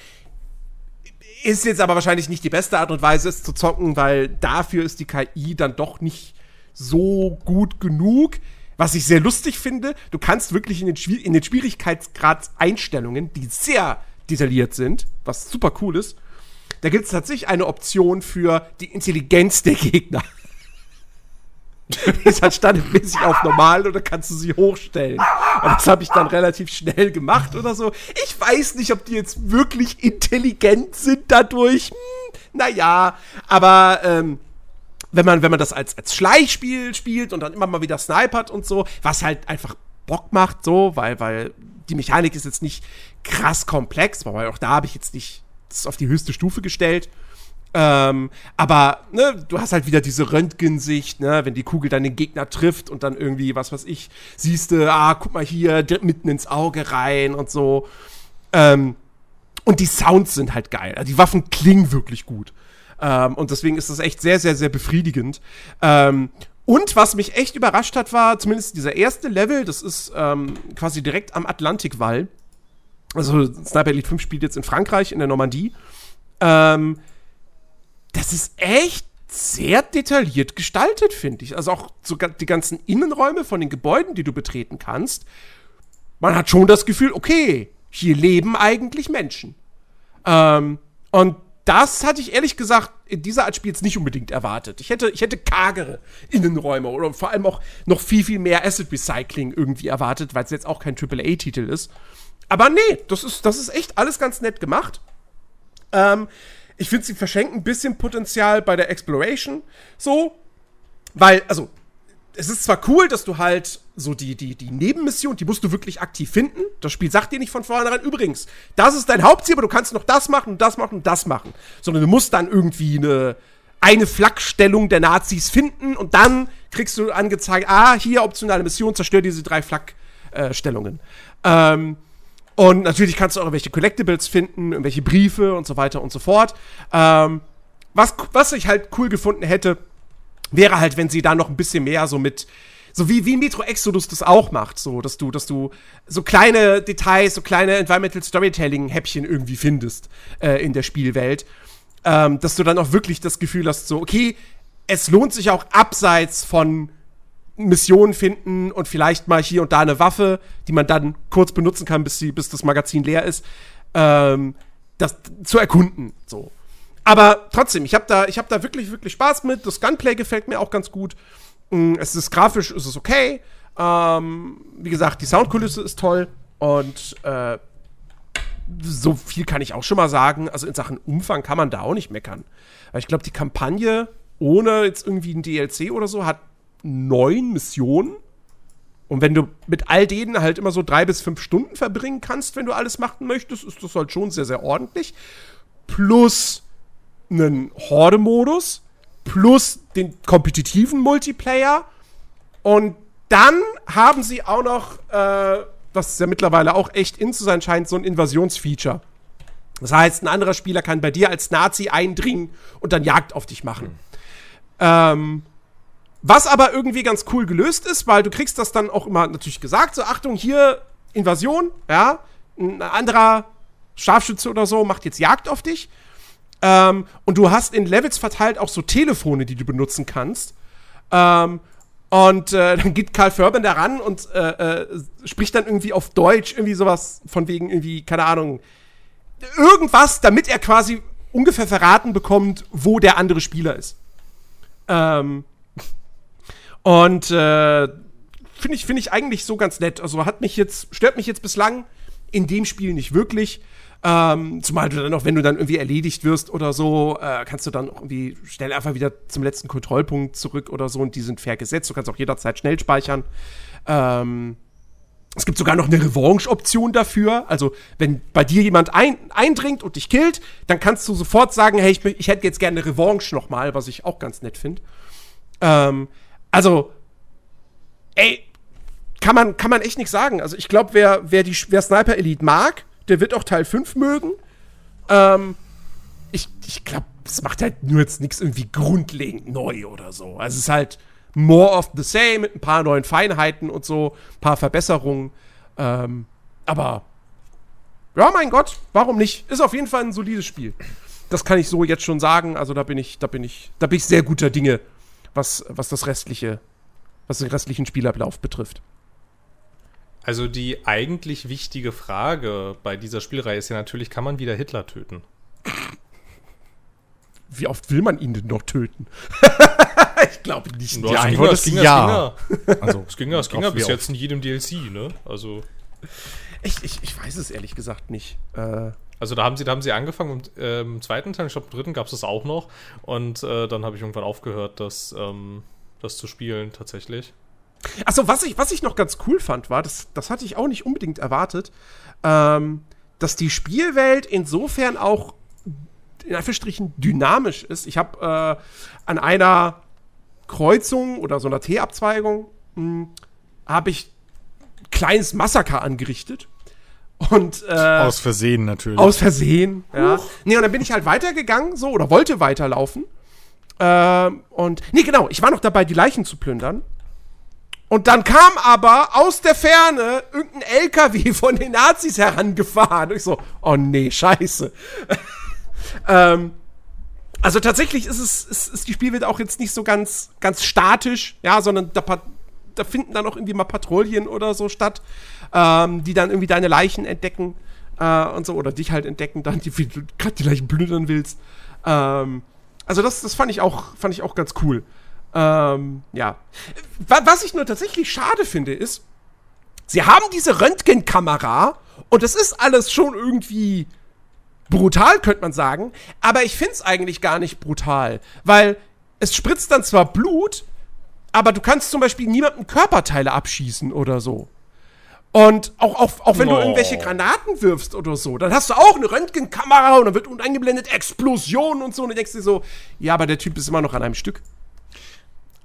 Ist jetzt aber wahrscheinlich nicht die beste Art und Weise, es zu zocken, weil dafür ist die KI dann doch nicht so gut genug. Was ich sehr lustig finde, du kannst wirklich in den, Schwier in den Schwierigkeitsgrad-Einstellungen, die sehr detailliert sind, was super cool ist, da gibt es tatsächlich eine Option für die Intelligenz der Gegner. <laughs> die ist halt standardmäßig auf normal oder kannst du sie hochstellen. Und das habe ich dann relativ schnell gemacht oder so. Ich weiß nicht, ob die jetzt wirklich intelligent sind dadurch. Hm, naja, aber ähm, wenn man, wenn man das als, als Schleichspiel spielt und dann immer mal wieder snipert und so, was halt einfach Bock macht, so, weil, weil die Mechanik ist jetzt nicht krass komplex, weil auch da habe ich jetzt nicht das auf die höchste Stufe gestellt. Ähm, aber ne, du hast halt wieder diese Röntgensicht, ne, wenn die Kugel dann den Gegner trifft und dann irgendwie, was weiß ich, siehst du, ah, guck mal hier, mitten ins Auge rein und so. Ähm, und die Sounds sind halt geil. Also die Waffen klingen wirklich gut. Ähm, und deswegen ist das echt sehr, sehr, sehr befriedigend. Ähm, und was mich echt überrascht hat, war zumindest dieser erste Level, das ist ähm, quasi direkt am Atlantikwall. Also Sniper Elite 5 spielt jetzt in Frankreich, in der Normandie. Ähm, das ist echt sehr detailliert gestaltet, finde ich. Also auch so die ganzen Innenräume von den Gebäuden, die du betreten kannst. Man hat schon das Gefühl, okay, hier leben eigentlich Menschen. Ähm, und das hatte ich ehrlich gesagt in dieser Art Spiels nicht unbedingt erwartet. Ich hätte, ich hätte kargere Innenräume oder vor allem auch noch viel, viel mehr Asset Recycling irgendwie erwartet, weil es jetzt auch kein AAA-Titel ist. Aber nee, das ist, das ist echt alles ganz nett gemacht. Ähm, ich finde, sie verschenken ein bisschen Potenzial bei der Exploration. So. Weil, also, es ist zwar cool, dass du halt so die, die, die Nebenmission, die musst du wirklich aktiv finden. Das Spiel sagt dir nicht von vornherein, übrigens, das ist dein Hauptziel, aber du kannst noch das machen und das machen und das machen. Sondern du musst dann irgendwie eine, eine Flakstellung der Nazis finden und dann kriegst du angezeigt, ah, hier optionale Mission, zerstör diese drei Flakstellungen. Äh, ähm, und natürlich kannst du auch irgendwelche Collectibles finden, irgendwelche Briefe und so weiter und so fort. Ähm, was, was ich halt cool gefunden hätte, wäre halt, wenn sie da noch ein bisschen mehr so mit, so wie, wie Metro Exodus das auch macht, so, dass du, dass du so kleine Details, so kleine Environmental Storytelling-Häppchen irgendwie findest äh, in der Spielwelt. Ähm, dass du dann auch wirklich das Gefühl hast, so, okay, es lohnt sich auch abseits von Missionen finden und vielleicht mal hier und da eine Waffe, die man dann kurz benutzen kann, bis, sie, bis das Magazin leer ist, ähm, das zu erkunden. So. Aber trotzdem, ich habe da, hab da wirklich, wirklich Spaß mit. Das Gunplay gefällt mir auch ganz gut. Mm, es ist grafisch, es ist okay. Ähm, wie gesagt, die Soundkulisse ist toll. Und äh, so viel kann ich auch schon mal sagen. Also in Sachen Umfang kann man da auch nicht meckern. Ich glaube, die Kampagne ohne jetzt irgendwie ein DLC oder so hat neun Missionen. Und wenn du mit all denen halt immer so drei bis fünf Stunden verbringen kannst, wenn du alles machen möchtest, ist das halt schon sehr, sehr ordentlich. Plus einen Horde-Modus, plus den kompetitiven Multiplayer. Und dann haben sie auch noch, äh, was ja mittlerweile auch echt in zu sein scheint, so ein Invasionsfeature. Das heißt, ein anderer Spieler kann bei dir als Nazi eindringen und dann Jagd auf dich machen. Mhm. Ähm, was aber irgendwie ganz cool gelöst ist, weil du kriegst das dann auch immer natürlich gesagt, so Achtung, hier Invasion, ja, ein anderer Scharfschütze oder so macht jetzt Jagd auf dich. Ähm, und du hast in Levels verteilt auch so Telefone, die du benutzen kannst. Ähm, und äh, <laughs> dann geht Karl Förben da ran und äh, äh, spricht dann irgendwie auf Deutsch irgendwie sowas von wegen irgendwie, keine Ahnung, irgendwas, damit er quasi ungefähr verraten bekommt, wo der andere Spieler ist. Ähm, und äh, finde ich, find ich eigentlich so ganz nett. Also hat mich jetzt, stört mich jetzt bislang in dem Spiel nicht wirklich. Ähm, zumal du dann auch, wenn du dann irgendwie erledigt wirst oder so, äh, kannst du dann auch irgendwie schnell einfach wieder zum letzten Kontrollpunkt zurück oder so und die sind fair gesetzt. Du kannst auch jederzeit schnell speichern. Ähm, es gibt sogar noch eine Revanche-Option dafür. Also, wenn bei dir jemand ein, eindringt und dich killt, dann kannst du sofort sagen, hey, ich, ich hätte jetzt gerne eine Revanche nochmal, was ich auch ganz nett finde. Ähm, also, ey, kann man, kann man echt nicht sagen. Also, ich glaube, wer, wer, wer Sniper Elite mag, der wird auch Teil 5 mögen. Ähm, ich ich glaube, es macht halt nur jetzt nichts irgendwie grundlegend neu oder so. Also, es ist halt more of the same mit ein paar neuen Feinheiten und so, ein paar Verbesserungen. Ähm, aber, ja, mein Gott, warum nicht? Ist auf jeden Fall ein solides Spiel. Das kann ich so jetzt schon sagen. Also, da bin ich, da bin ich, da bin ich sehr guter Dinge was, was das restliche, was den restlichen Spielablauf betrifft. Also die eigentlich wichtige Frage bei dieser Spielreihe ist ja natürlich, kann man wieder Hitler töten? <laughs> Wie oft will man ihn denn noch töten? <laughs> ich glaube nicht. Die Antwort ist ja. Also, es ging ja, es ging ja bis jetzt in jedem DLC, ne? Also. Ich, ich, ich weiß es ehrlich gesagt nicht. Äh, also da haben sie, da haben sie angefangen und äh, im zweiten Teil, ich glaube im dritten gab es das auch noch. Und äh, dann habe ich irgendwann aufgehört, das, ähm, das zu spielen tatsächlich. Achso, was ich, was ich noch ganz cool fand, war, das, das hatte ich auch nicht unbedingt erwartet, ähm, dass die Spielwelt insofern auch in Anführungsstrichen dynamisch ist. Ich habe äh, an einer Kreuzung oder so einer T-Abzweigung hm, habe ich kleines Massaker angerichtet. Und, äh, aus Versehen natürlich. Aus Versehen, ja. Huch. Nee, und dann bin ich halt weitergegangen, so, oder wollte weiterlaufen. Ähm, und, nee, genau, ich war noch dabei, die Leichen zu plündern. Und dann kam aber aus der Ferne irgendein LKW <laughs> von den Nazis herangefahren. Und ich so, oh nee, scheiße. <laughs> ähm, also tatsächlich ist es, ist, ist die Spielwelt auch jetzt nicht so ganz, ganz statisch, ja, sondern da, da finden dann auch irgendwie mal Patrouillen oder so statt ähm, die dann irgendwie deine Leichen entdecken äh, und so, oder dich halt entdecken, dann, die, du gerade die Leichen plündern willst. Ähm, also das, das fand ich auch, fand ich auch ganz cool. Ähm, ja. Was ich nur tatsächlich schade finde, ist, sie haben diese Röntgenkamera und das ist alles schon irgendwie brutal, könnte man sagen, aber ich finde es eigentlich gar nicht brutal, weil es spritzt dann zwar Blut, aber du kannst zum Beispiel niemandem Körperteile abschießen oder so. Und auch, auch, auch wenn no. du irgendwelche Granaten wirfst oder so, dann hast du auch eine Röntgenkamera und dann wird eingeblendet Explosion und so. Und du denkst dir so, ja, aber der Typ ist immer noch an einem Stück.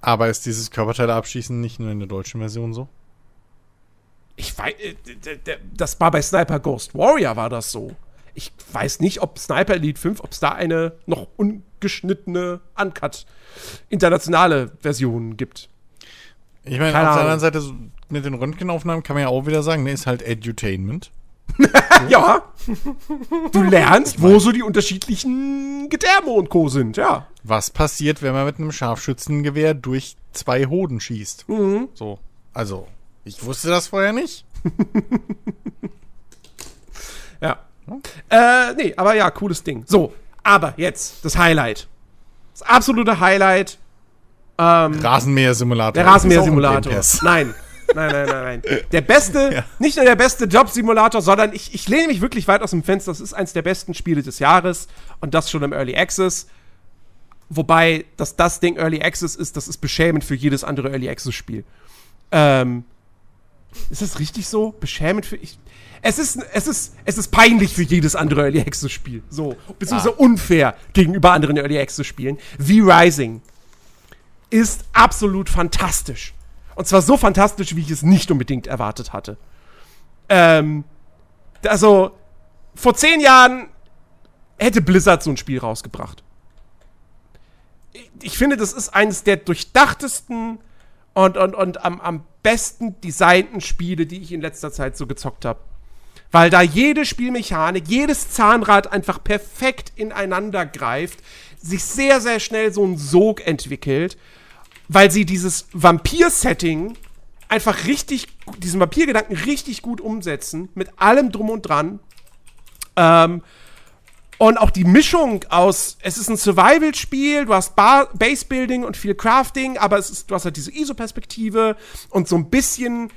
Aber ist dieses Körperteile abschießen nicht nur in der deutschen Version so? Ich weiß, äh, das war bei Sniper Ghost Warrior war das so. Ich weiß nicht, ob Sniper Elite 5, ob es da eine noch ungeschnittene Uncut internationale Version gibt. Ich meine, auf der anderen Seite, mit den Röntgenaufnahmen kann man ja auch wieder sagen, ne, ist halt Edutainment. <laughs> ja. Du lernst, wo so die unterschiedlichen Gedärme und Co. sind, ja. Was passiert, wenn man mit einem Scharfschützengewehr durch zwei Hoden schießt? Mhm. So. Also, ich wusste das vorher nicht. <laughs> ja. Hm? Äh, nee, aber ja, cooles Ding. So, aber jetzt das Highlight. Das absolute Highlight ähm, Rasenmäher-Simulator. Der Rasenmäher-Simulator. Nein. <laughs> nein, nein, nein, nein. Der beste, ja. nicht nur der beste Job-Simulator, sondern ich, ich lehne mich wirklich weit aus dem Fenster. Das ist eins der besten Spiele des Jahres und das schon im Early Access. Wobei, dass das Ding Early Access ist, das ist beschämend für jedes andere Early Access-Spiel. Ähm, ist das richtig so? Beschämend für. Ich, es ist, es ist, es ist peinlich für jedes andere Early Access Spiel. So. Beziehungsweise ah. unfair gegenüber anderen Early Access Spielen. Wie Rising ist absolut fantastisch. Und zwar so fantastisch, wie ich es nicht unbedingt erwartet hatte. Ähm, also, vor zehn Jahren hätte Blizzard so ein Spiel rausgebracht. Ich, ich finde, das ist eines der durchdachtesten und, und, und am, am besten designten Spiele, die ich in letzter Zeit so gezockt habe. Weil da jede Spielmechanik, jedes Zahnrad einfach perfekt ineinander greift, sich sehr, sehr schnell so ein Sog entwickelt weil sie dieses Vampir-Setting einfach richtig, diesen Vampir-Gedanken richtig gut umsetzen, mit allem drum und dran. Ähm, und auch die Mischung aus, es ist ein Survival-Spiel, du hast Base-Building und viel Crafting, aber es ist, du hast halt diese ISO-Perspektive und so ein bisschen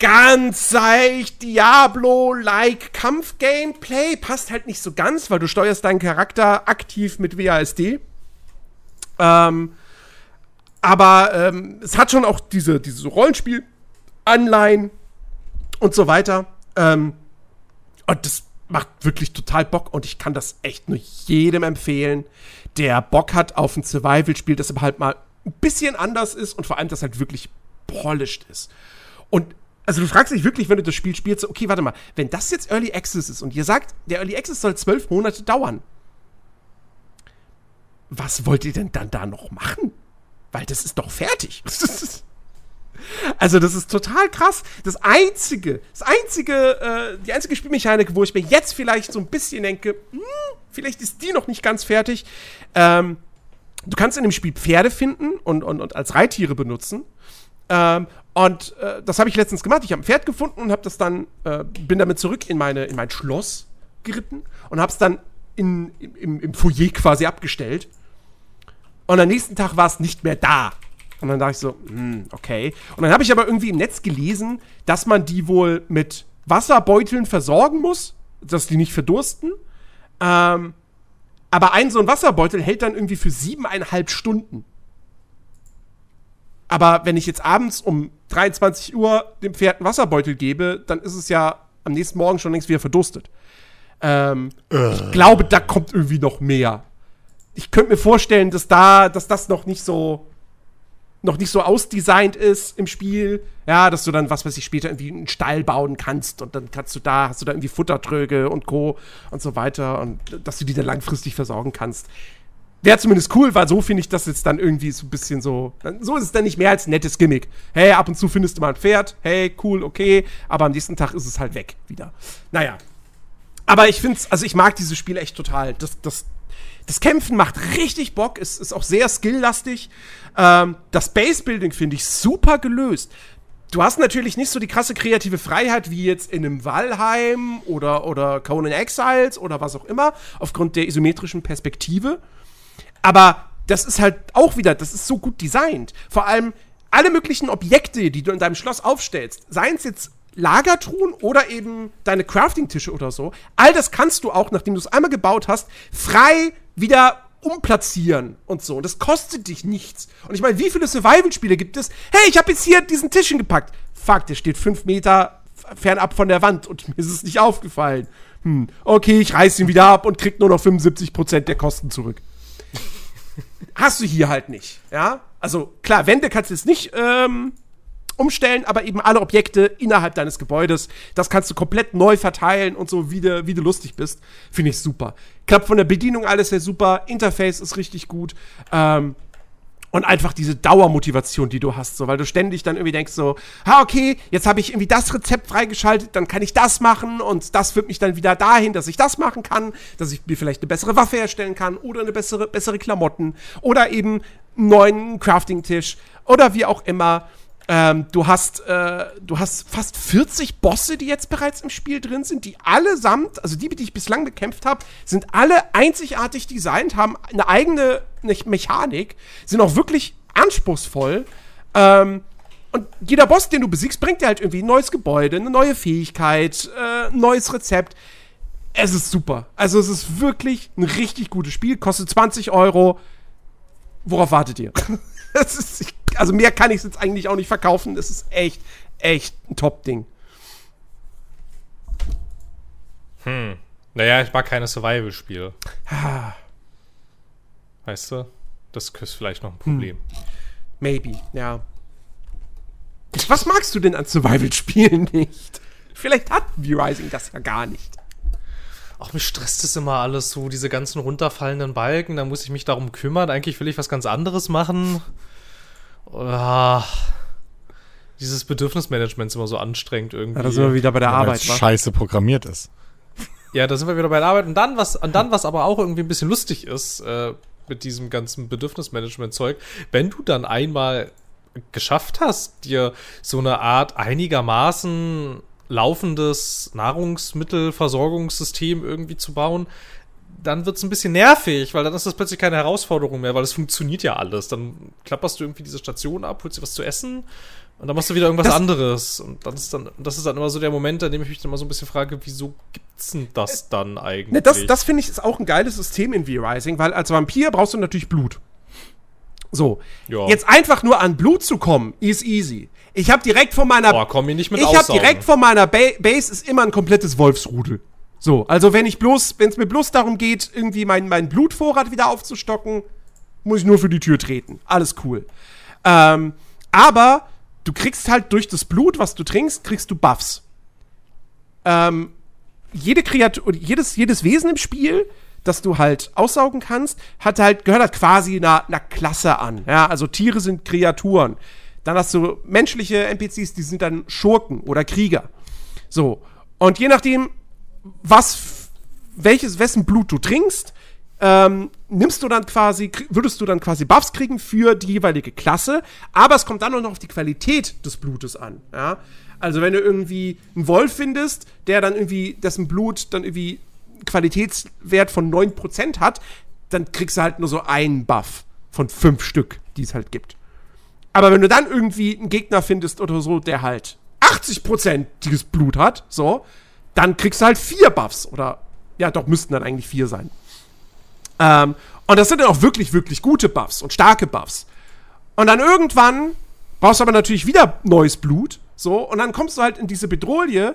ganz seicht Diablo-like Kampf-Gameplay. Passt halt nicht so ganz, weil du steuerst deinen Charakter aktiv mit WASD. Ähm, aber ähm, es hat schon auch diese, diese Rollenspiel-Anleihen und so weiter. Ähm, und das macht wirklich total Bock und ich kann das echt nur jedem empfehlen, der Bock hat auf ein Survival-Spiel, das aber halt mal ein bisschen anders ist und vor allem das halt wirklich polished ist. Und also du fragst dich wirklich, wenn du das Spiel spielst, okay, warte mal, wenn das jetzt Early Access ist und ihr sagt, der Early Access soll zwölf Monate dauern, was wollt ihr denn dann da noch machen? Weil das ist doch fertig. <laughs> also, das ist total krass. Das einzige, das einzige, äh, die einzige Spielmechanik, wo ich mir jetzt vielleicht so ein bisschen denke, hm, vielleicht ist die noch nicht ganz fertig. Ähm, du kannst in dem Spiel Pferde finden und, und, und als Reittiere benutzen. Ähm, und äh, das habe ich letztens gemacht. Ich habe ein Pferd gefunden und habe das dann, äh, bin damit zurück in, meine, in mein Schloss geritten und habe es dann in, im, im Foyer quasi abgestellt. Und am nächsten Tag war es nicht mehr da. Und dann dachte ich so, hm, okay. Und dann habe ich aber irgendwie im Netz gelesen, dass man die wohl mit Wasserbeuteln versorgen muss, dass die nicht verdursten. Ähm, aber ein so ein Wasserbeutel hält dann irgendwie für siebeneinhalb Stunden. Aber wenn ich jetzt abends um 23 Uhr dem Pferd einen Wasserbeutel gebe, dann ist es ja am nächsten Morgen schon längst wieder verdurstet. Ähm, äh. Ich glaube, da kommt irgendwie noch mehr ich könnte mir vorstellen, dass da, dass das noch nicht so noch nicht so ausdesignt ist im Spiel, ja, dass du dann, was weiß ich, später irgendwie einen Stall bauen kannst und dann kannst du da, hast du da irgendwie Futtertröge und Co. und so weiter und dass du die dann langfristig versorgen kannst. Wäre zumindest cool, weil so finde ich das jetzt dann irgendwie so ein bisschen so. So ist es dann nicht mehr als ein nettes Gimmick. Hey, ab und zu findest du mal ein Pferd. Hey, cool, okay. Aber am nächsten Tag ist es halt weg wieder. Naja. Aber ich finde es, also ich mag dieses Spiel echt total. Das, das das Kämpfen macht richtig Bock, es ist auch sehr skilllastig. Ähm, das Base-Building finde ich super gelöst. Du hast natürlich nicht so die krasse kreative Freiheit wie jetzt in einem Valheim oder, oder Conan Exiles oder was auch immer, aufgrund der isometrischen Perspektive. Aber das ist halt auch wieder, das ist so gut designt. Vor allem alle möglichen Objekte, die du in deinem Schloss aufstellst, seien es jetzt Lagertruhen oder eben deine Crafting-Tische oder so, all das kannst du auch, nachdem du es einmal gebaut hast, frei wieder umplatzieren und so. Und das kostet dich nichts. Und ich meine, wie viele Survival-Spiele gibt es? Hey, ich habe jetzt hier diesen Tisch hingepackt. Fuck, der steht fünf Meter fernab von der Wand und <laughs> mir ist es nicht aufgefallen. Hm, okay, ich reiß ihn wieder ab und krieg nur noch 75% der Kosten zurück. <laughs> Hast du hier halt nicht, ja? Also klar, Wände kannst du jetzt nicht ähm, umstellen, aber eben alle Objekte innerhalb deines Gebäudes, das kannst du komplett neu verteilen und so, wie du, wie du lustig bist. Finde ich super. Klappt von der Bedienung alles sehr super, Interface ist richtig gut. Ähm, und einfach diese Dauermotivation, die du hast, so, weil du ständig dann irgendwie denkst so, ha, okay, jetzt habe ich irgendwie das Rezept freigeschaltet, dann kann ich das machen und das führt mich dann wieder dahin, dass ich das machen kann, dass ich mir vielleicht eine bessere Waffe herstellen kann oder eine bessere, bessere Klamotten oder eben einen neuen Crafting-Tisch oder wie auch immer. Ähm, du hast, äh, du hast fast 40 Bosse, die jetzt bereits im Spiel drin sind, die allesamt, also die, die ich bislang bekämpft habe, sind alle einzigartig designt, haben eine eigene Mechanik, sind auch wirklich anspruchsvoll. Ähm, und jeder Boss, den du besiegst, bringt dir halt irgendwie ein neues Gebäude, eine neue Fähigkeit, äh, ein neues Rezept. Es ist super. Also es ist wirklich ein richtig gutes Spiel. Kostet 20 Euro. Worauf wartet ihr? <laughs> <laughs> ist, also mehr kann ich es jetzt eigentlich auch nicht verkaufen. Es ist echt, echt ein Top-Ding. Hm. Naja, ich mag keine Survival-Spiele. weißt du? Das ist vielleicht noch ein Problem. Hm. Maybe, ja. Was magst du denn an Survival-Spielen nicht? Vielleicht hat V-Rising das ja gar nicht. Ach, mich stresst es immer alles so, diese ganzen runterfallenden Balken, da muss ich mich darum kümmern. Eigentlich will ich was ganz anderes machen. Oh, dieses Bedürfnismanagement ist immer so anstrengend irgendwie. Ja, da sind wir wieder bei der Arbeit. Scheiße programmiert ist. Ja, da sind wir wieder bei der Arbeit. Und dann, was, und dann, was aber auch irgendwie ein bisschen lustig ist, äh, mit diesem ganzen Bedürfnismanagement-Zeug, wenn du dann einmal geschafft hast, dir so eine Art einigermaßen laufendes Nahrungsmittelversorgungssystem irgendwie zu bauen, dann wird es ein bisschen nervig, weil dann ist das plötzlich keine Herausforderung mehr, weil es funktioniert ja alles. Dann klapperst du irgendwie diese Station ab, holst dir was zu essen und dann machst du wieder irgendwas das, anderes. Und dann ist dann, das ist dann immer so der Moment, an dem ich mich dann immer so ein bisschen frage, wieso gibt's denn das dann eigentlich? Ne, das das finde ich ist auch ein geiles System in V-Rising, weil als Vampir brauchst du natürlich Blut. So. Ja. Jetzt einfach nur an Blut zu kommen, ist easy. Ich habe direkt von meiner Boah, komm mir nicht mit Ich habe direkt von meiner ba Base ist immer ein komplettes Wolfsrudel. So, also wenn ich bloß, wenn es mir bloß darum geht, irgendwie meinen mein Blutvorrat wieder aufzustocken, muss ich nur für die Tür treten. Alles cool. Ähm, aber du kriegst halt durch das Blut, was du trinkst, kriegst du Buffs. Ähm, jede Kreatur, jedes, jedes Wesen im Spiel, das du halt aussaugen kannst, hat halt, gehört halt quasi einer, einer Klasse an. Ja, also Tiere sind Kreaturen. Dann hast du menschliche NPCs, die sind dann Schurken oder Krieger. So. Und je nachdem, was, welches, wessen Blut du trinkst, ähm, nimmst du dann quasi, würdest du dann quasi Buffs kriegen für die jeweilige Klasse, aber es kommt dann auch noch auf die Qualität des Blutes an, ja. Also wenn du irgendwie einen Wolf findest, der dann irgendwie, dessen Blut dann irgendwie Qualitätswert von 9% hat, dann kriegst du halt nur so einen Buff von fünf Stück, die es halt gibt. Aber wenn du dann irgendwie einen Gegner findest oder so, der halt 80% dieses Blut hat, so, dann kriegst du halt vier Buffs. Oder, ja, doch, müssten dann eigentlich vier sein. Ähm, und das sind dann auch wirklich, wirklich gute Buffs und starke Buffs. Und dann irgendwann brauchst du aber natürlich wieder neues Blut. So, und dann kommst du halt in diese Bedrohlie.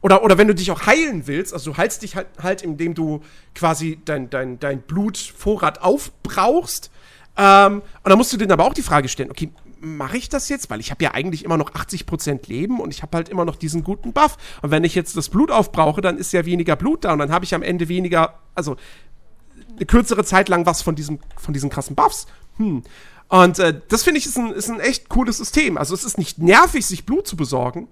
Oder, oder wenn du dich auch heilen willst, also du heilst dich halt, halt indem du quasi dein, dein, dein Blutvorrat aufbrauchst. Ähm, und dann musst du dir aber auch die Frage stellen, okay, mache ich das jetzt? Weil ich habe ja eigentlich immer noch 80% Leben und ich habe halt immer noch diesen guten Buff. Und wenn ich jetzt das Blut aufbrauche, dann ist ja weniger Blut da und dann habe ich am Ende weniger, also eine kürzere Zeit lang was von, diesem, von diesen krassen Buffs. Hm. Und äh, das finde ich ist ein, ist ein echt cooles System. Also es ist nicht nervig, sich Blut zu besorgen.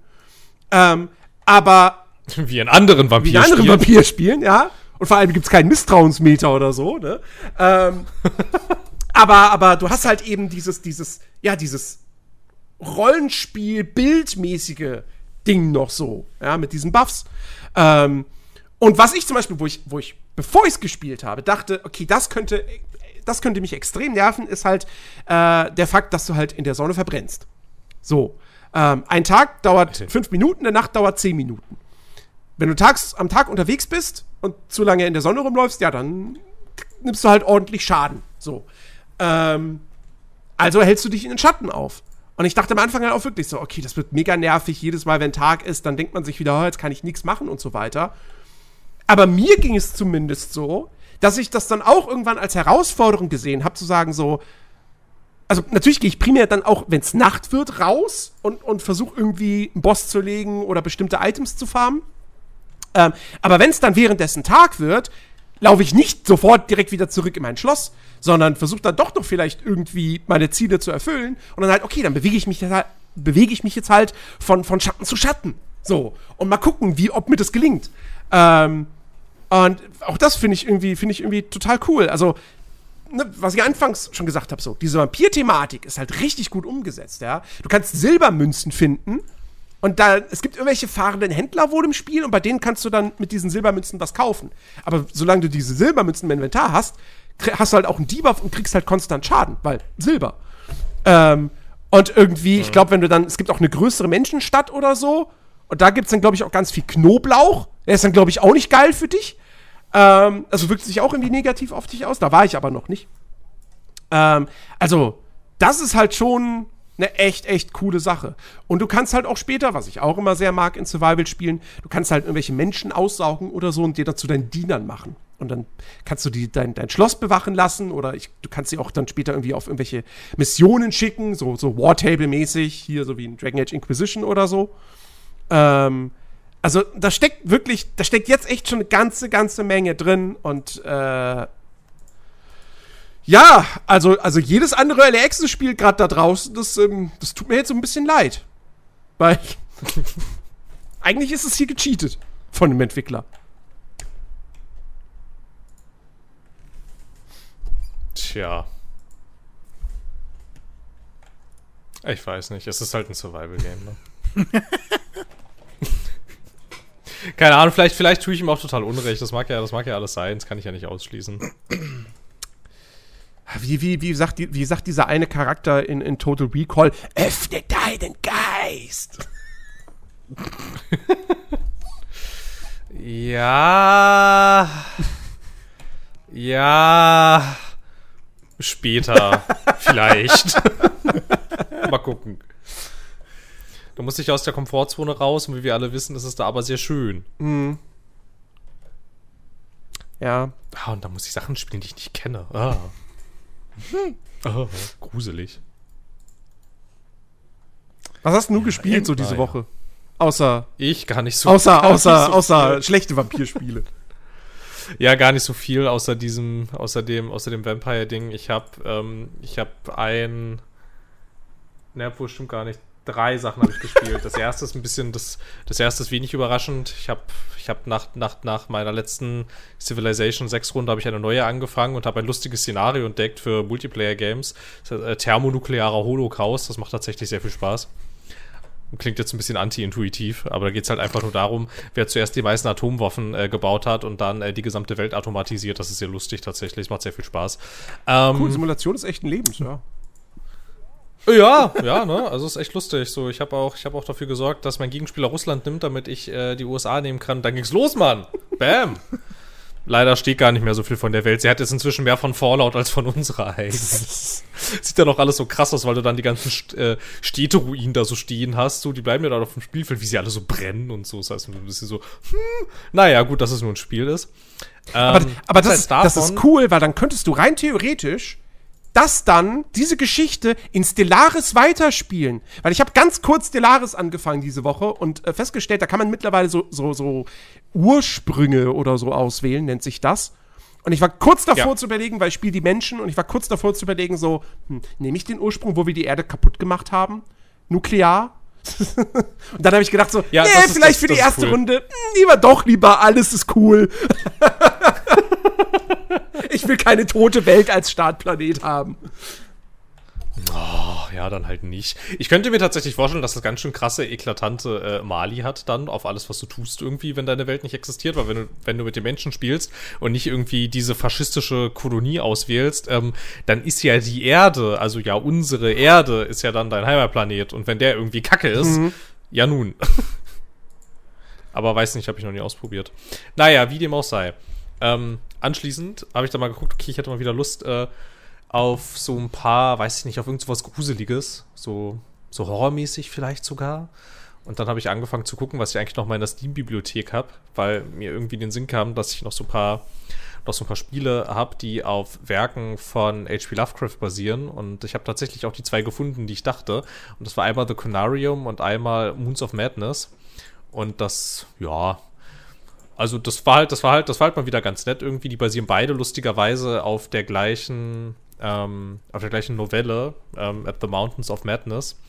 Ähm, aber. <laughs> Wie in anderen Vampirspielen. Wie in anderen Vampirspielen, ja. Und vor allem gibt es keinen Misstrauensmeter oder so, ne? Ähm, <laughs> aber, aber du hast halt eben dieses, dieses, ja, dieses Rollenspiel-bildmäßige Ding noch so, ja, mit diesen Buffs. Ähm, und was ich zum Beispiel, wo ich, wo ich bevor ich es gespielt habe, dachte, okay, das könnte, das könnte mich extrem nerven, ist halt äh, der Fakt, dass du halt in der Sonne verbrennst. So. Ähm, ein Tag dauert fünf Minuten, eine Nacht dauert zehn Minuten. Wenn du tags, am Tag unterwegs bist und zu lange in der Sonne rumläufst, ja, dann nimmst du halt ordentlich Schaden. So. Ähm, also hältst du dich in den Schatten auf. Und ich dachte am Anfang halt auch wirklich so, okay, das wird mega nervig. Jedes Mal, wenn Tag ist, dann denkt man sich wieder, oh, jetzt kann ich nichts machen und so weiter. Aber mir ging es zumindest so, dass ich das dann auch irgendwann als Herausforderung gesehen habe, zu sagen so, also natürlich gehe ich primär dann auch, wenn es Nacht wird, raus und, und versuche irgendwie einen Boss zu legen oder bestimmte Items zu farmen. Ähm, aber wenn es dann währenddessen Tag wird, laufe ich nicht sofort direkt wieder zurück in mein Schloss, sondern versuche dann doch noch vielleicht irgendwie meine Ziele zu erfüllen und dann halt, okay, dann bewege ich mich, halt, bewege ich mich jetzt halt von, von Schatten zu Schatten. So. Und mal gucken, wie, ob mir das gelingt. Ähm, und auch das finde ich irgendwie, finde ich irgendwie total cool. Also, ne, was ich anfangs schon gesagt habe, so, diese Vampir-Thematik ist halt richtig gut umgesetzt, ja. Du kannst Silbermünzen finden und da, es gibt irgendwelche fahrenden Händler wohl im Spiel und bei denen kannst du dann mit diesen Silbermünzen was kaufen. Aber solange du diese Silbermünzen im Inventar hast, hast du halt auch einen Debuff und kriegst halt konstant Schaden, weil Silber. Ähm, Und irgendwie, ich glaube, wenn du dann, es gibt auch eine größere Menschenstadt oder so. Und da gibt es dann, glaube ich, auch ganz viel Knoblauch. Der ist dann, glaube ich, auch nicht geil für dich. Ähm, also wirkt sich auch irgendwie negativ auf dich aus. Da war ich aber noch nicht. Ähm, also, das ist halt schon eine echt, echt coole Sache. Und du kannst halt auch später, was ich auch immer sehr mag in Survival-Spielen, du kannst halt irgendwelche Menschen aussaugen oder so und dir dazu deinen Dienern machen. Und dann kannst du die, dein, dein Schloss bewachen lassen oder ich, du kannst sie auch dann später irgendwie auf irgendwelche Missionen schicken, so, so Wartable-mäßig, hier so wie in Dragon Age Inquisition oder so. Ähm, also da steckt wirklich, da steckt jetzt echt schon eine ganze, ganze Menge drin und äh, ja, also, also jedes andere Early Access Spiel gerade da draußen, das, ähm, das tut mir jetzt so ein bisschen leid. Weil <laughs> eigentlich ist es hier gecheatet von dem Entwickler. Tja. Ich weiß nicht, es ist halt ein Survival-Game, ne? <laughs> Keine Ahnung, vielleicht, vielleicht tue ich ihm auch total Unrecht. Das mag ja, das mag ja alles sein, das kann ich ja nicht ausschließen. Wie, wie, wie, sagt, wie sagt dieser eine Charakter in, in Total Recall? Öffne deinen Geist! <laughs> ja. Ja. Später. <laughs> vielleicht. <laughs> Mal gucken. Du musst dich aus der Komfortzone raus und wie wir alle wissen, ist es da aber sehr schön. Mhm. Ja. Ah, und da muss ich Sachen spielen, die ich nicht kenne. Ah. Oh, gruselig. Was hast du ja, gespielt so diese Woche? Außer. Ich gar nicht so Außer, <laughs> außer, so außer schlechte Vampirspiele. <laughs> ja, gar nicht so viel, außer diesem, außer dem, außer dem Vampire-Ding. Ich hab, ähm, ich hab ein. Ne, wohl stimmt gar nicht drei Sachen habe ich gespielt. Das erste ist ein bisschen, das, das erste ist wenig überraschend. Ich habe ich hab nach, nach, nach meiner letzten Civilization 6 Runde habe ich eine neue angefangen und habe ein lustiges Szenario entdeckt für Multiplayer-Games. Äh, thermonuklearer Holocaust. Das macht tatsächlich sehr viel Spaß. Klingt jetzt ein bisschen anti-intuitiv, aber da geht es halt einfach nur darum, wer zuerst die meisten Atomwaffen äh, gebaut hat und dann äh, die gesamte Welt automatisiert. Das ist sehr lustig tatsächlich, macht sehr viel Spaß. Ähm, cool, Simulation ist echt ein Lebens, ja. Ja, ja, ne? Also ist echt lustig. So, ich habe auch, ich habe auch dafür gesorgt, dass mein Gegenspieler Russland nimmt, damit ich äh, die USA nehmen kann. Dann ging's los, Mann. Bam. Leider steht gar nicht mehr so viel von der Welt. Sie hat jetzt inzwischen mehr von Fallout als von unserer eigentlich. <laughs> Sieht ja noch alles so krass aus, weil du dann die ganzen St äh, Städteruinen da so stehen hast. So, die bleiben ja da auf dem Spielfeld, wie sie alle so brennen und so. Das heißt, ein bisschen so, hm, naja, gut, dass es nur ein Spiel ist. Ähm, aber aber das, das, das ist cool, weil dann könntest du rein theoretisch das dann, diese Geschichte in Stellaris weiterspielen. Weil ich habe ganz kurz Stellaris angefangen diese Woche und äh, festgestellt, da kann man mittlerweile so, so, so Ursprünge oder so auswählen, nennt sich das. Und ich war kurz davor ja. zu überlegen, weil ich spiele die Menschen und ich war kurz davor zu überlegen, so, hm, nehme ich den Ursprung, wo wir die Erde kaputt gemacht haben? Nuklear? <laughs> und dann habe ich gedacht so, ja, nee, vielleicht das, für die erste cool. Runde, hm, lieber doch lieber, alles ist cool. <laughs> ich will keine tote Welt als Startplanet haben. Oh, ja, dann halt nicht. Ich könnte mir tatsächlich vorstellen, dass das ganz schön krasse, eklatante äh, Mali hat dann auf alles, was du tust irgendwie, wenn deine Welt nicht existiert, weil wenn du, wenn du mit den Menschen spielst und nicht irgendwie diese faschistische Kolonie auswählst, ähm, dann ist ja die Erde, also ja unsere Erde, ist ja dann dein Heimatplanet und wenn der irgendwie kacke ist, mhm. ja nun. <laughs> Aber weiß nicht, habe ich noch nie ausprobiert. Naja, wie dem auch sei. Ähm, anschließend habe ich dann mal geguckt, okay, ich hätte mal wieder Lust äh, auf so ein paar, weiß ich nicht, auf irgendwas Gruseliges, so, so horrormäßig vielleicht sogar. Und dann habe ich angefangen zu gucken, was ich eigentlich noch mal in der Steam-Bibliothek habe, weil mir irgendwie in den Sinn kam, dass ich noch so ein paar, noch so ein paar Spiele habe, die auf Werken von H.P. Lovecraft basieren. Und ich habe tatsächlich auch die zwei gefunden, die ich dachte. Und das war einmal The Conarium und einmal Moons of Madness. Und das, ja, also das war halt, das war halt, das war halt mal wieder ganz nett irgendwie. Die basieren beide lustigerweise auf der gleichen, ähm, auf der gleichen Novelle, ähm, At the Mountains of Madness.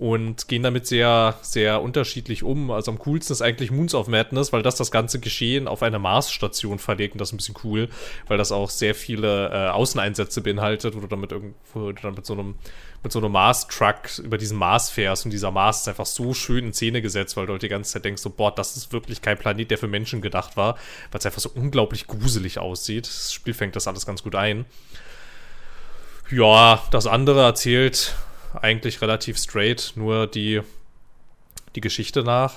Und gehen damit sehr, sehr unterschiedlich um. Also am coolsten ist eigentlich Moons of Madness, weil das das ganze Geschehen auf eine Marsstation verlegt. Und das ist ein bisschen cool, weil das auch sehr viele äh, Außeneinsätze beinhaltet, wo du damit irgendwo dann mit so einem mit so einem Mars-Truck über diesen Mars fährst und dieser Mars ist einfach so schön in Szene gesetzt, weil du halt die ganze Zeit denkst, so, boah, das ist wirklich kein Planet, der für Menschen gedacht war, weil es einfach so unglaublich gruselig aussieht. Das Spiel fängt das alles ganz gut ein. Ja, das andere erzählt eigentlich relativ straight, nur die, die Geschichte nach.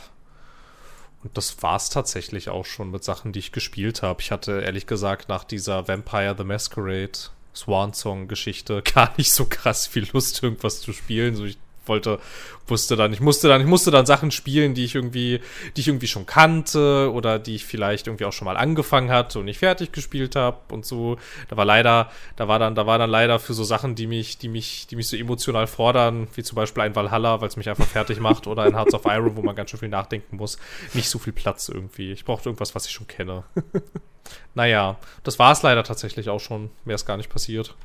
Und das war's tatsächlich auch schon mit Sachen, die ich gespielt habe. Ich hatte ehrlich gesagt nach dieser Vampire the Masquerade Swan Song Geschichte <laughs> gar nicht so krass viel Lust, irgendwas zu spielen. So, ich wollte, wusste dann, ich musste dann, ich musste dann Sachen spielen, die ich irgendwie, die ich irgendwie schon kannte oder die ich vielleicht irgendwie auch schon mal angefangen hatte und nicht fertig gespielt habe und so. Da war leider, da war dann, da war dann leider für so Sachen, die mich, die mich, die mich so emotional fordern, wie zum Beispiel ein Valhalla, weil es mich einfach fertig macht oder ein Hearts of Iron, wo man ganz schön viel nachdenken muss, nicht so viel Platz irgendwie. Ich brauchte irgendwas, was ich schon kenne. <laughs> naja, das war es leider tatsächlich auch schon. Wäre es gar nicht passiert.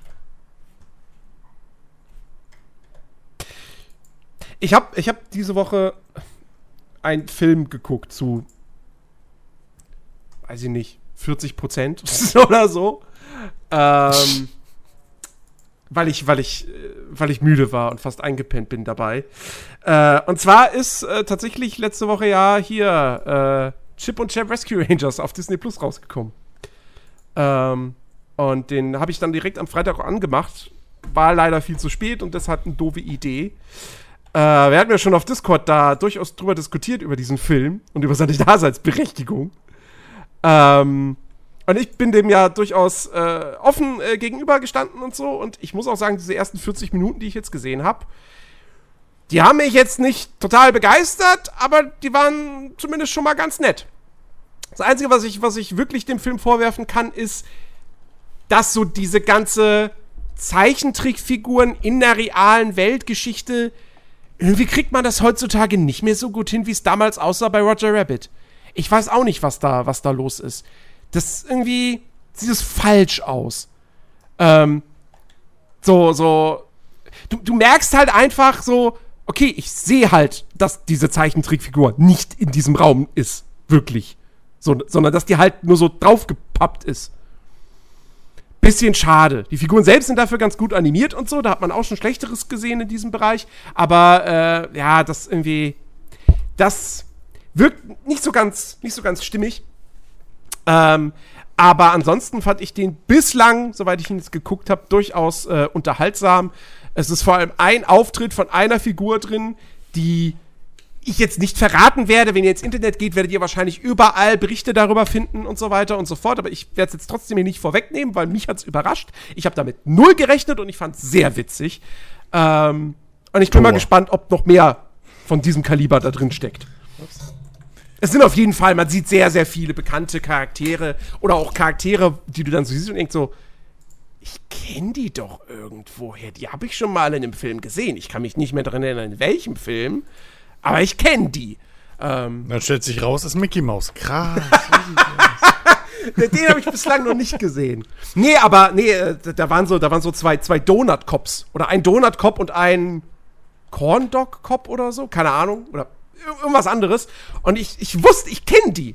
Ich habe ich hab diese Woche einen Film geguckt zu, weiß ich nicht, 40 Prozent <laughs> oder so. Ähm, weil ich, weil ich, weil ich müde war und fast eingepennt bin dabei. Äh, und zwar ist äh, tatsächlich letzte Woche ja hier äh, Chip und Chap Rescue Rangers auf Disney Plus rausgekommen. Ähm, und den habe ich dann direkt am Freitag angemacht. War leider viel zu spät und das hat eine doofe Idee. Äh, wir hatten ja schon auf Discord da durchaus drüber diskutiert, über diesen Film und über seine <laughs> Daseinsberechtigung. Ähm, und ich bin dem ja durchaus äh, offen äh, gegenübergestanden und so. Und ich muss auch sagen, diese ersten 40 Minuten, die ich jetzt gesehen habe, die haben mich jetzt nicht total begeistert, aber die waren zumindest schon mal ganz nett. Das Einzige, was ich, was ich wirklich dem Film vorwerfen kann, ist, dass so diese ganze Zeichentrickfiguren in der realen Weltgeschichte irgendwie kriegt man das heutzutage nicht mehr so gut hin, wie es damals aussah bei Roger Rabbit. Ich weiß auch nicht, was da, was da los ist. Das irgendwie sieht es falsch aus. Ähm, so, so. Du, du merkst halt einfach so, okay, ich sehe halt, dass diese Zeichentrickfigur nicht in diesem Raum ist. Wirklich. So, sondern dass die halt nur so draufgepappt ist bisschen schade. Die Figuren selbst sind dafür ganz gut animiert und so. Da hat man auch schon Schlechteres gesehen in diesem Bereich. Aber äh, ja, das irgendwie. Das wirkt nicht so ganz, nicht so ganz stimmig. Ähm, aber ansonsten fand ich den bislang, soweit ich ihn jetzt geguckt habe, durchaus äh, unterhaltsam. Es ist vor allem ein Auftritt von einer Figur drin, die ich jetzt nicht verraten werde. Wenn ihr ins Internet geht, werdet ihr wahrscheinlich überall Berichte darüber finden und so weiter und so fort. Aber ich werde es jetzt trotzdem hier nicht vorwegnehmen, weil mich hat es überrascht. Ich habe damit null gerechnet und ich fand es sehr witzig. Ähm, und ich bin oh. mal gespannt, ob noch mehr von diesem Kaliber da drin steckt. Ups. Es sind auf jeden Fall, man sieht sehr, sehr viele bekannte Charaktere oder auch Charaktere, die du dann so siehst und denkst so, ich kenne die doch irgendwoher. Die habe ich schon mal in einem Film gesehen. Ich kann mich nicht mehr daran erinnern, in welchem Film aber ich kenne die. Ähm, Dann stellt sich raus, ist Mickey Mouse. Krass. <laughs> Den habe ich bislang noch nicht gesehen. Nee, aber nee, äh, da waren so, da waren so zwei, zwei Donut-Cops. Oder ein Donut-Cop und ein Corn-Dog-Cop oder so. Keine Ahnung. Oder irgendwas anderes. Und ich, ich wusste, ich kenne die.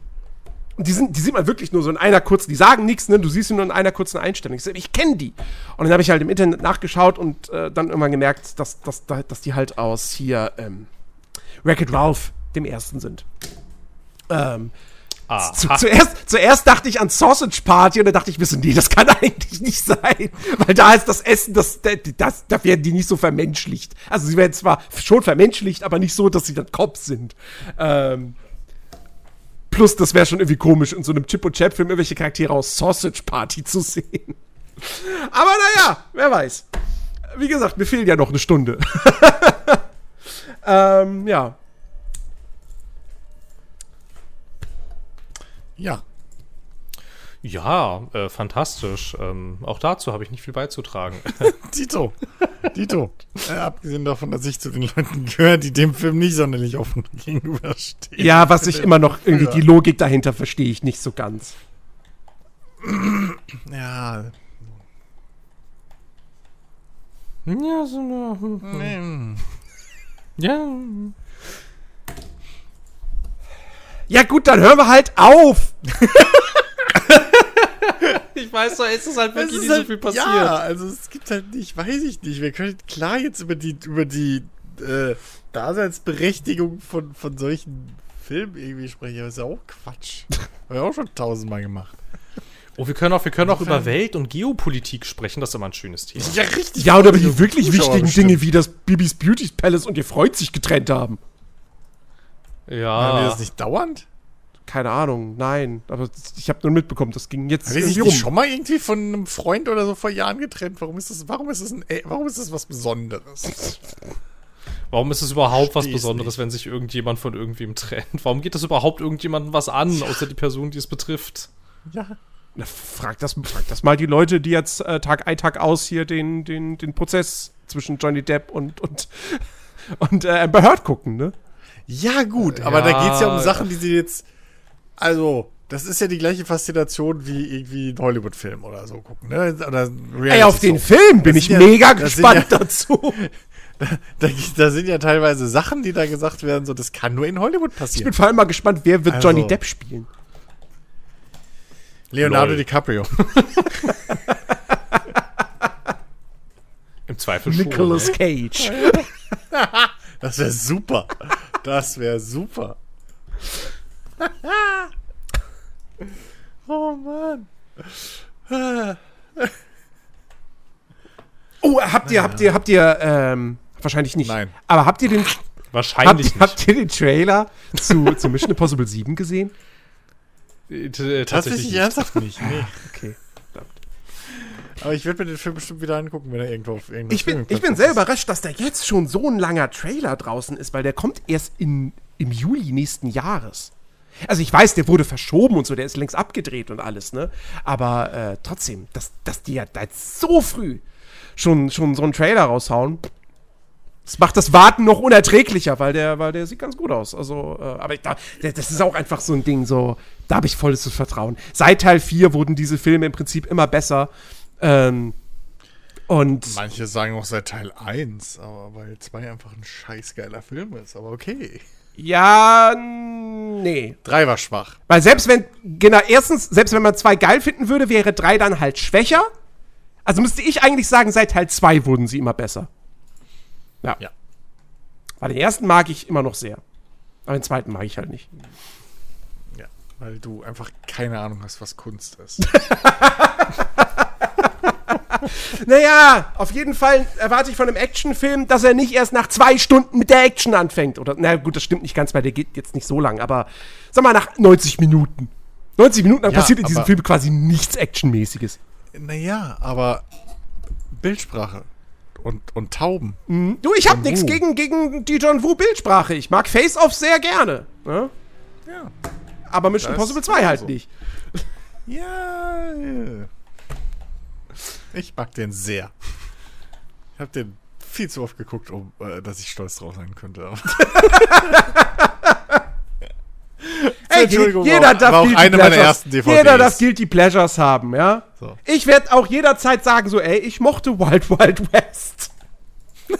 Und die, sind, die sieht man wirklich nur so in einer kurzen, die sagen nichts, ne? Du siehst sie nur in einer kurzen Einstellung. Ich, ich kenne die. Und dann habe ich halt im Internet nachgeschaut und äh, dann irgendwann gemerkt, dass, dass, dass die halt aus hier, ähm, Wreck-It Ralph dem ersten sind. Ähm, zu, zuerst, zuerst dachte ich an Sausage Party und dann dachte ich, wissen die, das kann <laughs> eigentlich nicht sein. Weil da ist das Essen, das, das, da werden die nicht so vermenschlicht. Also sie werden zwar schon vermenschlicht, aber nicht so, dass sie dann Cops sind. Ähm, plus, das wäre schon irgendwie komisch, in so einem Chip und Chap-Film irgendwelche Charaktere aus Sausage Party zu sehen. <laughs> Aber naja, wer weiß. Wie gesagt, mir fehlt ja noch eine Stunde. <laughs> Ähm, ja. Ja. Ja, äh, fantastisch. Ähm, auch dazu habe ich nicht viel beizutragen. <laughs> Tito, Tito. Äh, abgesehen davon, dass ich zu den Leuten gehöre, die dem Film nicht sonderlich offen <laughs> gegenüberstehen. Ja, was ich immer noch irgendwie die Logik dahinter verstehe ich nicht so ganz. Ja. Ja, so eine. Ja. Ja, gut, dann hören wir halt auf. <laughs> ich weiß doch, es ist halt wirklich ist nicht halt, so viel passiert. Ja, also es gibt halt nicht, weiß ich nicht. Wir können klar jetzt über die, über die äh, Daseinsberechtigung von, von solchen Filmen irgendwie sprechen, aber ist ja auch Quatsch. Haben wir auch schon tausendmal gemacht. Oh, wir können auch, wir können auch über Welt- und Geopolitik sprechen. Das ist immer ein schönes Thema. Ja, richtig. Ja, oder über die wirklich Zuschauer wichtigen bestimmt. Dinge, wie das Bibis Beauty Palace und ihr Freund sich getrennt haben. Haben die Ja. das nicht dauernd? Keine Ahnung, nein. Aber ich habe nur mitbekommen, das ging jetzt Haben sich irgendwie nicht schon mal irgendwie von einem Freund oder so vor Jahren getrennt? Warum ist das, warum ist das, ein, ey, warum ist das was Besonderes? Warum ist es überhaupt was Besonderes, nicht. wenn sich irgendjemand von irgendwem trennt? Warum geht das überhaupt irgendjemandem was an, außer die Person, die es betrifft? Ja. Na, frag, das, frag das mal die Leute, die jetzt äh, Tag ein, Tag aus hier den, den, den Prozess zwischen Johnny Depp und, und, <laughs> und äh, Amber Heard gucken, ne? Ja, gut, aber da Ja. geht's ja um Sachen, die sie jetzt. Also, das ist ja die gleiche Faszination wie irgendwie ein Hollywood-Film oder so gucken, ne? Oder Ey, auf den. Film bin ich ja- mega gespannt ja- dazu. <laughs> Da, da sind ja teilweise Sachen, die da gesagt werden, so, das kann nur in Hollywood Ich passieren. bin vor allem mal gespannt, wer wird Also- Johnny Depp spielen. Leonardo Lol. DiCaprio. <laughs> Im Zweifel schon. Nicolas ne? <laughs> Cage. Das wäre super. Das wäre super. oh Mann. Oh, habt ihr, habt ihr, habt ihr, ähm, wahrscheinlich nicht. Nein. Aber habt ihr den, Wahrscheinlich habt, habt ihr den Trailer zu, zu Mission Impossible 7 gesehen? Nicht. Äh, Tatsächlich nicht. ernsthaft nicht. <laughs> Nee. Okay. Aber ich werde mir den Film bestimmt wieder angucken, wenn er irgendwo auf irgendeiner Ich bin, ich bin sehr ist. überrascht, dass da jetzt schon so ein langer Trailer draußen ist, weil der kommt erst in, im Juli nächsten Jahres. Also ich weiß, der wurde verschoben und so, der ist längst abgedreht und alles, ne? Aber äh, trotzdem, dass, dass die ja da jetzt so früh schon, schon so einen Trailer raushauen, das macht das Warten noch unerträglicher, weil der, weil der sieht ganz gut aus. Also, äh, aber ich, da, das ist auch einfach so ein Ding, so, da habe ich volles Vertrauen. Seit Teil 4 wurden diese Filme im Prinzip immer besser. Ähm, und Manche sagen auch seit Teil 1, aber weil 2 einfach ein scheißgeiler Film ist. Aber okay. Ja, nee. 3 war schwach. Weil selbst wenn, genau, erstens, selbst wenn man zwei geil finden würde, wäre drei dann halt schwächer. Also müsste ich eigentlich sagen, seit Teil 2 wurden sie immer besser. Ja. Ja. Weil den ersten mag ich immer noch sehr. Aber den zweiten mag ich halt nicht. Ja. Weil du einfach keine Ahnung hast, was Kunst ist. <laughs> Naja, auf jeden Fall erwarte ich von einem Actionfilm, dass er nicht erst nach zwei Stunden mit der Action anfängt. Oder, na gut, das stimmt nicht ganz, weil der geht jetzt nicht so lang, aber sag mal nach 90 Minuten. 90 Minuten, dann Ja, passiert in diesem Film quasi nichts Actionmäßiges. naja, aber Bildsprache und, und Tauben. Du, ich hab John nichts gegen, gegen die John Woo Bildsprache. Ich mag Face-Off sehr gerne. Ne? Ja. Aber Mission Impossible 2 halt so. nicht. Ja. ja. Ich mag den sehr. Ich habe den viel zu oft geguckt, um äh, dass ich stolz drauf sein könnte. <laughs> Ey, Entschuldigung, jeder darf war auch eine meiner Pleasures. ersten DVDs. Jeder darf Guilty Pleasures haben, ja? So. Ich werde auch jederzeit sagen so, ey, ich mochte Wild Wild West. <laughs>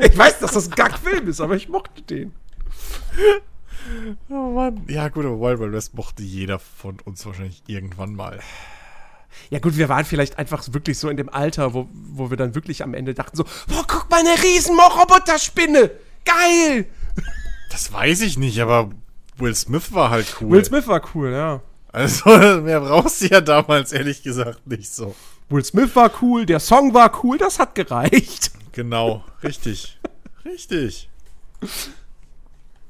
ich weiß, dass das ein Gackfilm ist, aber ich mochte den. Oh Mann. Ja, gut, aber Wild Wild West mochte jeder von uns wahrscheinlich irgendwann mal. Ja gut, wir waren vielleicht einfach wirklich so in dem Alter, wo, wo wir dann wirklich am Ende dachten so, boah, guck mal, eine riesen Roboterspinne. Geil. Das weiß ich nicht, aber Will Smith war halt cool. Will Smith war cool, ja. Also, <laughs> mehr brauchst du ja damals ehrlich gesagt nicht so. Will Smith war cool, der Song war cool, das hat gereicht. Genau, richtig. Richtig.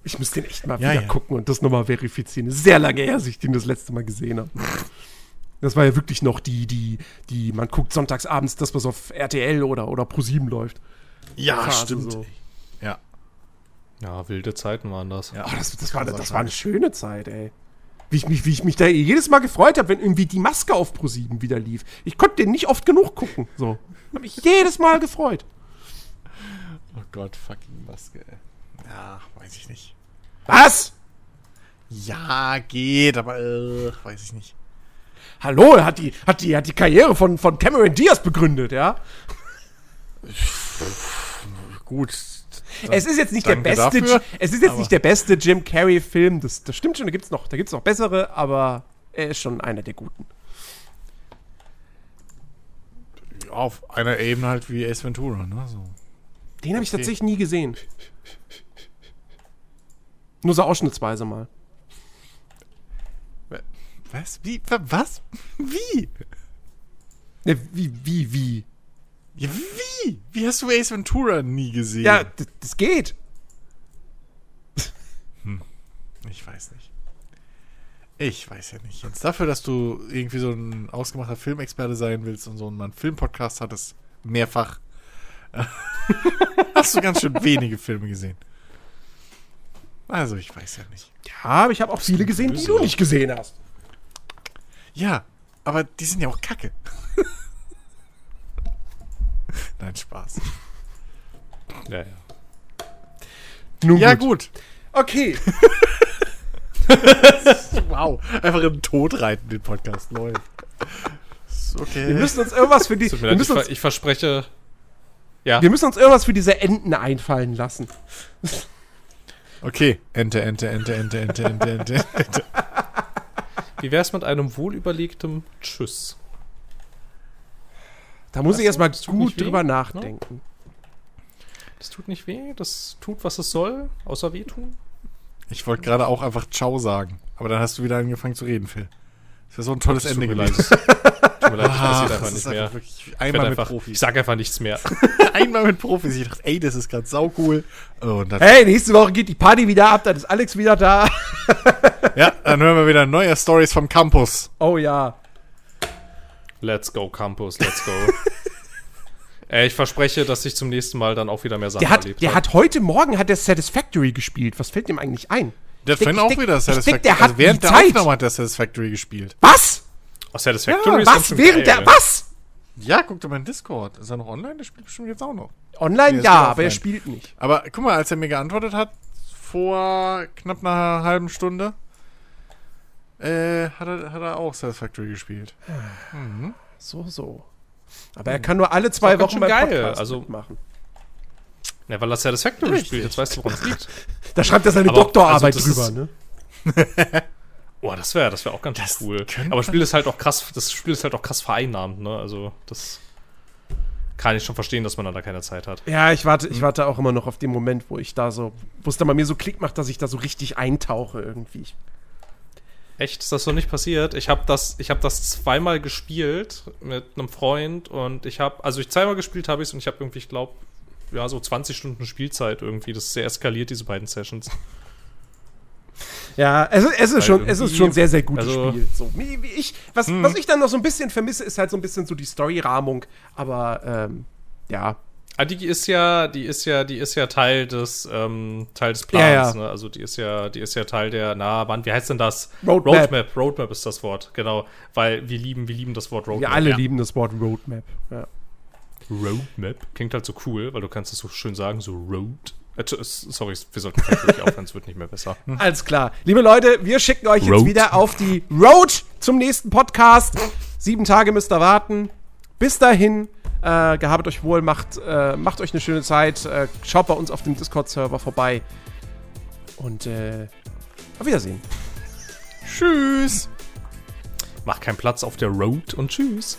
Ich muss den echt mal Ja, wieder ja. gucken und das nochmal verifizieren. Ist sehr lange her, dass ich den das letzte Mal gesehen habe. Das war ja wirklich noch die, die, die, man guckt sonntags abends das, was auf RTL oder, oder Pro7 läuft. Ja, Phase stimmt. so. Ja. Wilde Zeiten waren das. Ja. Oh, das, das, war, das war eine schöne Zeit, ey. Wie ich mich, wie ich mich da jedes Mal gefreut habe, wenn irgendwie die Maske auf Pro7 wieder lief. Ich konnte den nicht oft genug gucken. So. Hab mich jedes Mal gefreut. Oh Gott, fucking Maske, ey. Ja, weiß ich nicht. Was? Ja, geht, aber äh, weiß ich nicht. Hallo, er hat die, hat die, hat die Karriere von, von Cameron Diaz begründet, ja? Gut. Es ist jetzt nicht der beste, dafür, es ist jetzt nicht der beste Jim Carrey Film, das, das stimmt schon, da gibt's noch, da gibt's noch bessere, aber er ist schon einer der guten. Auf einer Ebene halt wie Ace Ventura, ne? So. Den habe ich Okay. tatsächlich nie gesehen. Nur so ausschnittsweise mal. Was? Wie? Was? <laughs> Wie? Ne, wie, wie, wie? Ja, wie? Wie hast du Ace Ventura nie gesehen? Ja, das geht. Ich weiß nicht. Ich weiß ja nicht. Jetzt dafür, dass du irgendwie so ein ausgemachter Filmexperte sein willst und so einen einen Filmpodcast hattest, mehrfach, <laughs> hast du ganz schön wenige Filme gesehen. Also, ich weiß ja nicht. Ja, aber ich habe auch viele gesehen, die du nicht gesehen hast. Ja, aber die sind ja auch kacke. <laughs> <laughs> Nein, Spaß. Ja, ja. Nun Ja, gut. Okay. <laughs> Wow. Einfach in den Tod reiten, den Podcast. Läuft. Okay. Wir müssen uns irgendwas für die. Wir leid, ich, müssen, uns, ich verspreche. Ja, wir müssen uns irgendwas für diese Enten einfallen lassen. <laughs> okay. Ente, Ente, Ente, Ente, Ente, Ente, Ente, Ente. wie wär's mit einem wohlüberlegtem Tschüss? Da muss Weißt ich erstmal das gut drüber ne? nachdenken. Das tut nicht weh, das tut, was es soll, außer wehtun. Ich wollte gerade auch einfach Ciao sagen. Aber dann hast du wieder angefangen zu reden, Phil. Das wäre so ein tolles Ende gewesen. Tut mir leid, ich Ah, passiert das einfach nicht einfach mehr. wirklich Ich, einmal mit einfach, ich Profis. sag einfach nichts mehr. <laughs> Einmal mit Profis. Ich dachte, ey, das ist gerade saucool. Oh, Hey, nächste Woche geht die Party wieder ab, dann ist Alex wieder da. Ja, dann hören wir wieder neue Stories vom Campus. Oh ja. Let's go, Campus, let's go. Ey, <laughs> ich verspreche, dass ich zum nächsten Mal dann auch wieder mehr Sachen Der hat, erlebt der hat heute Morgen hat der Satisfactory gespielt. Was fällt ihm eigentlich ein? Der hat auch wieder ich denk, Satisfactory. der hat also während die der Zeit. Aufnahme hat der Satisfactory gespielt. Was? Oh, Satisfactory ist Was? schon Während geil. der. Was? Ja, guck doch mal in Discord. Ist er noch online? Der spielt bestimmt jetzt auch noch. Online Nee, ja, aber er offline. spielt nicht. Aber guck mal, als er mir geantwortet hat, vor knapp einer halben Stunde, äh, hat er, hat er auch Satisfactory gespielt. So, so. Aber er kann nur alle zwei Wochen beim geil, Podcast also- mitmachen. Ja, weil er Satisfactory Richtig. spielt. Jetzt weißt du, woran es liegt. <laughs> Da schreibt er seine Aber, Doktorarbeit also, das drüber, ist- ne? <laughs> Boah, das wäre das wär auch ganz cool. könnte Aber das Spiel ist halt auch krass, das Spiel ist halt auch krass vereinnahmt, ne? Also, das kann ich schon verstehen, dass man da keine Zeit hat. Ja, ich warte, ich warte auch immer noch auf den Moment, wo ich da so, wo es dann bei mir so Klick macht, dass ich da so richtig eintauche irgendwie. Ich- Echt, ist das so nicht passiert? Ich habe das, ich habe das zweimal gespielt mit einem Freund und ich habe, also ich zweimal gespielt habe ich es und ich habe irgendwie, ich glaube, ja, so 20 Stunden Spielzeit irgendwie. Das ist sehr eskaliert, diese beiden Sessions. Ja, es, ist- es ist schon, es ist schon sehr, sehr gutes also- Spiel. So, ich, was, was ich dann noch so ein bisschen vermisse, ist halt so ein bisschen so die Story-Rahmung. Aber ähm, ja, Ah, die ist ja, die ist ja, die ist ja Teil des, ähm, Teil des Ja, Plans, ja. ne? Also die ist ja, die ist ja Teil der, na, wann, wie heißt denn das? Roadmap. Roadmap, Roadmap ist das Wort, genau. Weil wir lieben, wir lieben das Wort Roadmap. wir alle ja. lieben das Wort Roadmap. Ja. Roadmap. Klingt halt so cool, weil du kannst es so schön sagen, so Road. Äh, sorry, wir sollten wirklich <laughs> aufhören, es wird nicht mehr besser. Alles klar. Liebe Leute, wir schicken euch jetzt Road. wieder auf die Road zum nächsten Podcast. Sieben Tage müsst ihr warten. Bis dahin, äh, gehabt euch wohl, macht, äh, macht euch eine schöne Zeit. Äh, schaut bei uns auf dem Discord-Server vorbei. Und äh, auf Wiedersehen. Tschüss. Mach keinen Platz auf der Road und tschüss.